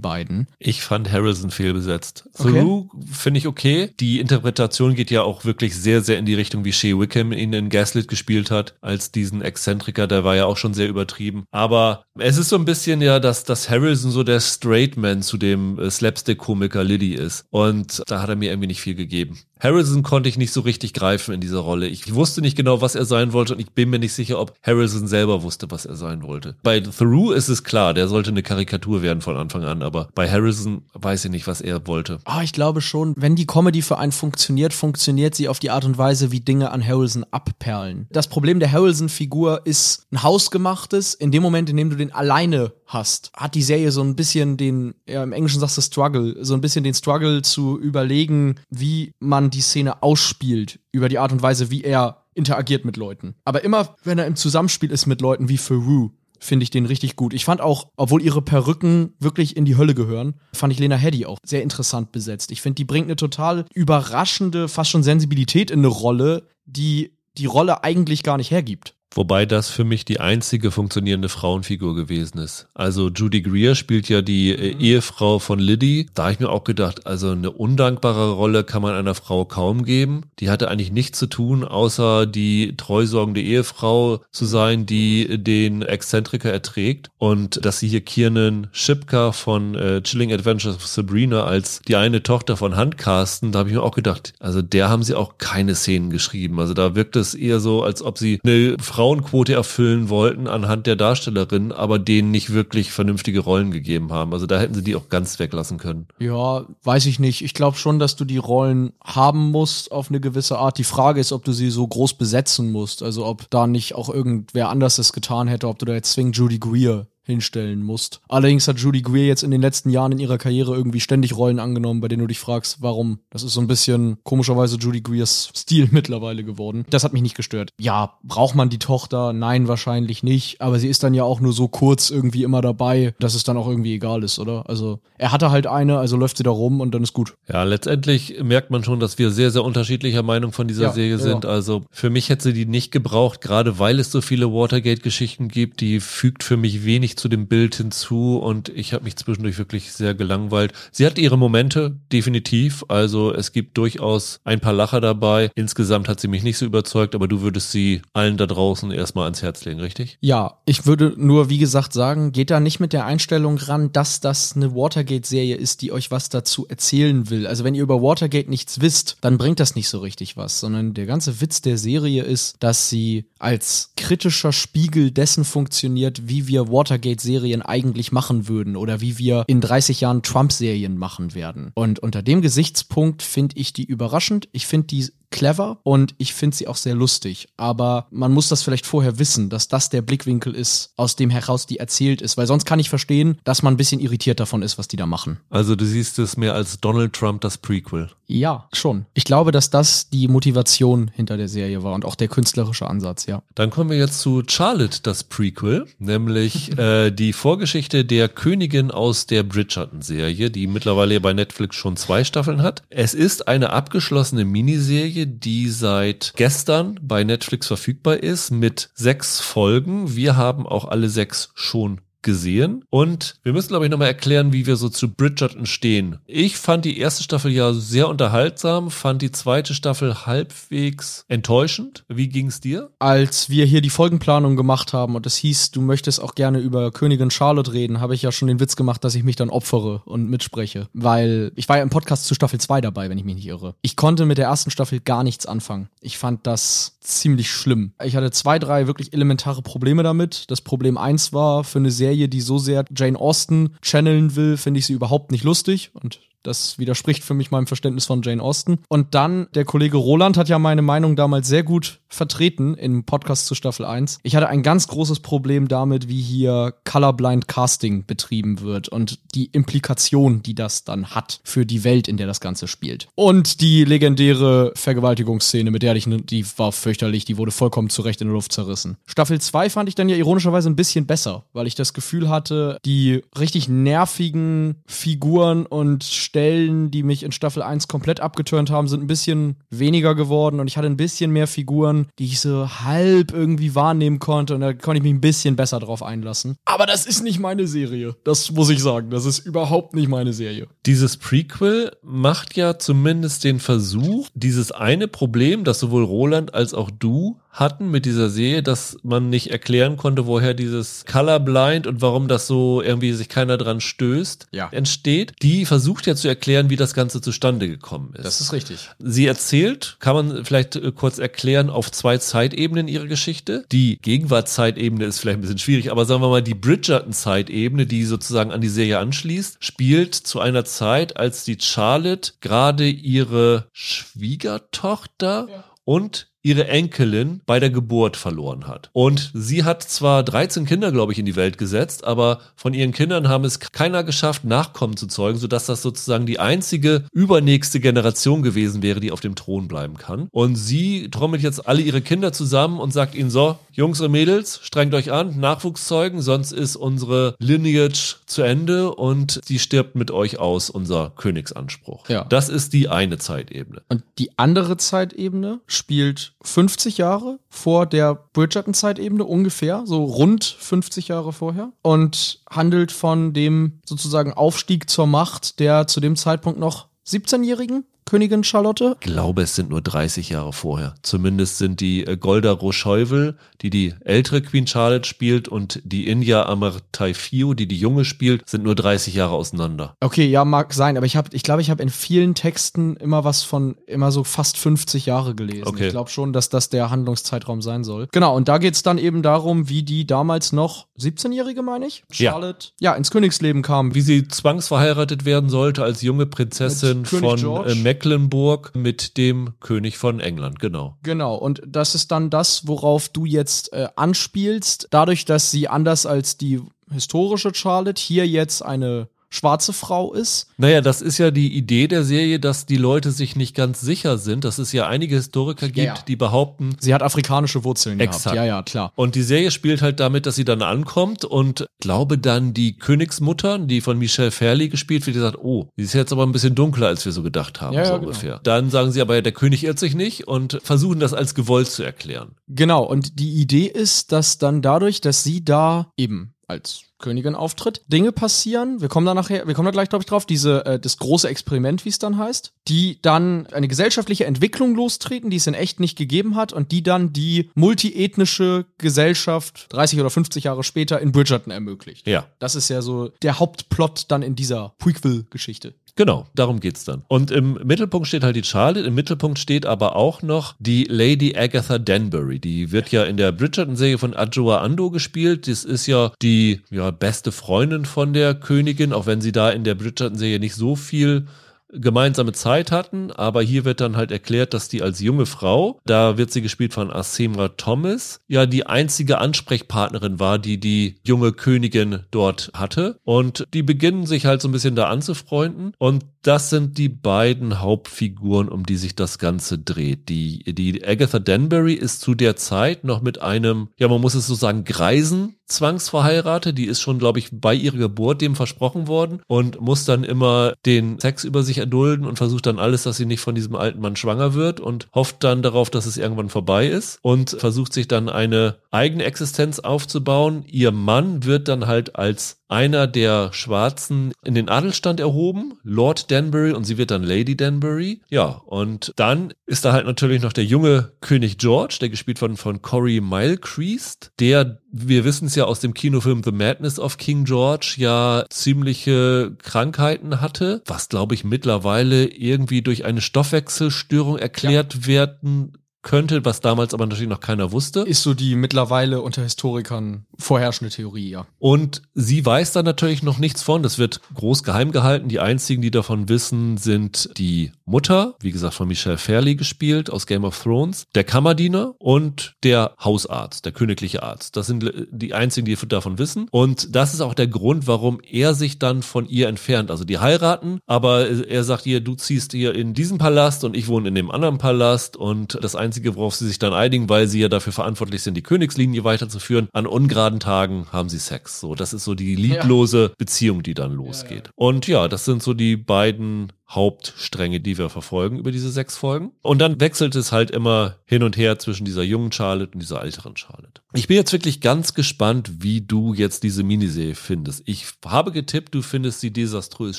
Speaker 4: beiden.
Speaker 1: Ich fand Harrison fehlbesetzt. Okay. Theroux finde ich okay. Die Interpretation geht ja auch wirklich sehr, sehr in die Richtung, wie Shea Wickham ihn in Gaslit gespielt hat, als diesen Exzentriker. Der war ja auch schon sehr übertrieben. Aber es ist so ein bisschen ja, dass, dass Harrison so der Straight Man zu dem äh, Slapstick-Komiker Liddy ist. Und da hat er mir irgendwie nicht viel gegeben. Harrison konnte ich nicht so richtig greifen in dieser Rolle. Ich wusste nicht genau, was er sein wollte und ich bin mir nicht sicher, ob Harrison selber wusste, was er sein wollte. Bei Theroux ist es klar, der sollte eine Karikatur werden von Anfang an, aber bei Harrison weiß ich nicht, was er wollte.
Speaker 4: Ah, ich glaube schon, wenn die Comedy für einen funktioniert, funktioniert sie auf die Art und Weise, wie Dinge an Harrison abperlen. Das Problem der Harrison-Figur ist ein hausgemachtes. In dem Moment, in dem du den alleine hast, hat die Serie so ein bisschen den, ja, im Englischen sagst du Struggle, so ein bisschen den Struggle zu überlegen, wie man die Szene ausspielt, über die Art und Weise, wie er interagiert mit Leuten. Aber immer, wenn er im Zusammenspiel ist mit Leuten wie Farouk, finde ich den richtig gut. Ich fand auch, obwohl ihre Perücken wirklich in die Hölle gehören, fand ich Lena Headey auch sehr interessant besetzt. Ich finde, die bringt eine total überraschende, fast schon Sensibilität in eine Rolle, die die Rolle eigentlich gar nicht hergibt.
Speaker 1: Wobei das für mich die einzige funktionierende Frauenfigur gewesen ist. Also Judy Greer spielt ja die äh, mhm. Ehefrau von Liddy. Da habe ich mir auch gedacht, also eine undankbare Rolle kann man einer Frau kaum geben. Die hatte eigentlich nichts zu tun, außer die treusorgende Ehefrau zu sein, die den Exzentriker erträgt. Und dass sie hier Kiernan Shipka von äh, Chilling Adventures of Sabrina als die eine Tochter von Handcasten, da habe ich mir auch gedacht, also der haben sie auch keine Szenen geschrieben. Also da wirkt es eher so, als ob sie eine Frau Frauenquote erfüllen wollten anhand der Darstellerin, aber denen nicht wirklich vernünftige Rollen gegeben haben. Also da hätten sie die auch ganz weglassen können.
Speaker 4: Ja, weiß ich nicht. Ich glaube schon, dass du die Rollen haben musst auf eine gewisse Art. Die Frage ist, ob du sie so groß besetzen musst. Also ob da nicht auch irgendwer anders es getan hätte, ob du da jetzt zwingend Judy Greer hinstellen musst. Allerdings hat Judy Greer jetzt in den letzten Jahren in ihrer Karriere irgendwie ständig Rollen angenommen, bei denen du dich fragst, warum. Das ist so ein bisschen komischerweise Judy Greers Stil mittlerweile geworden. Das hat mich nicht gestört. Ja, braucht man die Tochter? Nein, wahrscheinlich nicht. Aber sie ist dann ja auch nur so kurz irgendwie immer dabei, dass es dann auch irgendwie egal ist, oder? Also er hatte halt eine, also läuft sie da rum und dann ist gut.
Speaker 1: Ja, letztendlich merkt man schon, dass wir sehr, sehr unterschiedlicher Meinung von dieser ja, Serie sind. Ja. Also für mich hätte sie die nicht gebraucht, gerade weil es so viele Watergate-Geschichten gibt, die fügt für mich wenig zu dem Bild hinzu und ich habe mich zwischendurch wirklich sehr gelangweilt. Sie hat ihre Momente, definitiv. Also es gibt durchaus ein paar Lacher dabei. Insgesamt hat sie mich nicht so überzeugt, aber du würdest sie allen da draußen erstmal ans Herz legen, richtig?
Speaker 4: Ja, ich würde nur, wie gesagt, sagen, geht da nicht mit der Einstellung ran, dass das eine Watergate-Serie ist, die euch was dazu erzählen will. Also wenn ihr über Watergate nichts wisst, dann bringt das nicht so richtig was, sondern der ganze Witz der Serie ist, dass sie als kritischer Spiegel dessen funktioniert, wie wir Watergate-Serien eigentlich machen würden oder wie wir in 30 Jahren Trump-Serien machen werden. Und unter dem Gesichtspunkt finde ich die überraschend. Ich finde die clever und ich finde sie auch sehr lustig. Aber man muss das vielleicht vorher wissen, dass das der Blickwinkel ist, aus dem heraus die erzählt ist. Weil sonst kann ich verstehen, dass man ein bisschen irritiert davon ist, was die da machen.
Speaker 1: Also du siehst es mehr als Donald Trump das Prequel.
Speaker 4: Ja, schon. Ich glaube, dass das die Motivation hinter der Serie war und auch der künstlerische Ansatz, ja.
Speaker 1: Dann kommen wir jetzt zu Charlotte, das Prequel, nämlich äh, die Vorgeschichte der Königin aus der Bridgerton-Serie, die mittlerweile bei Netflix schon zwei Staffeln hat. Es ist eine abgeschlossene Miniserie, die seit gestern bei Netflix verfügbar ist mit sechs Folgen. Wir haben auch alle sechs schon gesehen. Und wir müssen, glaube ich, nochmal erklären, wie wir so zu Bridgerton stehen. Ich fand die erste Staffel ja sehr unterhaltsam, fand die zweite Staffel halbwegs enttäuschend. Wie ging's dir?
Speaker 4: Als wir hier die Folgenplanung gemacht haben und es hieß, du möchtest auch gerne über Königin Charlotte reden, habe ich ja schon den Witz gemacht, dass ich mich dann opfere und mitspreche. Weil ich war ja im Podcast zu Staffel 2 dabei, wenn ich mich nicht irre. Ich konnte mit der ersten Staffel gar nichts anfangen. Ich fand das ziemlich schlimm. Ich hatte zwei, drei wirklich elementare Probleme damit. Das Problem eins war, für eine Serie, die so sehr Jane Austen channeln will, finde ich sie überhaupt nicht lustig. Und das widerspricht für mich meinem Verständnis von Jane Austen. Und dann, der Kollege Roland hat ja meine Meinung damals sehr gut vertreten im Podcast zu Staffel 1. Ich hatte ein ganz großes Problem damit, wie hier Colorblind Casting betrieben wird und die Implikation, die das dann hat für die Welt, in der das Ganze spielt. Und die legendäre Vergewaltigungsszene, mit der ich, die war fürchterlich, die wurde vollkommen zurecht in der Luft zerrissen. Staffel 2 fand ich dann ja ironischerweise ein bisschen besser, weil ich das Gefühl hatte, die richtig nervigen Figuren und Stellen, die mich in Staffel 1 komplett abgeturnt haben, sind ein bisschen weniger geworden und ich hatte ein bisschen mehr Figuren, die ich so halb irgendwie wahrnehmen konnte und da konnte ich mich ein bisschen besser drauf einlassen. Aber das ist nicht meine Serie. Das muss ich sagen. Das ist überhaupt nicht meine Serie.
Speaker 1: Dieses Prequel macht ja zumindest den Versuch, dieses eine Problem, das sowohl Roland als auch du hatten mit dieser Serie, dass man nicht erklären konnte, woher dieses Colorblind und warum das so irgendwie sich keiner dran stößt,
Speaker 4: Ja.
Speaker 1: entsteht. Die versucht ja zu erklären, wie das Ganze zustande gekommen ist.
Speaker 4: Das ist richtig.
Speaker 1: Sie erzählt, kann man vielleicht äh, kurz erklären, auf zwei Zeitebenen ihre Geschichte. Die Gegenwartszeitebene ist vielleicht ein bisschen schwierig, aber sagen wir mal, die Bridgerton-Zeitebene, die sozusagen an die Serie anschließt, spielt zu einer Zeit, als die Charlotte gerade ihre Schwiegertochter und ihre Enkelin bei der Geburt verloren hat. Und sie hat zwar 13 Kinder, glaube ich, in die Welt gesetzt, aber von ihren Kindern haben es keiner geschafft, Nachkommen zu zeugen, sodass das sozusagen die einzige übernächste Generation gewesen wäre, die auf dem Thron bleiben kann. Und sie trommelt jetzt alle ihre Kinder zusammen und sagt ihnen so, Jungs und Mädels, strengt euch an, Nachwuchs zeugen, sonst ist unsere Lineage zu Ende und sie stirbt mit euch aus, unser Königsanspruch.
Speaker 4: Ja.
Speaker 1: Das ist die eine Zeitebene.
Speaker 4: Und die andere Zeitebene spielt 50 Jahre vor der Bridgerton-Zeitebene ungefähr, so rund 50 Jahre vorher und handelt von dem sozusagen Aufstieg zur Macht der zu dem Zeitpunkt noch 17-jährigen Königin Charlotte.
Speaker 1: Ich glaube, es sind nur 30 Jahre vorher. Zumindest sind die äh, Golda Rocheuvel, die die ältere Queen Charlotte spielt, und die India Amartayfio, die die junge spielt, sind nur 30 Jahre auseinander.
Speaker 4: Okay, ja, mag sein, aber ich habe, ich glaube, ich habe in vielen Texten immer was von immer so fast 50 Jahre gelesen.
Speaker 1: Okay.
Speaker 4: Ich glaube schon, dass das der Handlungszeitraum sein soll. Genau, und da geht's dann eben darum, wie die damals noch 17-Jährige, meine ich,
Speaker 1: Ja.
Speaker 4: Charlotte, ja, ins Königsleben kam.
Speaker 1: Wie sie zwangsverheiratet werden sollte als junge Prinzessin von äh, Mecklenburg mit dem König von England, genau.
Speaker 4: Genau, und das ist dann das, worauf du jetzt äh, anspielst. Dadurch, dass sie anders als die historische Charlotte hier jetzt eine schwarze Frau ist.
Speaker 1: Naja, das ist ja die Idee der Serie, dass die Leute sich nicht ganz sicher sind, dass es ja einige Historiker gibt,
Speaker 4: ja.
Speaker 1: die behaupten,
Speaker 4: Sie hat afrikanische Wurzeln
Speaker 1: Exakt.
Speaker 4: gehabt. Ja, ja, klar.
Speaker 1: Und die Serie spielt halt damit, dass sie dann ankommt und glaube dann die Königsmutter, die von Michelle Fairley gespielt wird, die sagt, oh, die ist jetzt aber ein bisschen dunkler, als wir so gedacht haben,
Speaker 4: Ja,
Speaker 1: so
Speaker 4: ja, genau.
Speaker 1: ungefähr. Dann sagen sie aber, der König irrt sich nicht und versuchen das als gewollt zu erklären.
Speaker 4: Genau, und die Idee ist, dass dann dadurch, dass sie da eben als Königin auftritt, Dinge passieren. Wir kommen da nachher, wir kommen da gleich, glaube ich, drauf, diese, äh, das große Experiment, wie es dann heißt, die dann eine gesellschaftliche Entwicklung lostreten, die es in echt nicht gegeben hat und die dann die multiethnische Gesellschaft 30 oder 50 Jahre später in Bridgerton ermöglicht.
Speaker 1: Ja.
Speaker 4: Das ist ja so der Hauptplot dann in dieser Prequel-Geschichte.
Speaker 1: Genau, darum geht's dann. Und im Mittelpunkt steht halt die Charlotte, im Mittelpunkt steht aber auch noch die Lady Agatha Danbury. Die wird ja in der Bridgerton-Serie von Adjoa Ando gespielt. Das ist ja die ja, beste Freundin von der Königin, auch wenn sie da in der Bridgerton-Serie nicht so viel gemeinsame Zeit hatten, aber hier wird dann halt erklärt, dass die als junge Frau, da wird sie gespielt von Asemra Thomas, ja die einzige Ansprechpartnerin war, die die junge Königin dort hatte. Und die beginnen sich halt so ein bisschen da anzufreunden. Und das sind die beiden Hauptfiguren, um die sich das Ganze dreht. Die, die Agatha Danbury ist zu der Zeit noch mit einem, ja man muss es so sagen, Greisen zwangsverheiratet. Die ist schon, glaube ich, bei ihrer Geburt dem versprochen worden und muss dann immer den Sex über sich erdulden und versucht dann alles, dass sie nicht von diesem alten Mann schwanger wird und hofft dann darauf, dass es irgendwann vorbei ist und versucht sich dann eine eigene Existenz aufzubauen. Ihr Mann wird dann halt als einer der Schwarzen in den Adelstand erhoben, Lord Danbury, und sie wird dann Lady Danbury. Ja, und dann ist da halt natürlich noch der junge König George, der gespielt von, von Corey Milcreast, der, wir wissen es ja aus dem Kinofilm The Madness of King George, ja ziemliche Krankheiten hatte, was glaube ich mittlerweile irgendwie durch eine Stoffwechselstörung erklärt ja. werden könnte, was damals aber natürlich noch keiner wusste.
Speaker 4: Ist so die mittlerweile unter Historikern vorherrschende Theorie, ja.
Speaker 1: Und sie weiß da natürlich noch nichts von. Das wird groß geheim gehalten. Die einzigen, die davon wissen, sind die Mutter, wie gesagt von Michelle Fairley gespielt aus Game of Thrones, der Kammerdiener und der Hausarzt, der königliche Arzt. Das sind die einzigen, die davon wissen. Und das ist auch der Grund, warum er sich dann von ihr entfernt. Also die heiraten, aber er sagt ihr, du ziehst hier in diesen Palast und ich wohne in dem anderen Palast und das Einzige, worauf sie sich dann einigen, weil sie ja dafür verantwortlich sind, die Königslinie weiterzuführen, an ungeraden Tagen haben sie Sex. So, das ist so die lieblose ja. Beziehung, die dann losgeht. Ja, ja. Und ja, das sind so die beiden Hauptstränge, die wir verfolgen über diese sechs Folgen. Und dann wechselt es halt immer hin und her zwischen dieser jungen Charlotte und dieser älteren Charlotte. Ich bin jetzt wirklich ganz gespannt, wie du jetzt diese Miniserie findest. Ich habe getippt, du findest sie desaströs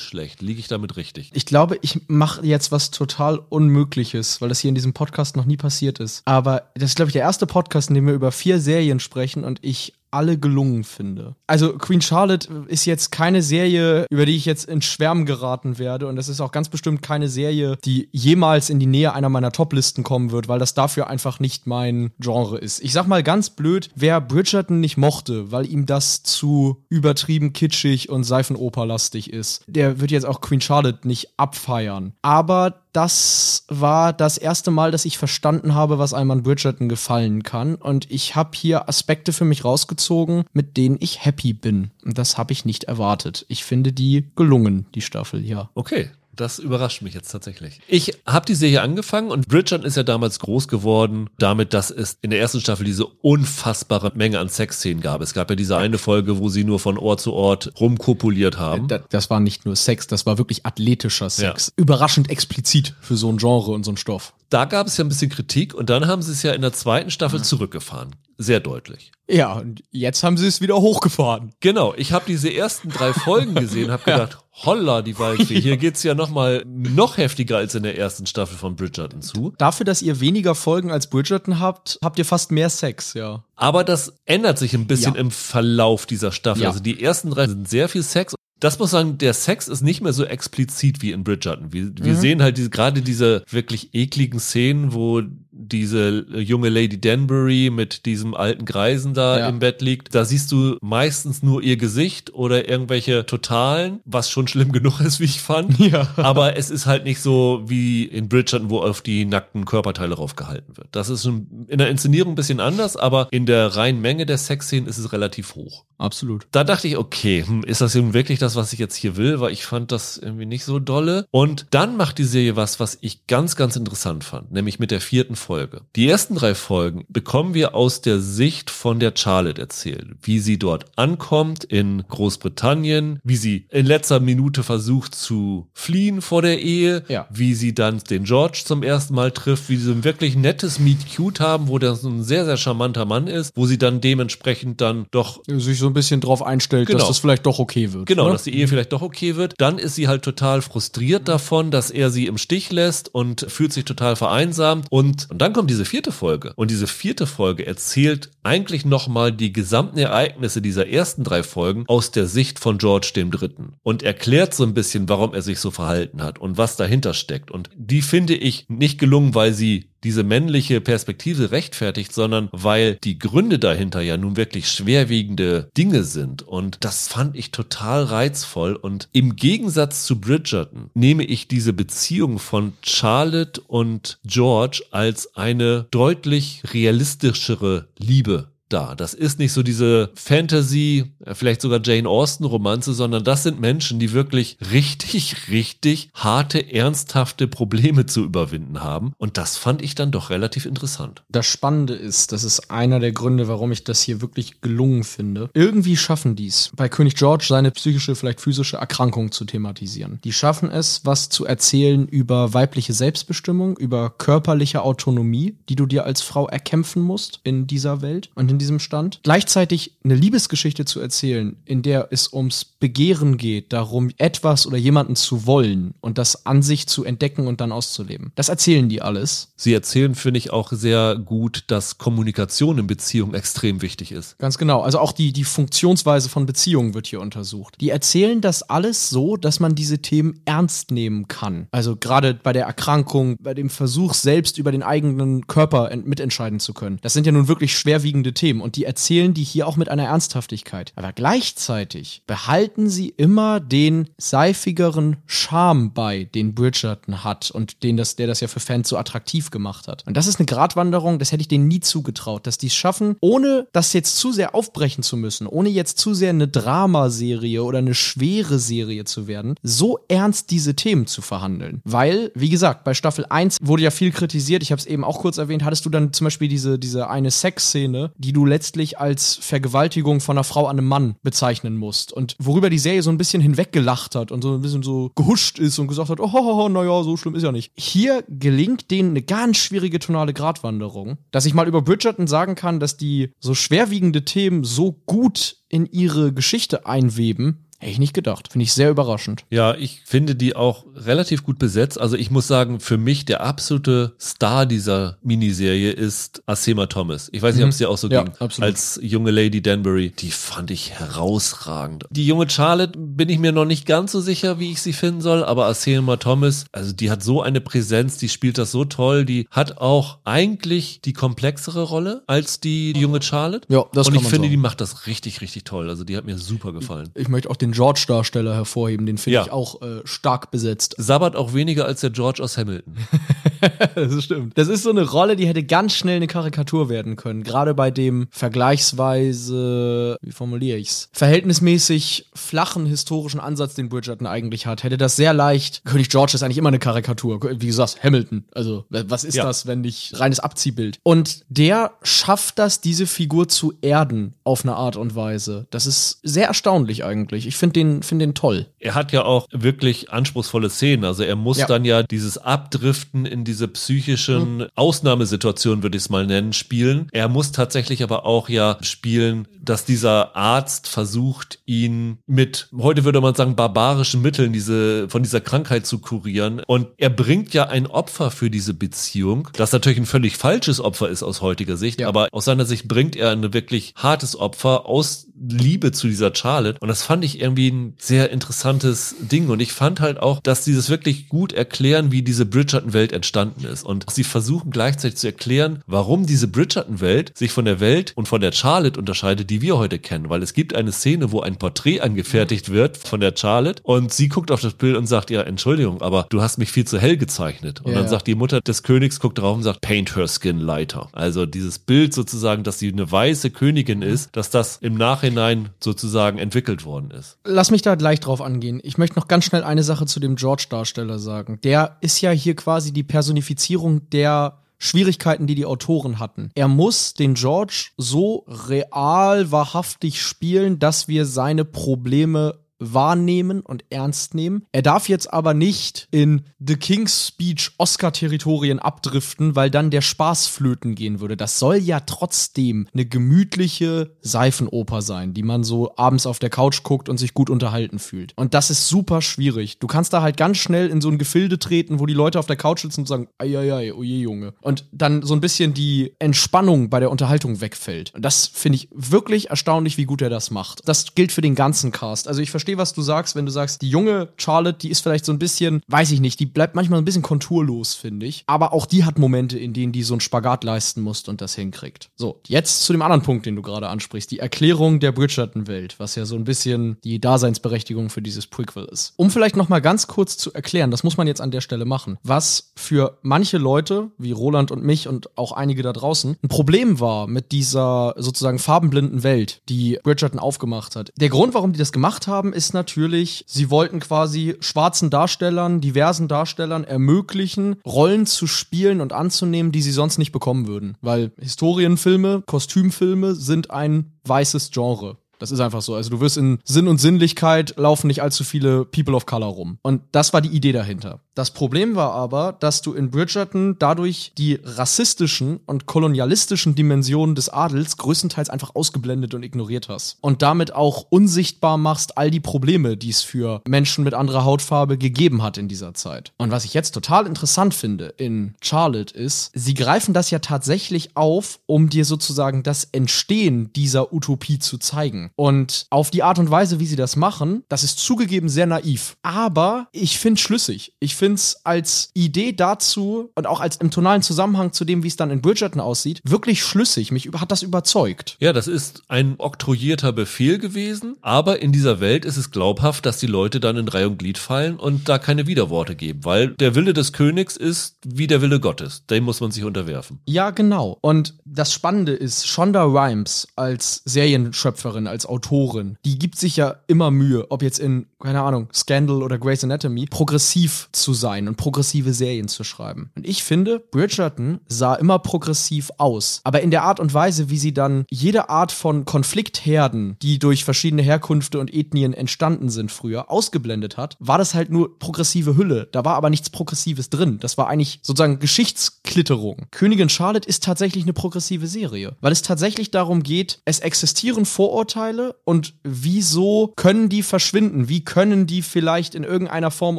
Speaker 1: schlecht. Liege ich damit richtig?
Speaker 4: Ich glaube, ich mache jetzt was total Unmögliches, weil das hier in diesem Podcast noch nie passiert ist. Aber das ist, glaube ich, der erste Podcast, in dem wir über vier Serien sprechen und ich alle gelungen finde. Also Queen Charlotte ist jetzt keine Serie, über die ich jetzt in Schwärmen geraten werde und das ist auch ganz bestimmt keine Serie, die jemals in die Nähe einer meiner Toplisten kommen wird, weil das dafür einfach nicht mein Genre ist. Ich sag mal ganz blöd, wer Bridgerton nicht mochte, weil ihm das zu übertrieben kitschig und Seifenoperlastig ist, der wird jetzt auch Queen Charlotte nicht abfeiern. Aber das war das erste Mal, dass ich verstanden habe, was einem an Bridgerton gefallen kann. Und ich habe hier Aspekte für mich rausgezogen, mit denen ich happy bin. Und das habe ich nicht erwartet. Ich finde die gelungen, die Staffel, ja.
Speaker 1: Okay, das überrascht mich jetzt tatsächlich. Ich habe die Serie angefangen und Bridgerton ist ja damals groß geworden, damit, dass es in der ersten Staffel diese unfassbare Menge an Sexszenen gab. Es gab ja diese eine Folge, wo sie nur von Ort zu Ort rumkopuliert haben.
Speaker 4: Das, das war nicht nur Sex, das war wirklich athletischer Sex. Ja. Überraschend explizit für so ein Genre und so ein Stoff.
Speaker 1: Da gab es ja ein bisschen Kritik und dann haben sie es ja in der zweiten Staffel ja. zurückgefahren. Sehr deutlich.
Speaker 4: Ja, und jetzt haben sie es wieder hochgefahren.
Speaker 1: Genau, ich habe diese ersten drei Folgen gesehen, habe gedacht, holla die Waldfee, hier geht's ja noch mal noch heftiger als in der ersten Staffel von Bridgerton zu.
Speaker 4: Dafür, dass ihr weniger Folgen als Bridgerton habt, habt ihr fast mehr Sex, ja.
Speaker 1: Aber das ändert sich ein bisschen ja. im Verlauf dieser Staffel. Ja. Also die ersten drei sind sehr viel Sex das muss sagen, der Sex ist nicht mehr so explizit wie in Bridgerton. Wir, wir mhm. sehen halt diese, gerade diese wirklich ekligen Szenen, wo diese junge Lady Danbury mit diesem alten Greisen da ja. im Bett liegt. Da siehst du meistens nur ihr Gesicht oder irgendwelche Totalen, was schon schlimm genug ist, wie ich fand. Ja. Aber es ist halt nicht so wie in Bridgerton, wo auf die nackten Körperteile raufgehalten wird. Das ist in der Inszenierung ein bisschen anders, aber in der reinen Menge der Sexszenen ist es relativ hoch.
Speaker 4: Absolut.
Speaker 1: Da dachte ich, okay, hm, ist das nun wirklich das, was ich jetzt hier will? Weil ich fand das irgendwie nicht so dolle. Und dann macht die Serie was, was ich ganz, ganz interessant fand. Nämlich mit der vierten Folge. Die ersten drei Folgen bekommen wir aus der Sicht von der Charlotte erzählt, wie sie dort ankommt in Großbritannien, wie sie in letzter Minute versucht zu fliehen vor der Ehe,
Speaker 4: Ja.
Speaker 1: wie sie dann den George zum ersten Mal trifft, wie sie ein wirklich nettes Meet Cute haben, wo der so ein sehr, sehr charmanter Mann ist, wo sie dann dementsprechend dann doch
Speaker 4: Sich so ein bisschen drauf einstellt,
Speaker 1: Genau.
Speaker 4: dass das vielleicht doch okay wird.
Speaker 1: Genau,
Speaker 4: ne?
Speaker 1: dass die Ehe vielleicht doch okay wird. Dann ist sie halt total frustriert davon, dass er sie im Stich lässt und fühlt sich total vereinsamt. Und, und dann kommt diese vierte Folge. Und diese vierte Folge erzählt eigentlich nochmal die gesamten Ereignisse dieser ersten drei Folgen aus der Sicht von George dem Dritten. Und erklärt so ein bisschen, warum er sich so verhalten hat und was dahinter steckt. Und die finde ich nicht gelungen, weil sie diese männliche Perspektive rechtfertigt, sondern weil die Gründe dahinter ja nun wirklich schwerwiegende Dinge sind. Und das fand ich total reizvoll. Und im Gegensatz zu Bridgerton nehme ich diese Beziehung von Charlotte und George als eine deutlich realistischere Liebe da. Das ist nicht so diese Fantasy, äh, vielleicht sogar Jane Austen Romanze, sondern das sind Menschen, die wirklich richtig, richtig harte, ernsthafte Probleme zu überwinden haben. Und das fand ich dann doch relativ interessant.
Speaker 4: Das Spannende ist, das ist einer der Gründe, warum ich das hier wirklich gelungen finde. Irgendwie schaffen dies, bei König George seine psychische, vielleicht physische Erkrankung zu thematisieren. Die schaffen es, was zu erzählen über weibliche Selbstbestimmung, über körperliche Autonomie, die du dir als Frau erkämpfen musst in dieser Welt und in diesem Stand. Gleichzeitig eine Liebesgeschichte zu erzählen, in der es ums Begehren geht, darum, etwas oder jemanden zu wollen und das an sich zu entdecken und dann auszuleben. Das erzählen die alles.
Speaker 1: Sie erzählen, finde ich, auch sehr gut, dass Kommunikation in Beziehungen extrem wichtig ist.
Speaker 4: Ganz genau. Also auch die, die Funktionsweise von Beziehungen wird hier untersucht. Die erzählen das alles so, dass man diese Themen ernst nehmen kann. Also gerade bei der Erkrankung, bei dem Versuch, selbst über den eigenen Körper ent- mitentscheiden zu können. Das sind ja nun wirklich schwerwiegende Themen und die erzählen die hier auch mit einer Ernsthaftigkeit. Aber gleichzeitig behalten sie immer den seifigeren Charme bei, den Bridgerton hat und den das, der das ja für Fans so attraktiv gemacht hat. Und das ist eine Gratwanderung, das hätte ich denen nie zugetraut, dass die es schaffen, ohne das jetzt zu sehr aufbrechen zu müssen, ohne jetzt zu sehr eine Dramaserie oder eine schwere Serie zu werden, so ernst diese Themen zu verhandeln. Weil, wie gesagt, bei Staffel 1 wurde ja viel kritisiert, ich habe es eben auch kurz erwähnt, hattest du dann zum Beispiel diese, diese eine Sexszene, die du letztlich als Vergewaltigung von einer Frau an einem Mann bezeichnen musst und worüber die Serie so ein bisschen hinweggelacht hat und so ein bisschen so gehuscht ist und gesagt hat, oh, oh, oh naja, so schlimm ist ja nicht. Hier gelingt denen eine ganz schwierige tonale Gratwanderung, dass ich mal über Bridgerton sagen kann, dass die so schwerwiegende Themen so gut in ihre Geschichte einweben, hätte ich nicht gedacht. Finde ich sehr überraschend.
Speaker 1: Ja, ich finde die auch relativ gut besetzt. Also ich muss sagen, für mich der absolute Star dieser Miniserie ist Asema Thomas. Ich weiß nicht, ob es dir auch so
Speaker 4: Ja,
Speaker 1: ging.
Speaker 4: absolut.
Speaker 1: Als junge Lady Danbury. Die fand ich herausragend. Die junge Charlotte bin ich mir noch nicht ganz so sicher, wie ich sie finden soll, aber Asema Thomas, also die hat so eine Präsenz, die spielt das so toll, die hat auch eigentlich die komplexere Rolle als die, die junge Charlotte.
Speaker 4: Ja, das
Speaker 1: Und ich finde,
Speaker 4: sagen.
Speaker 1: die macht das richtig, richtig toll. Also die hat mir super gefallen.
Speaker 4: Ich möchte auch den George-Darsteller hervorheben, den finde
Speaker 1: Ja.
Speaker 4: ich auch äh, stark besetzt.
Speaker 1: Sabbert auch weniger als der George aus Hamilton.
Speaker 4: das stimmt. Das ist so eine Rolle, die hätte ganz schnell eine Karikatur werden können. Gerade bei dem vergleichsweise, wie formuliere ich's, verhältnismäßig flachen historischen Ansatz, den Bridgerton eigentlich hat, hätte das sehr leicht. König George ist eigentlich immer eine Karikatur. Wie gesagt, Hamilton. Also, was ist
Speaker 1: Ja.
Speaker 4: das, wenn nicht reines Abziehbild? Und der schafft das, diese Figur zu erden auf eine Art und Weise. Das ist sehr erstaunlich eigentlich. Ich finde den, finde den toll.
Speaker 1: Er hat ja auch wirklich anspruchsvolle Szenen. Also er muss
Speaker 4: Ja.
Speaker 1: dann ja dieses Abdriften in diese psychischen Ausnahmesituationen, würde ich es mal nennen, spielen. Er muss tatsächlich aber auch ja spielen, dass dieser Arzt versucht, ihn mit, heute würde man sagen, barbarischen Mitteln diese, von dieser Krankheit zu kurieren. Und er bringt ja ein Opfer für diese Beziehung, das natürlich ein völlig falsches Opfer ist aus heutiger Sicht,
Speaker 4: Ja.
Speaker 1: aber aus seiner Sicht bringt er ein wirklich hartes Opfer aus Liebe zu dieser Charlotte. Und das fand ich irgendwie ein sehr interessantes Ding. Und ich fand halt auch, dass sie das wirklich gut erklären, wie diese Bridgerton-Welt entstanden ist. Und sie versuchen gleichzeitig zu erklären, warum diese Bridgerton-Welt sich von der Welt und von der Charlotte unterscheidet, die wir heute kennen. Weil es gibt eine Szene, wo ein Porträt angefertigt wird von der Charlotte und sie guckt auf das Bild und sagt, ja, Entschuldigung, aber du hast mich viel zu hell gezeichnet. Und
Speaker 4: Ja,
Speaker 1: dann sagt die Mutter des Königs, guckt drauf und sagt, paint her skin lighter. Also dieses Bild sozusagen, dass sie eine weiße Königin ist, dass das im Nachhinein sozusagen entwickelt worden ist.
Speaker 4: Lass mich da gleich drauf angehen. Ich möchte noch ganz schnell eine Sache zu dem George-Darsteller sagen. Der ist ja hier quasi die Personifizierung der Schwierigkeiten, die die Autoren hatten. Er muss den George so real wahrhaftig spielen, dass wir seine Probleme wahrnehmen und ernst nehmen. Er darf jetzt aber nicht in The King's Speech Oscar-Territorien abdriften, weil dann der Spaß flöten gehen würde. Das soll ja trotzdem eine gemütliche Seifenoper sein, die man so abends auf der Couch guckt und sich gut unterhalten fühlt. Und das ist super schwierig. Du kannst da halt ganz schnell in so ein Gefilde treten, wo die Leute auf der Couch sitzen und sagen, eieiei, oje Junge. Und dann so ein bisschen die Entspannung bei der Unterhaltung wegfällt. Und das finde ich wirklich erstaunlich, wie gut er das macht. Das gilt für den ganzen Cast. Also ich verstehe, was du sagst, wenn du sagst, die junge Charlotte, die ist vielleicht so ein bisschen, weiß ich nicht, die bleibt manchmal ein bisschen konturlos, finde ich. Aber auch die hat Momente, in denen die so einen Spagat leisten muss und das hinkriegt. So, jetzt zu dem anderen Punkt, den du gerade ansprichst, die Erklärung der Bridgerton-Welt, was ja so ein bisschen die Daseinsberechtigung für dieses Prequel ist. Um vielleicht noch mal ganz kurz zu erklären, das muss man jetzt an der Stelle machen, was für manche Leute, wie Roland und mich und auch einige da draußen, ein Problem war mit dieser sozusagen farbenblinden Welt, die Bridgerton aufgemacht hat. Der Grund, warum die das gemacht haben, ist natürlich, sie wollten quasi schwarzen Darstellern, diversen Darstellern ermöglichen, Rollen zu spielen und anzunehmen, die sie sonst nicht bekommen würden. Weil Historienfilme, Kostümfilme sind ein weißes Genre. Das ist einfach so. Also du wirst in Sinn und Sinnlichkeit laufen nicht allzu viele People of Color rum. Und das war die Idee dahinter. Das Problem war aber, dass du in Bridgerton dadurch die rassistischen und kolonialistischen Dimensionen des Adels größtenteils einfach ausgeblendet und ignoriert hast. Und damit auch unsichtbar machst all die Probleme, die es für Menschen mit anderer Hautfarbe gegeben hat in dieser Zeit. Und was ich jetzt total interessant finde in Charlotte ist, sie greifen das ja tatsächlich auf, um dir sozusagen das Entstehen dieser Utopie zu zeigen. Und auf die Art und Weise, wie sie das machen, das ist zugegeben sehr naiv. Aber ich finde schlüssig. Ich finde es als Idee dazu und auch als im tonalen Zusammenhang zu dem, wie es dann in Bridgerton aussieht, wirklich schlüssig. Mich hat das überzeugt.
Speaker 1: Ja, das ist ein oktroyierter Befehl gewesen, aber in dieser Welt ist es glaubhaft, dass die Leute dann in Reihe und Glied fallen und da keine Widerworte geben, weil der Wille des Königs ist wie der Wille Gottes. Dem muss man sich unterwerfen.
Speaker 4: Ja, genau. Und das Spannende ist, Shonda Rhimes als Serienschöpferin, als Autorin, die gibt sich ja immer Mühe, ob jetzt in, keine Ahnung, Scandal oder Grey's Anatomy, progressiv zu sein und progressive Serien zu schreiben. Und ich finde, Bridgerton sah immer progressiv aus. Aber in der Art und Weise, wie sie dann jede Art von Konfliktherden, die durch verschiedene Herkünfte und Ethnien entstanden sind früher, ausgeblendet hat, war das halt nur progressive Hülle. Da war aber nichts Progressives drin. Das war eigentlich sozusagen Geschichtsklitterung. Königin Charlotte ist tatsächlich eine progressive Serie, weil es tatsächlich darum geht, es existieren Vorurteile und wieso können die verschwinden? Wie können die vielleicht in irgendeiner Form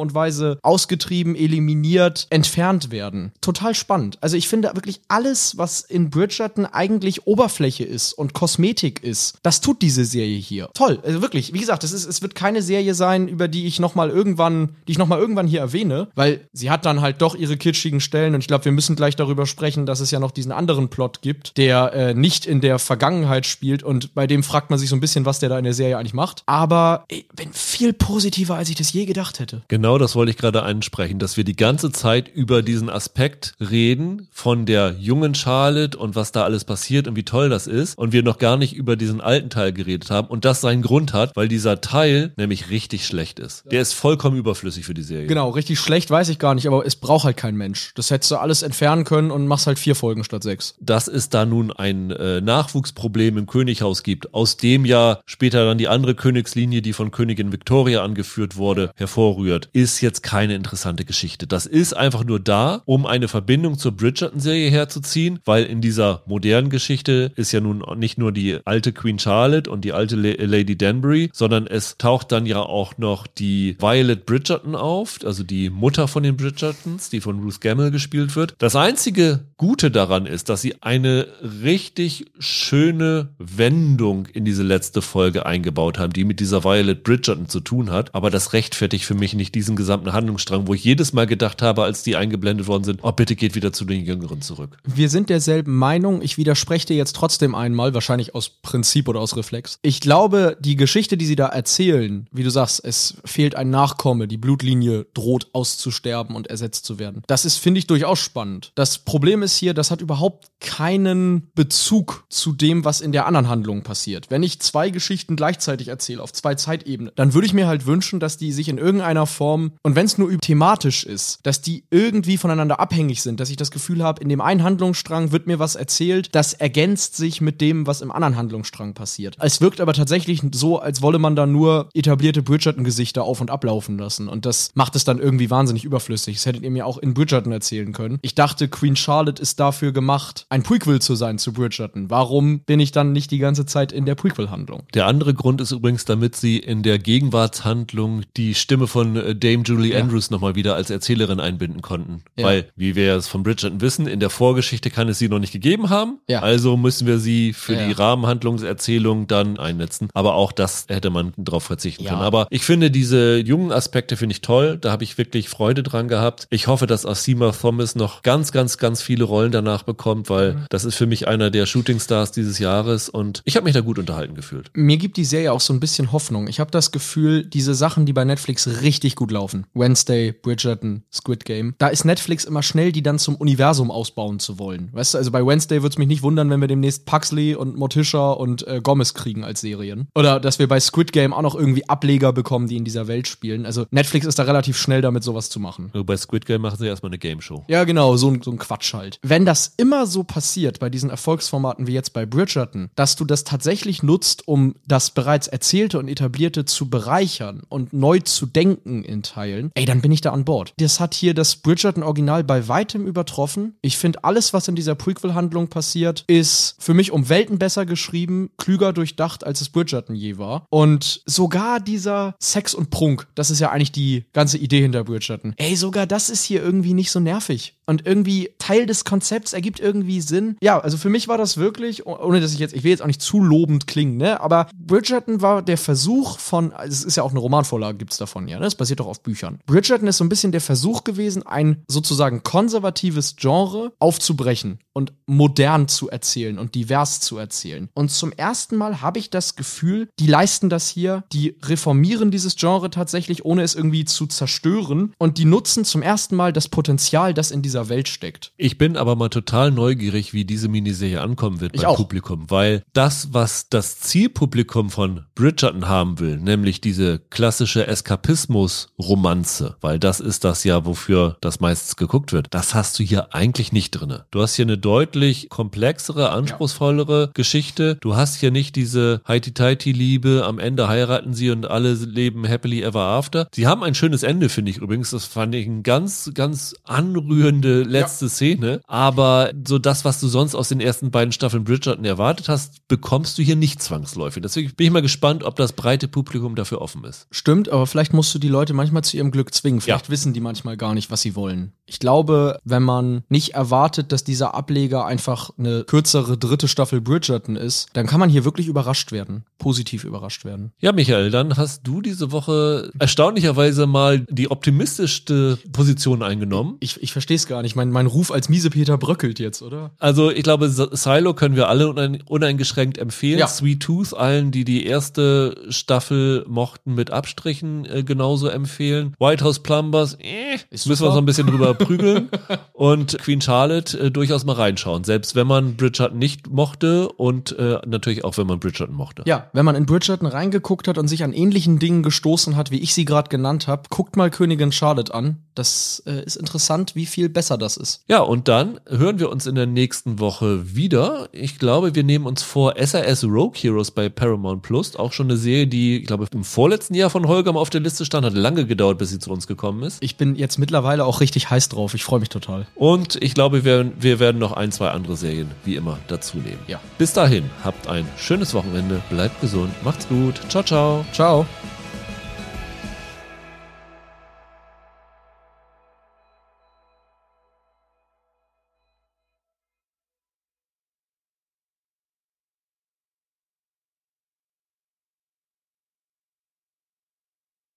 Speaker 4: und Weise ausgetrieben, eliminiert, entfernt werden? Total spannend. Also ich finde wirklich alles, was in Bridgerton eigentlich Oberfläche ist und Kosmetik ist, das tut diese Serie hier. Toll. Also wirklich, wie gesagt, es, ist, es wird keine Serie sein, über die ich nochmal irgendwann, die ich nochmal irgendwann hier erwähne, weil sie hat dann halt doch ihre kitschigen Stellen und ich glaube, wir müssen gleich darüber sprechen, dass es ja noch diesen anderen Plot gibt, der äh, nicht in der Vergangenheit spielt und bei dem fragt man sich so ein bisschen, was der da in der Serie eigentlich macht. Aber ich bin viel positiver, als ich das je gedacht hätte.
Speaker 1: Genau das wollte ich gerade ansprechen, dass wir die ganze Zeit über diesen Aspekt reden von der jungen Charlotte und was da alles passiert und wie toll das ist und wir noch gar nicht über diesen alten Teil geredet haben und das seinen Grund hat, weil dieser Teil nämlich richtig schlecht ist. Der ist vollkommen überflüssig für die Serie.
Speaker 4: Genau, richtig schlecht weiß ich gar nicht, aber es braucht halt kein Mensch. Das hättest du alles entfernen können und machst halt vier Folgen statt sechs.
Speaker 1: Dass es da nun ein äh, Nachwuchsproblem im Könighaus gibt, aus dem ja später dann die andere Königslinie, die von Königin Victoria angeführt wurde, hervorrührt, ist jetzt keine interessante Geschichte. Das ist einfach nur da, um eine Verbindung zur Bridgerton-Serie herzuziehen, weil in dieser modernen Geschichte ist ja nun nicht nur die alte Queen Charlotte und die alte La Lady Danbury, sondern es taucht dann ja auch noch die Violet Bridgerton auf, also die Mutter von den Bridgertons, die von Ruth Gamble gespielt wird. Das einzige Gute daran ist, dass sie eine richtig schöne Wendung in diese letzte Folge eingebaut haben, die mit dieser Violet Bridgerton zu tun hat. Aber das rechtfertigt für mich nicht diesen gesamten Handlungsstrang, wo ich jedes Mal gedacht habe, als die eingeblendet worden sind, oh bitte geht wieder zu den Jüngeren zurück.
Speaker 4: Wir sind derselben Meinung. Ich widerspreche dir jetzt trotzdem einmal, wahrscheinlich aus Prinzip oder aus Reflex. Ich glaube, die Geschichte, die sie da erzählen, wie du sagst, es fehlt ein Nachkomme, die Blutlinie droht auszusterben und ersetzt zu werden. Das ist, finde ich, durchaus spannend. Das Problem ist hier, das hat überhaupt keinen Bezug zu dem, was in der anderen Handlung passiert. Wenn ich zwei Geschichten gleichzeitig erzähle, auf zwei Zeitebenen, dann würde ich mir halt wünschen, dass die sich in irgendeiner Form, und wenn es nur thematisch ist, dass die irgendwie voneinander abhängig sind, dass ich das Gefühl habe, in dem einen Handlungsstrang wird mir was erzählt, das ergänzt sich mit dem, was im anderen Handlungsstrang passiert. Es wirkt aber tatsächlich so, als wolle man da nur etablierte Bridgerton-Gesichter auf und ablaufen lassen. Und das macht es dann irgendwie wahnsinnig überflüssig. Das hättet ihr mir auch in Bridgerton erzählen können. Ich dachte, Queen Charlotte ist dafür gemacht, ein Prequel zu sein zu Bridgerton. Warum bin ich dann nicht die ganze Zeit in der Prequel-Handlung?
Speaker 1: Der andere Grund ist übrigens, damit sie in der Gegenwartshandlung die Stimme von äh, Dame Julie
Speaker 4: Ja.
Speaker 1: Andrews nochmal wieder als Erzählerin einbinden konnten.
Speaker 4: Ja.
Speaker 1: Weil, wie wir es von Bridgerton wissen, in der Vorgeschichte kann es sie noch nicht gegeben haben.
Speaker 4: Ja.
Speaker 1: Also müssen wir sie für die Rahmenhandlungserzählung dann einsetzen. Aber auch das hätte man drauf verzichten können. Aber ich finde diese jungen Aspekte finde ich toll. Da habe ich wirklich Freude dran gehabt. Ich hoffe, dass Asima Thomas noch ganz, ganz, ganz viele Rollen danach bekommt, weil
Speaker 4: Mhm.
Speaker 1: das ist für mich einer der Shootingstars dieses Jahres und ich habe mich da gut unterhalten gefühlt.
Speaker 4: Mir gibt die Serie auch so ein bisschen Hoffnung. Ich habe das Gefühl, diese Sachen, die bei Netflix richtig gut laufen, Wednesday, Bridgerton, Squid Game, da ist Netflix immer schnell, die dann zum Universum ausbauen zu wollen. Weißt du, also bei Wednesday würde es mich nicht wundern, wenn wir demnächst Puxley und Morticia und äh, Gomez kriegen als Serien. Oder dass wir bei Squid Game auch noch irgendwie Ableger bekommen, die in dieser Welt spielen. Also Netflix ist da relativ schnell damit, sowas zu machen.
Speaker 1: Nur Bei Squid Game machen sie erstmal eine Game Show.
Speaker 4: Ja, genau, so ein, so ein Quatsch halt. Wenn das immer so passiert bei diesen Erfolgsformaten wie jetzt bei Bridgerton, dass du das tatsächlich nutzt, um das bereits Erzählte und Etablierte zu bereichern und neu zu denken in Teilen, ey, dann bin ich da an Bord. Das hat hier das Bridgerton-Original bei weitem übertroffen. Ich finde, alles, was in dieser Prequel-Handlung passiert, ist für mich um Welten besser geschrieben, klüger durchdacht, als es Bridgerton je war. Und sogar dieser Sex und Prunk, das ist ja eigentlich die ganze Idee hinter Bridgerton. Ey, sogar das ist hier irgendwie nicht so nervig. Und irgendwie Teil des Konzepts ergibt irgendwie Sinn. Ja, also für mich war das wirklich, oh- ohne dass ich jetzt, ich will jetzt auch nicht zu lobend klingen, ne? Aber Bridgerton war der Versuch von, also es ist ja auch eine Romanvorlage, gibt's davon ja, ne? Das basiert doch auf Büchern. Bridgerton ist so ein bisschen der Versuch gewesen, ein sozusagen konservatives Genre aufzubrechen und modern zu erzählen und divers zu erzählen. Und zum ersten Mal habe ich das Gefühl, die leisten das hier, die reformieren dieses Genre tatsächlich, ohne es irgendwie zu zerstören. Und die nutzen zum ersten Mal das Potenzial, das in dieser Welt steckt.
Speaker 1: Ich bin aber mal total neugierig, wie diese Miniserie ankommen wird
Speaker 4: Ich
Speaker 1: beim
Speaker 4: auch.
Speaker 1: Publikum, weil das, was das Zielpublikum von Bridgerton haben will, nämlich diese klassische Eskapismus-Romanze, weil das ist das ja, wofür das meistens geguckt wird, das hast du hier eigentlich nicht drinne. Du hast hier eine deutlich komplexere, anspruchsvollere Geschichte. Du hast hier nicht diese Heiti-Teiti-Liebe, am Ende heiraten sie und alle leben happily ever after. Sie haben ein schönes Ende, finde ich übrigens. Das fand ich eine ganz, ganz anrührende letzte Szene. Aber so das, was du sonst aus den ersten beiden Staffeln Bridgerton erwartet hast, bekommst du hier nicht zwangsläufig. Deswegen bin ich mal gespannt, ob das breite Publikum dafür offen ist.
Speaker 4: Stimmt, aber vielleicht musst du die Leute manchmal zu ihrem Glück zwingen. Vielleicht
Speaker 1: Ja.
Speaker 4: wissen die manchmal gar nicht, was sie wollen. Ich glaube, wenn man nicht erwartet, dass dieser Ableger einfach eine kürzere dritte Staffel Bridgerton ist, dann kann man hier wirklich überrascht werden. Positiv überrascht werden.
Speaker 1: Ja, Michael, dann hast du diese Woche erstaunlicherweise mal die optimistischste Position eingenommen.
Speaker 4: Ich, ich verstehe es gar nicht. Mein, mein Ruf als Miesepeter bröckelt jetzt, oder?
Speaker 1: Also ich glaube, Silo können wir alle unein- uneingeschränkt empfehlen.
Speaker 4: Ja.
Speaker 1: Sweet Tooth allen, die die erste Staffel mochten, mit Abstrichen äh, genauso empfehlen. White House Plumbers, äh, müssen wir uns noch ein bisschen drüber prügeln. Und Queen Charlotte äh, durchaus mal reinschauen. Selbst wenn man Bridgerton nicht mochte und äh, natürlich auch, wenn man Bridgerton mochte.
Speaker 4: Ja, wenn man in Bridgerton reingeguckt hat und sich an ähnlichen Dingen gestoßen hat, wie ich sie gerade genannt habe, guckt mal Königin Charlotte an. Das äh, ist interessant, wie viel besser das ist.
Speaker 1: Ja, und dann hören wir uns in der nächsten Woche wieder. Ich glaube, wir nehmen uns vor SAS Rogue Heroes bei Paramount Plus. Auch schon eine Serie, die, ich glaube, im vorletzten Jahr von Holger mal auf der Liste stand. Hat lange gedauert, bis sie zu uns gekommen ist.
Speaker 4: Ich bin jetzt mittlerweile auch richtig heiß drauf. Ich freue mich total.
Speaker 1: Und ich glaube, wir, wir werden noch ein, zwei andere Serien, wie immer, dazu nehmen.
Speaker 4: Ja.
Speaker 1: Bis dahin, habt ein schönes Wochenende, bleibt gesund, macht's gut. Ciao, ciao.
Speaker 4: Ciao.